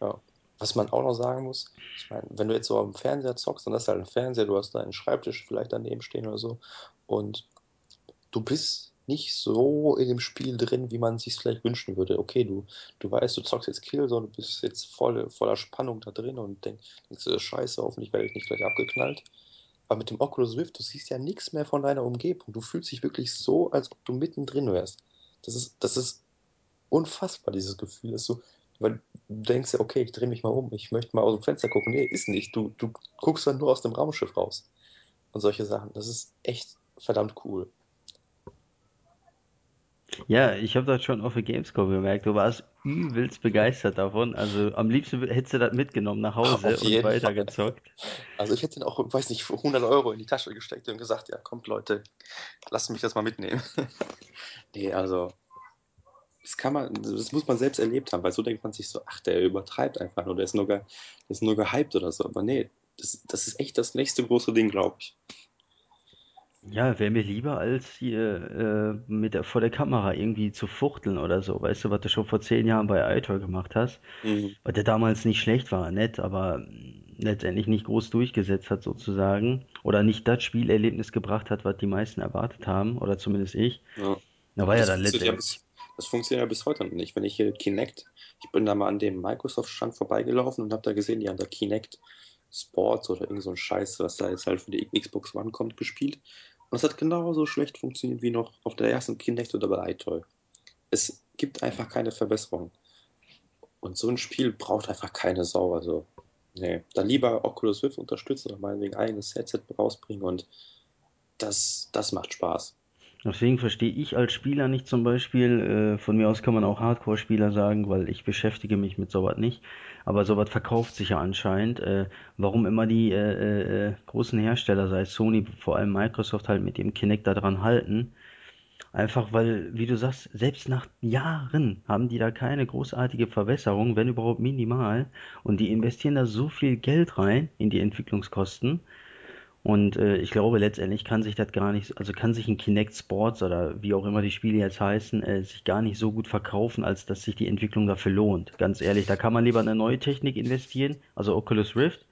Ja. Was man auch noch sagen muss, ich meine, wenn du jetzt so am Fernseher zockst, dann hast du halt einen Fernseher, du hast da einen Schreibtisch vielleicht daneben stehen oder so und du bist nicht so in dem Spiel drin, wie man sich vielleicht wünschen würde. Okay, du, du weißt, du zockst jetzt Killzone, du bist jetzt voll, voller Spannung da drin und denk, denkst du, scheiße, hoffentlich werde ich nicht gleich abgeknallt. Aber mit dem Oculus Rift, du siehst ja nichts mehr von deiner Umgebung. Du fühlst dich wirklich so, als ob du mittendrin wärst. Das ist, das ist unfassbar, dieses Gefühl, dass du, weil denkst ja, okay, ich drehe mich mal um, ich möchte mal aus dem Fenster gucken. Nee, ist nicht. Du, du guckst dann nur aus dem Raumschiff raus. Und solche Sachen. Das ist echt verdammt cool. Ja, ich habe das schon auf der Gamescom gemerkt. Du warst übelst begeistert davon. Also am liebsten hättest du das mitgenommen nach Hause Auf und weitergezockt. Also ich hätte ihn auch, weiß nicht, für 100 Euro in die Tasche gesteckt und gesagt, ja, kommt Leute, lasst mich das mal mitnehmen. nee, also das kann man, das muss man selbst erlebt haben, weil so denkt man sich so, ach, der übertreibt einfach nur, der ist nur, der ist nur gehypt oder so. Aber nee, das, das ist echt das nächste große Ding, glaube ich. Ja, wäre mir lieber als hier äh, mit der, vor der Kamera irgendwie zu fuchteln oder so. Weißt du, was du schon vor zehn Jahren bei iToy gemacht hast? Mhm. Was der damals nicht schlecht war, nett, aber letztendlich nicht groß durchgesetzt hat sozusagen. Oder nicht das Spielerlebnis gebracht hat, was die meisten erwartet haben. Oder zumindest ich. Ja. Da war ja das dann ja letztendlich. Das funktioniert ja bis heute noch nicht. Wenn ich hier Kinect, ich bin da mal an dem Microsoft-Stand vorbeigelaufen und habe da gesehen, die haben da Kinect Sports oder irgend so ein Scheiß, was da jetzt halt für die Xbox One kommt, gespielt. Und es hat genauso schlecht funktioniert wie noch auf der ersten Kinect oder bei iToy. Es gibt einfach keine Verbesserung. Und so ein Spiel braucht einfach keine Sau. Also, nee, dann lieber Oculus Rift unterstützen oder meinetwegen ein eigenes Headset rausbringen und das, das macht Spaß. Deswegen verstehe ich als Spieler nicht zum Beispiel, äh, von mir aus kann man auch Hardcore-Spieler sagen, weil ich beschäftige mich mit sowas nicht, aber sowas verkauft sich ja anscheinend, äh, warum immer die äh, äh, großen Hersteller, sei es Sony, vor allem Microsoft, halt mit dem Kinect da dran halten. Einfach weil, wie du sagst, selbst nach Jahren haben die da keine großartige Verbesserung, wenn überhaupt minimal, und die investieren da so viel Geld rein in die Entwicklungskosten. Und äh, ich glaube, letztendlich kann sich das gar nicht, also kann sich ein Kinect Sports oder wie auch immer die Spiele jetzt heißen, äh, sich gar nicht so gut verkaufen, als dass sich die Entwicklung dafür lohnt. Ganz ehrlich, da kann man lieber in eine neue Technik investieren, also Oculus Rift,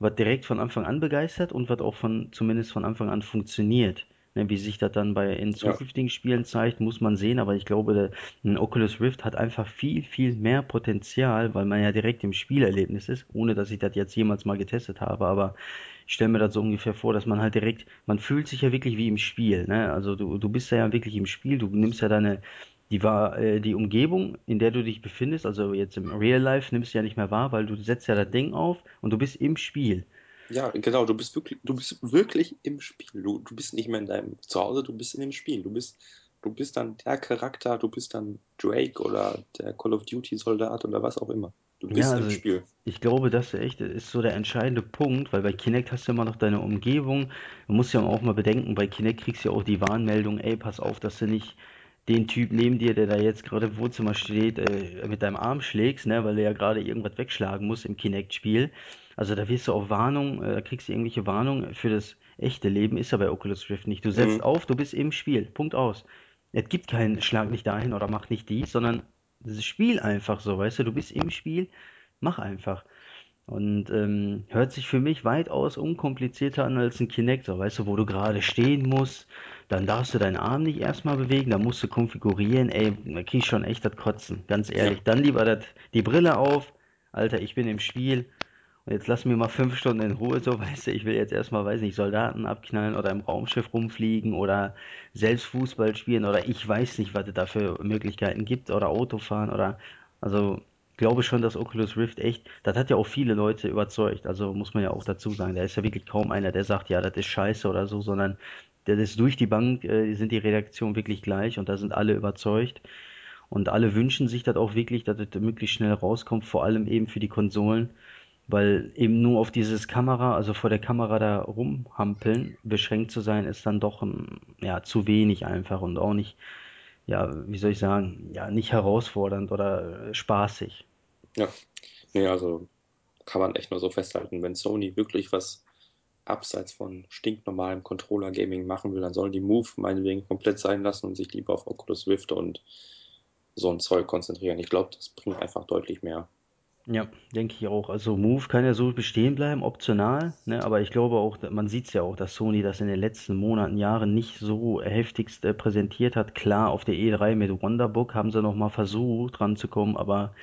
was direkt von Anfang an begeistert und was auch von zumindest von Anfang an funktioniert. Ne, wie sich das dann bei in Ja, zukünftigen Spielen zeigt, muss man sehen, aber ich glaube, der, ein Oculus Rift hat einfach viel, viel mehr Potenzial, weil man ja direkt im Spielerlebnis ist, ohne dass ich das jetzt jemals mal getestet habe, aber ich stelle mir das so ungefähr vor, dass man halt direkt, man fühlt sich ja wirklich wie im Spiel, ne? Also du, du bist ja wirklich im Spiel, du nimmst ja deine, die war, äh, die Umgebung, in der du dich befindest, also jetzt im Real Life nimmst du ja nicht mehr wahr, weil du setzt ja das Ding auf und du bist im Spiel. Ja, genau, du bist wirklich, du bist wirklich im Spiel. Du, du bist nicht mehr in deinem Zuhause, du bist in dem Spiel. Du bist, du bist dann der Charakter, du bist dann Drake oder der Call of Duty Soldat oder was auch immer. Du Ja, bist im also Spiel. ich glaube, das echt ist so der entscheidende Punkt, weil bei Kinect hast du immer noch deine Umgebung. Du musst ja auch mal bedenken, bei Kinect kriegst du ja auch die Warnmeldung, ey, pass auf, dass du nicht den Typ neben dir, der da jetzt gerade im Wohnzimmer steht, äh, mit deinem Arm schlägst, ne, weil er ja gerade irgendwas wegschlagen muss im Kinect-Spiel. Also da wirst du auch Warnung, äh, da kriegst du irgendwelche Warnungen für das echte Leben, ist ja bei Oculus Rift nicht. Du setzt Mhm. auf, du bist im Spiel, Punkt aus. Es gibt keinen Schlag nicht dahin oder mach nicht dies, sondern das Spiel einfach so, weißt du, du bist im Spiel, mach einfach. Und ähm, hört sich für mich weitaus unkomplizierter an als ein Kinect, so, weißt du, wo du gerade stehen musst, dann darfst du deinen Arm nicht erstmal bewegen, dann musst du konfigurieren, ey, da krieg ich schon echt das Kotzen, ganz ehrlich. Dann lieber das, die Brille auf, Alter, ich bin im Spiel und jetzt lass mir mal fünf Stunden in Ruhe, so, weißt du, ich will jetzt erstmal, weiß nicht, Soldaten abknallen oder im Raumschiff rumfliegen oder selbst Fußball spielen oder ich weiß nicht, was es da für Möglichkeiten gibt oder Autofahren oder, also, glaube schon, dass Oculus Rift echt, das hat ja auch viele Leute überzeugt, also muss man ja auch dazu sagen, da ist ja wirklich kaum einer, der sagt, ja, das ist scheiße oder so, sondern das ist durch die Bank, äh, sind die Reaktionen wirklich gleich und da sind alle überzeugt. Und alle wünschen sich das auch wirklich, dass es möglichst schnell rauskommt, vor allem eben für die Konsolen, weil eben nur auf dieses Kamera, also vor der Kamera da rumhampeln, beschränkt zu sein, ist dann doch ähm, ja zu wenig einfach und auch nicht, ja, wie soll ich sagen, ja, nicht herausfordernd oder äh, spaßig. ja. Nee, also kann man echt nur so festhalten, wenn Sony wirklich was abseits von stinknormalem Controller-Gaming machen will, dann sollen die Move meinetwegen komplett sein lassen und sich lieber auf Oculus Rift und so ein Zeug konzentrieren. Ich glaube, das bringt einfach deutlich mehr. Ja, denke ich auch. Also Move kann ja so bestehen bleiben, optional, ne? Aber ich glaube auch, man sieht es ja auch, dass Sony das in den letzten Monaten, Jahren nicht so heftigst äh, präsentiert hat. Klar, auf der E3 mit Wonderbook haben sie noch mal versucht ranzukommen, aber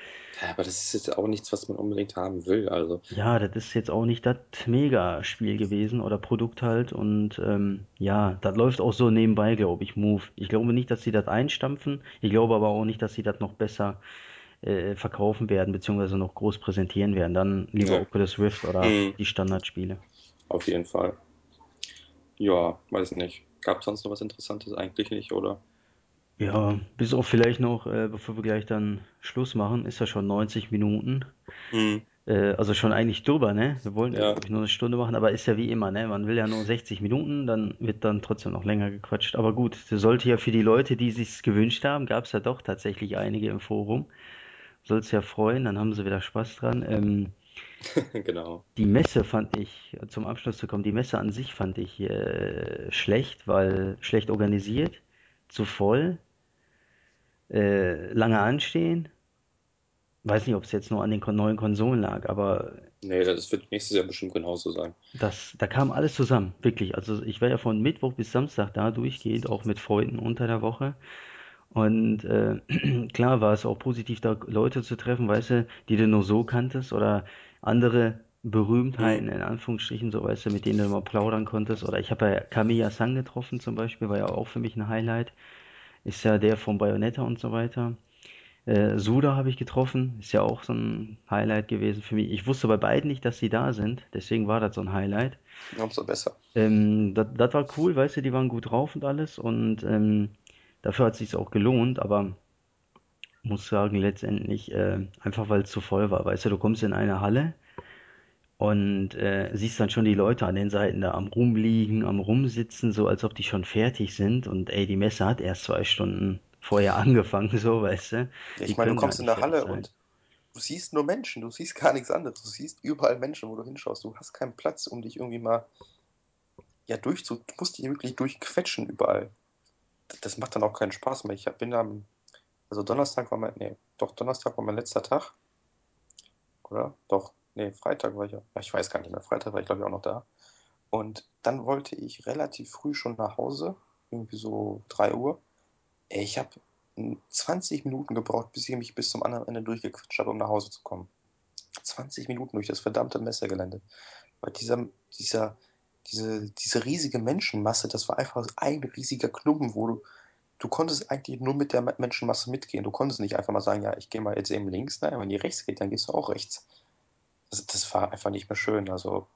Ja, aber das ist jetzt auch nichts, was man unbedingt haben will. Also, ja, das ist jetzt auch nicht das Mega-Spiel gewesen oder Produkt halt. Und ähm, ja, das läuft auch so nebenbei, glaube ich, Move. Ich glaube nicht, dass sie das einstampfen. Ich glaube aber auch nicht, dass sie das noch besser äh, verkaufen werden, beziehungsweise noch groß präsentieren werden. Dann lieber ne. Oculus Rift oder Hm, die Standardspiele. auf jeden Fall. Ja, weiß nicht. Gab es sonst noch was Interessantes? Eigentlich nicht, oder? Ja, bis auf vielleicht noch, äh, bevor wir gleich dann Schluss machen, ist ja schon 90 Minuten. Hm, Äh, also schon eigentlich drüber, ne? Wir wollten ja, ja, ich, nur eine Stunde machen, aber ist ja wie immer, ne? Man will ja nur 60 Minuten, dann wird dann trotzdem noch länger gequatscht. Aber gut, das sollte ja für die Leute, die sich's gewünscht haben, gab es ja doch tatsächlich einige im Forum. Soll's ja freuen, dann haben sie wieder Spaß dran. Ähm, genau. die Messe fand ich, zum Abschluss zu kommen, die Messe an sich fand ich äh, schlecht, weil schlecht organisiert, zu voll, äh, lange anstehen Weiß nicht, ob es jetzt nur an den neuen Konsolen lag, aber Nee, das wird nächstes Jahr bestimmt genauso sein. das, da kam alles zusammen, wirklich. Also ich war ja von Mittwoch bis Samstag da durchgehend, auch mit Freunden unter der Woche. Und äh, klar war es auch positiv, da Leute zu treffen, weißt du, die du nur so kanntest oder andere Hm, Berühmtheiten in Anführungsstrichen, so weißt du, mit denen du mal plaudern konntest. Oder ich habe ja Kamiya San getroffen zum Beispiel, war ja auch für mich ein Highlight. Ist ja der von Bayonetta und so weiter. Äh, Suda habe ich getroffen, ist ja auch so ein Highlight gewesen für mich. Ich wusste bei beiden nicht, dass sie da sind, deswegen war das so ein Highlight. umso besser. Ähm, das, das war cool, weißt du, die waren gut drauf und alles und ähm, dafür hat sich's auch gelohnt, aber muss sagen, letztendlich äh, einfach weil es zu voll war. Weißt du, du kommst in eine Halle und äh, siehst dann schon die Leute an den Seiten da am Rumliegen, am Rumsitzen, so als ob die schon fertig sind und ey, die Messe hat erst zwei Stunden vorher angefangen, so, weißt du, Ja, ich meine, du kommst in der Halle sein. und du siehst nur Menschen, du siehst gar nichts anderes. Du siehst überall Menschen, wo du hinschaust. Du hast keinen Platz, um dich irgendwie mal, ja, durchzu, du musst dich wirklich durchquetschen überall. Das macht dann auch keinen Spaß mehr. Ich bin am, also Donnerstag war mein, nee, doch, Donnerstag war mein letzter Tag, oder? Doch, nee, Freitag war ich ja, ich weiß gar nicht mehr. Freitag war ich, glaube ich, auch noch da. Und dann wollte ich relativ früh schon nach Hause, irgendwie so 3 Uhr. Ey, ich habe 20 Minuten gebraucht, bis ich mich bis zum anderen Ende durchgequetscht habe, um nach Hause zu kommen. 20 Minuten durch das verdammte Messegelände. Weil dieser, dieser, diese, diese riesige Menschenmasse, das war einfach ein riesiger Klumpen, wo du, du konntest eigentlich nur mit der Menschenmasse mitgehen. Du konntest nicht einfach mal sagen, ja, ich gehe mal jetzt eben links. Nein, wenn die rechts geht, dann gehst du auch rechts. Das, das war einfach nicht mehr schön. Also,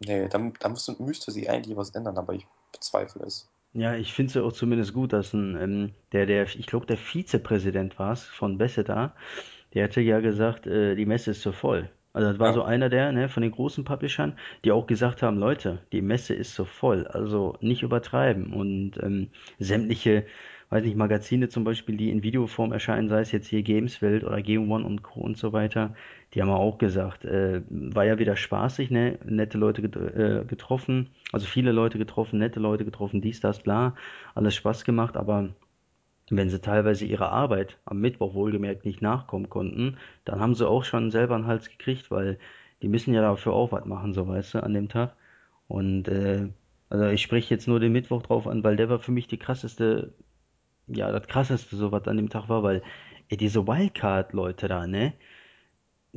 nee, da, da müsste, müsste sie eigentlich was ändern, aber ich bezweifle es. Ja, ich finde es ja auch zumindest gut, dass ein, ähm, der, der, ich glaube, der Vizepräsident war es von Besseter, der hatte ja gesagt, äh, die Messe ist zu voll. Also das war so Ja, einer der, ne, von den großen Publishern, die auch gesagt haben, Leute, die Messe ist zu voll, also nicht übertreiben. Und ähm, sämtliche, weiß nicht, Magazine zum Beispiel, die in Videoform erscheinen, sei es jetzt hier Gameswelt oder Game One und Co. und so weiter, die haben auch gesagt, äh, war ja wieder spaßig, ne, nette Leute get äh, getroffen, also viele Leute getroffen, nette Leute getroffen, dies, das, bla, alles Spaß gemacht, aber wenn sie teilweise ihrer Arbeit am Mittwoch wohlgemerkt nicht nachkommen konnten, dann haben sie auch schon selber einen Hals gekriegt, weil die müssen ja dafür auch was machen, so weißt du, an dem Tag. Und äh, also ich spreche jetzt nur den Mittwoch drauf an, weil der war für mich die krasseste, ja, das krasseste, so was an dem Tag war, weil ey, diese Wildcard-Leute da, ne?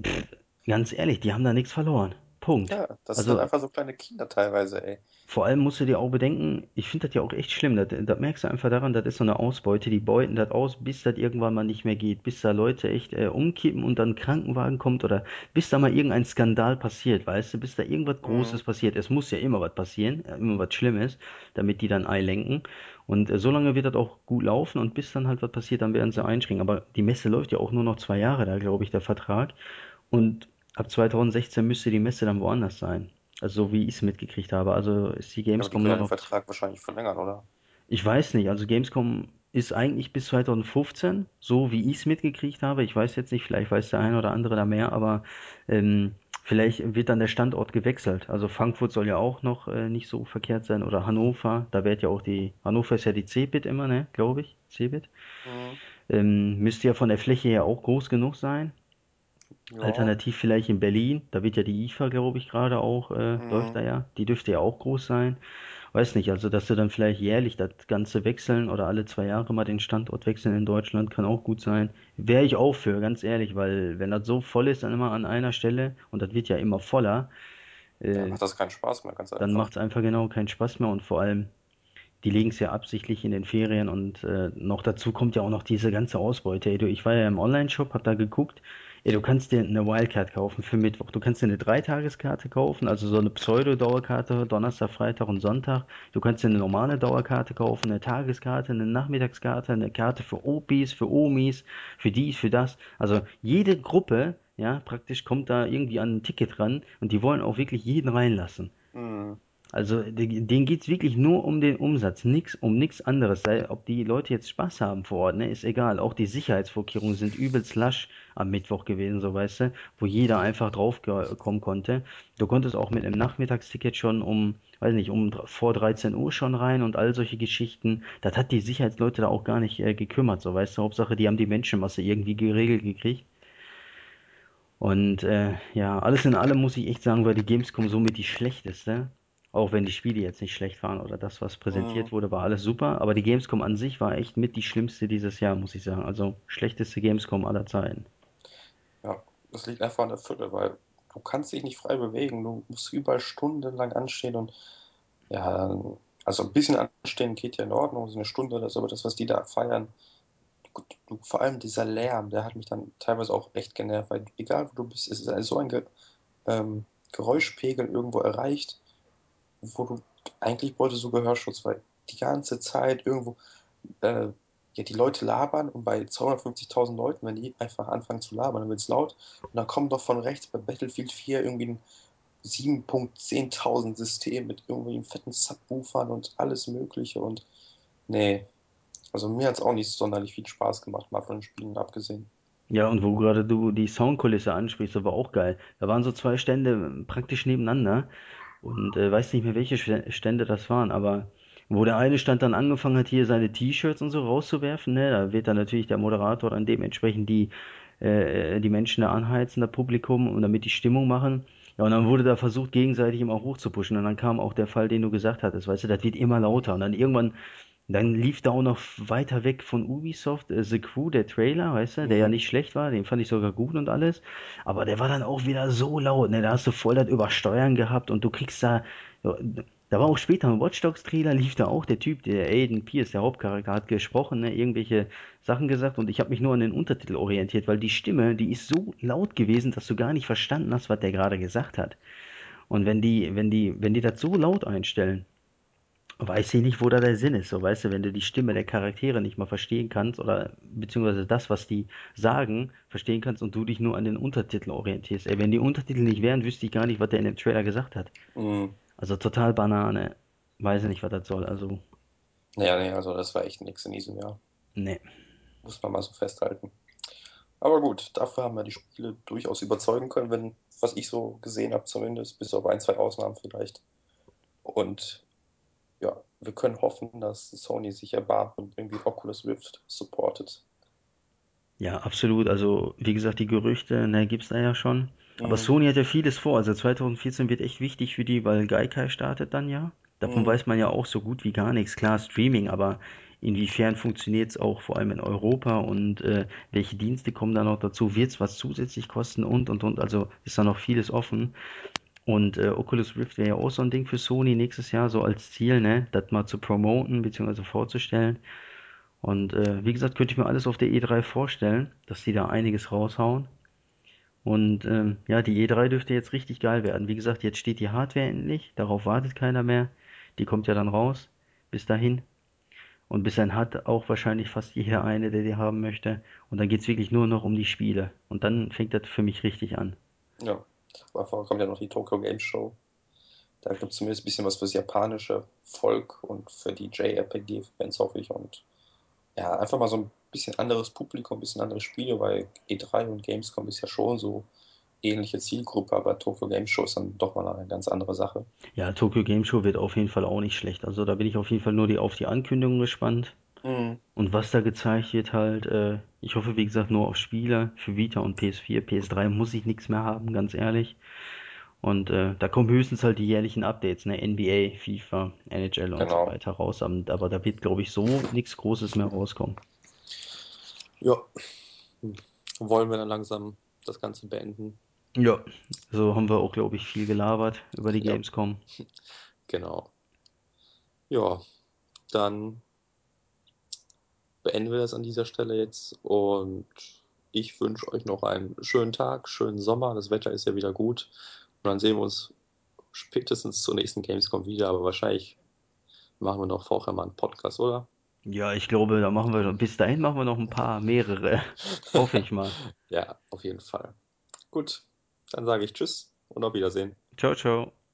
Pff, ganz ehrlich, die haben da nichts verloren. Punkt. ja, das sind dann Also einfach so kleine Kinder teilweise, ey. Vor allem musst du dir auch bedenken, ich finde das ja auch echt schlimm. Das, das merkst du einfach daran, das ist so eine Ausbeute. Die beuten das aus, bis das irgendwann mal nicht mehr geht. Bis da Leute echt äh, umkippen und dann ein Krankenwagen kommt oder bis da mal irgendein Skandal passiert, weißt du? Bis da irgendwas Mhm. Großes passiert. Es muss ja immer was passieren, äh, immer was Schlimmes, damit die dann einlenken. Und äh, so lange wird das auch gut laufen und bis dann halt was passiert, dann werden sie einspringen. Aber die Messe läuft ja auch nur noch zwei Jahre da, glaube ich, der Vertrag. Und ab 2016 müsste die Messe dann woanders sein. Also so wie ich es mitgekriegt habe. Also ist die Ja, aber die Gamescom den. Vertrag wahrscheinlich verlängern, oder? Ich weiß nicht. Also Gamescom ist eigentlich bis 2015, so wie ich es mitgekriegt habe. Ich weiß jetzt nicht, vielleicht weiß der eine oder andere da mehr, aber ähm, vielleicht wird dann der Standort gewechselt. Also Frankfurt soll ja auch noch äh, nicht so verkehrt sein oder Hannover. Da wird ja auch die. Hannover ist ja die Cebit immer, ne? Glaube ich. Cebit. Mhm. Ähm, müsste ja von der Fläche her auch groß genug sein. Ja. Alternativ vielleicht in Berlin, da wird ja die IFA, glaube ich, gerade auch, äh, läuft Mhm. da ja. Die dürfte ja auch groß sein. Weiß nicht, also dass sie dann vielleicht jährlich das Ganze wechseln oder alle zwei Jahre mal den Standort wechseln in Deutschland, kann auch gut sein. Wäre ich auch für, ganz ehrlich, weil wenn das so voll ist, dann immer an einer Stelle und das wird ja immer voller, Dann äh, macht das keinen Spaß mehr, ganz dann einfach. macht es einfach genau keinen Spaß mehr und vor allem, die legen es ja absichtlich in den Ferien und äh, noch dazu kommt ja auch noch diese ganze Ausbeute. Ey, du, ich war ja im Online-Shop, hab da geguckt. Ey, du kannst dir eine Wildcard kaufen für Mittwoch. Du kannst dir eine Dreitageskarte kaufen, also so eine Pseudo-Dauerkarte, Donnerstag, Freitag und Sonntag. Du kannst dir eine normale Dauerkarte kaufen, eine Tageskarte, eine Nachmittagskarte, eine Karte für Opis, für Omis, für dies, für das. Also jede Gruppe, ja, praktisch kommt da irgendwie an ein Ticket ran und die wollen auch wirklich jeden reinlassen. Mhm. Also de- denen geht's wirklich nur um den Umsatz, nix, um nichts anderes. Sei, ob die Leute jetzt Spaß haben vor Ort, ne, ist egal. Auch die Sicherheitsvorkehrungen sind übelst lasch am Mittwoch gewesen, so weißt du, wo jeder einfach drauf ge- kommen konnte. Du konntest auch mit einem Nachmittagsticket schon um, weiß nicht, um vor 13 Uhr schon rein und all solche Geschichten. Das hat die Sicherheitsleute da auch gar nicht äh, gekümmert, so weißt du. Hauptsache, die haben die Menschenmasse irgendwie geregelt gekriegt. Und äh, ja, alles in allem muss ich echt sagen, war die Gamescom somit die schlechteste. Auch wenn die Spiele jetzt nicht schlecht waren oder das, was präsentiert wurde, war alles super. Aber die Gamescom an sich war echt mit die schlimmste dieses Jahr, muss ich sagen. Also schlechteste Gamescom aller Zeiten. Ja, das liegt einfach an der Fülle, weil du kannst dich nicht frei bewegen. Du musst überall stundenlang anstehen und ja, also ein bisschen anstehen geht ja in Ordnung, so eine Stunde oder so, aber das, was die da feiern, du, vor allem dieser Lärm, der hat mich dann teilweise auch echt genervt, weil egal wo du bist, es ist so ein Ge ähm, Geräuschpegel irgendwo erreicht, wo du eigentlich bräuchtest du Gehörschutz, weil die ganze Zeit irgendwo äh, ja, die Leute labern und bei 250.000 Leuten, wenn die einfach anfangen zu labern, dann wird es laut und dann kommt doch von rechts bei Battlefield 4 irgendwie ein 7.10.000 System mit irgendwie fetten Subwoofern und alles Mögliche und nee, also mir hat es auch nicht sonderlich viel Spaß gemacht, mal von den Spielen abgesehen. Ja, und wo gerade du die Soundkulisse ansprichst, das war auch geil. Da waren so zwei Stände praktisch nebeneinander und äh, weiß nicht mehr, welche Stä- Stände das waren, aber wo der eine Stand dann angefangen hat, hier seine T-Shirts und so rauszuwerfen, ne, da wird dann natürlich der Moderator dann dementsprechend die, äh, die Menschen da anheizen, das Publikum, und damit die Stimmung machen. Ja, und dann wurde da versucht, gegenseitig immer hochzupuschen. Und dann kam auch der Fall, den du gesagt hattest, weißt du, das wird immer lauter. Und dann irgendwann dann lief da auch noch weiter weg von Ubisoft äh, The Crew, der Trailer, weißt du, der ja Mhm. nicht schlecht war, den fand ich sogar gut und alles. Aber der war dann auch wieder so laut, ne? Da hast du voll das Übersteuern gehabt und du kriegst da. Da war auch später im Watch Dogs Trailer, lief da auch der Typ, der Aiden Pierce, der Hauptcharakter, hat gesprochen, ne? Irgendwelche Sachen gesagt und ich habe mich nur an den Untertitel orientiert, weil die Stimme, die ist so laut gewesen, dass du gar nicht verstanden hast, was der gerade gesagt hat. Und wenn die, wenn die, wenn die das so laut einstellen, weiß ich nicht, wo da der Sinn ist. So, weißt du, wenn du die Stimme der Charaktere nicht mal verstehen kannst oder beziehungsweise das, was die sagen, verstehen kannst und du dich nur an den Untertiteln orientierst. Ey, wenn die Untertitel nicht wären, wüsste ich gar nicht, was der in dem Trailer gesagt hat. Mhm. Also total Banane. Weiß ich nicht, was das soll. Also, Ja, nee, also das war echt nix in diesem Jahr. nee. Muss man mal so festhalten. Aber gut, dafür haben wir die Spiele durchaus überzeugen können, wenn, was ich so gesehen habe, zumindest, bis auf ein, zwei Ausnahmen vielleicht. Und ja, wir können hoffen, dass Sony sich erbarmt und irgendwie Oculus Rift supportet. Ja, absolut. Also, wie gesagt, die Gerüchte, ne, gibt's da ja schon. Aber Mhm. Sony hat ja vieles vor. Also 2014 wird echt wichtig für die, weil Gaikai startet dann ja. Davon Mhm. weiß man ja auch so gut wie gar nichts. Klar, Streaming, aber inwiefern funktioniert's auch vor allem in Europa und äh, welche Dienste kommen da noch dazu? Wird's was zusätzlich kosten und und und? Also ist da noch vieles offen. Und äh, Oculus Rift wäre ja auch so ein Ding für Sony nächstes Jahr, so als Ziel, ne, das mal zu promoten bzw. vorzustellen. Und äh, wie gesagt, könnte ich mir alles auf der E3 vorstellen, dass die da einiges raushauen. Und ähm, ja, die E3 dürfte jetzt richtig geil werden. Wie gesagt, jetzt steht die Hardware endlich, darauf wartet keiner mehr. Die kommt ja dann raus, bis dahin. Und bis dahin hat auch wahrscheinlich fast jeder eine, der die haben möchte. Und dann geht's wirklich nur noch um die Spiele. Und dann fängt das für mich richtig an. Ja, davor kommt ja noch die Tokyo Game Show. Da gibt es zumindest ein bisschen was fürs japanische Volk und für die JRPG-Fans hoffe ich. Und ja, einfach mal so ein bisschen anderes Publikum, ein bisschen andere Spiele, weil E3 und Gamescom ist ja schon so ähnliche Zielgruppe, aber Tokyo Game Show ist dann doch mal eine ganz andere Sache. Ja, Tokyo Game Show wird auf jeden Fall auch nicht schlecht. Also da bin ich auf jeden Fall nur die, auf die Ankündigung gespannt. Mhm. Und was da gezeigt wird halt, äh, ich hoffe wie gesagt nur auf Spiele für Vita und PS4. PS3 muss ich nichts mehr haben, ganz ehrlich. Und äh, da kommen höchstens halt die jährlichen Updates, ne? NBA, FIFA, NHL und so Genau. weiter raus. Aber da wird, glaube ich, so nichts Großes mehr rauskommen. Ja, wollen wir dann langsam das Ganze beenden? Ja, so haben wir auch, glaube ich, viel gelabert über die Ja, Gamescom. genau. Ja, dann beenden wir das an dieser Stelle jetzt und ich wünsche euch noch einen schönen Tag, schönen Sommer. Das Wetter ist ja wieder gut. Und dann sehen wir uns spätestens zur nächsten Gamescom wieder, aber wahrscheinlich machen wir noch vorher mal einen Podcast, oder? Ja, ich glaube, da machen wir, bis dahin machen wir noch ein paar, mehrere. Hoffe ich mal. Ja, auf jeden Fall. Gut, dann sage ich Tschüss und auf Wiedersehen. Ciao, ciao.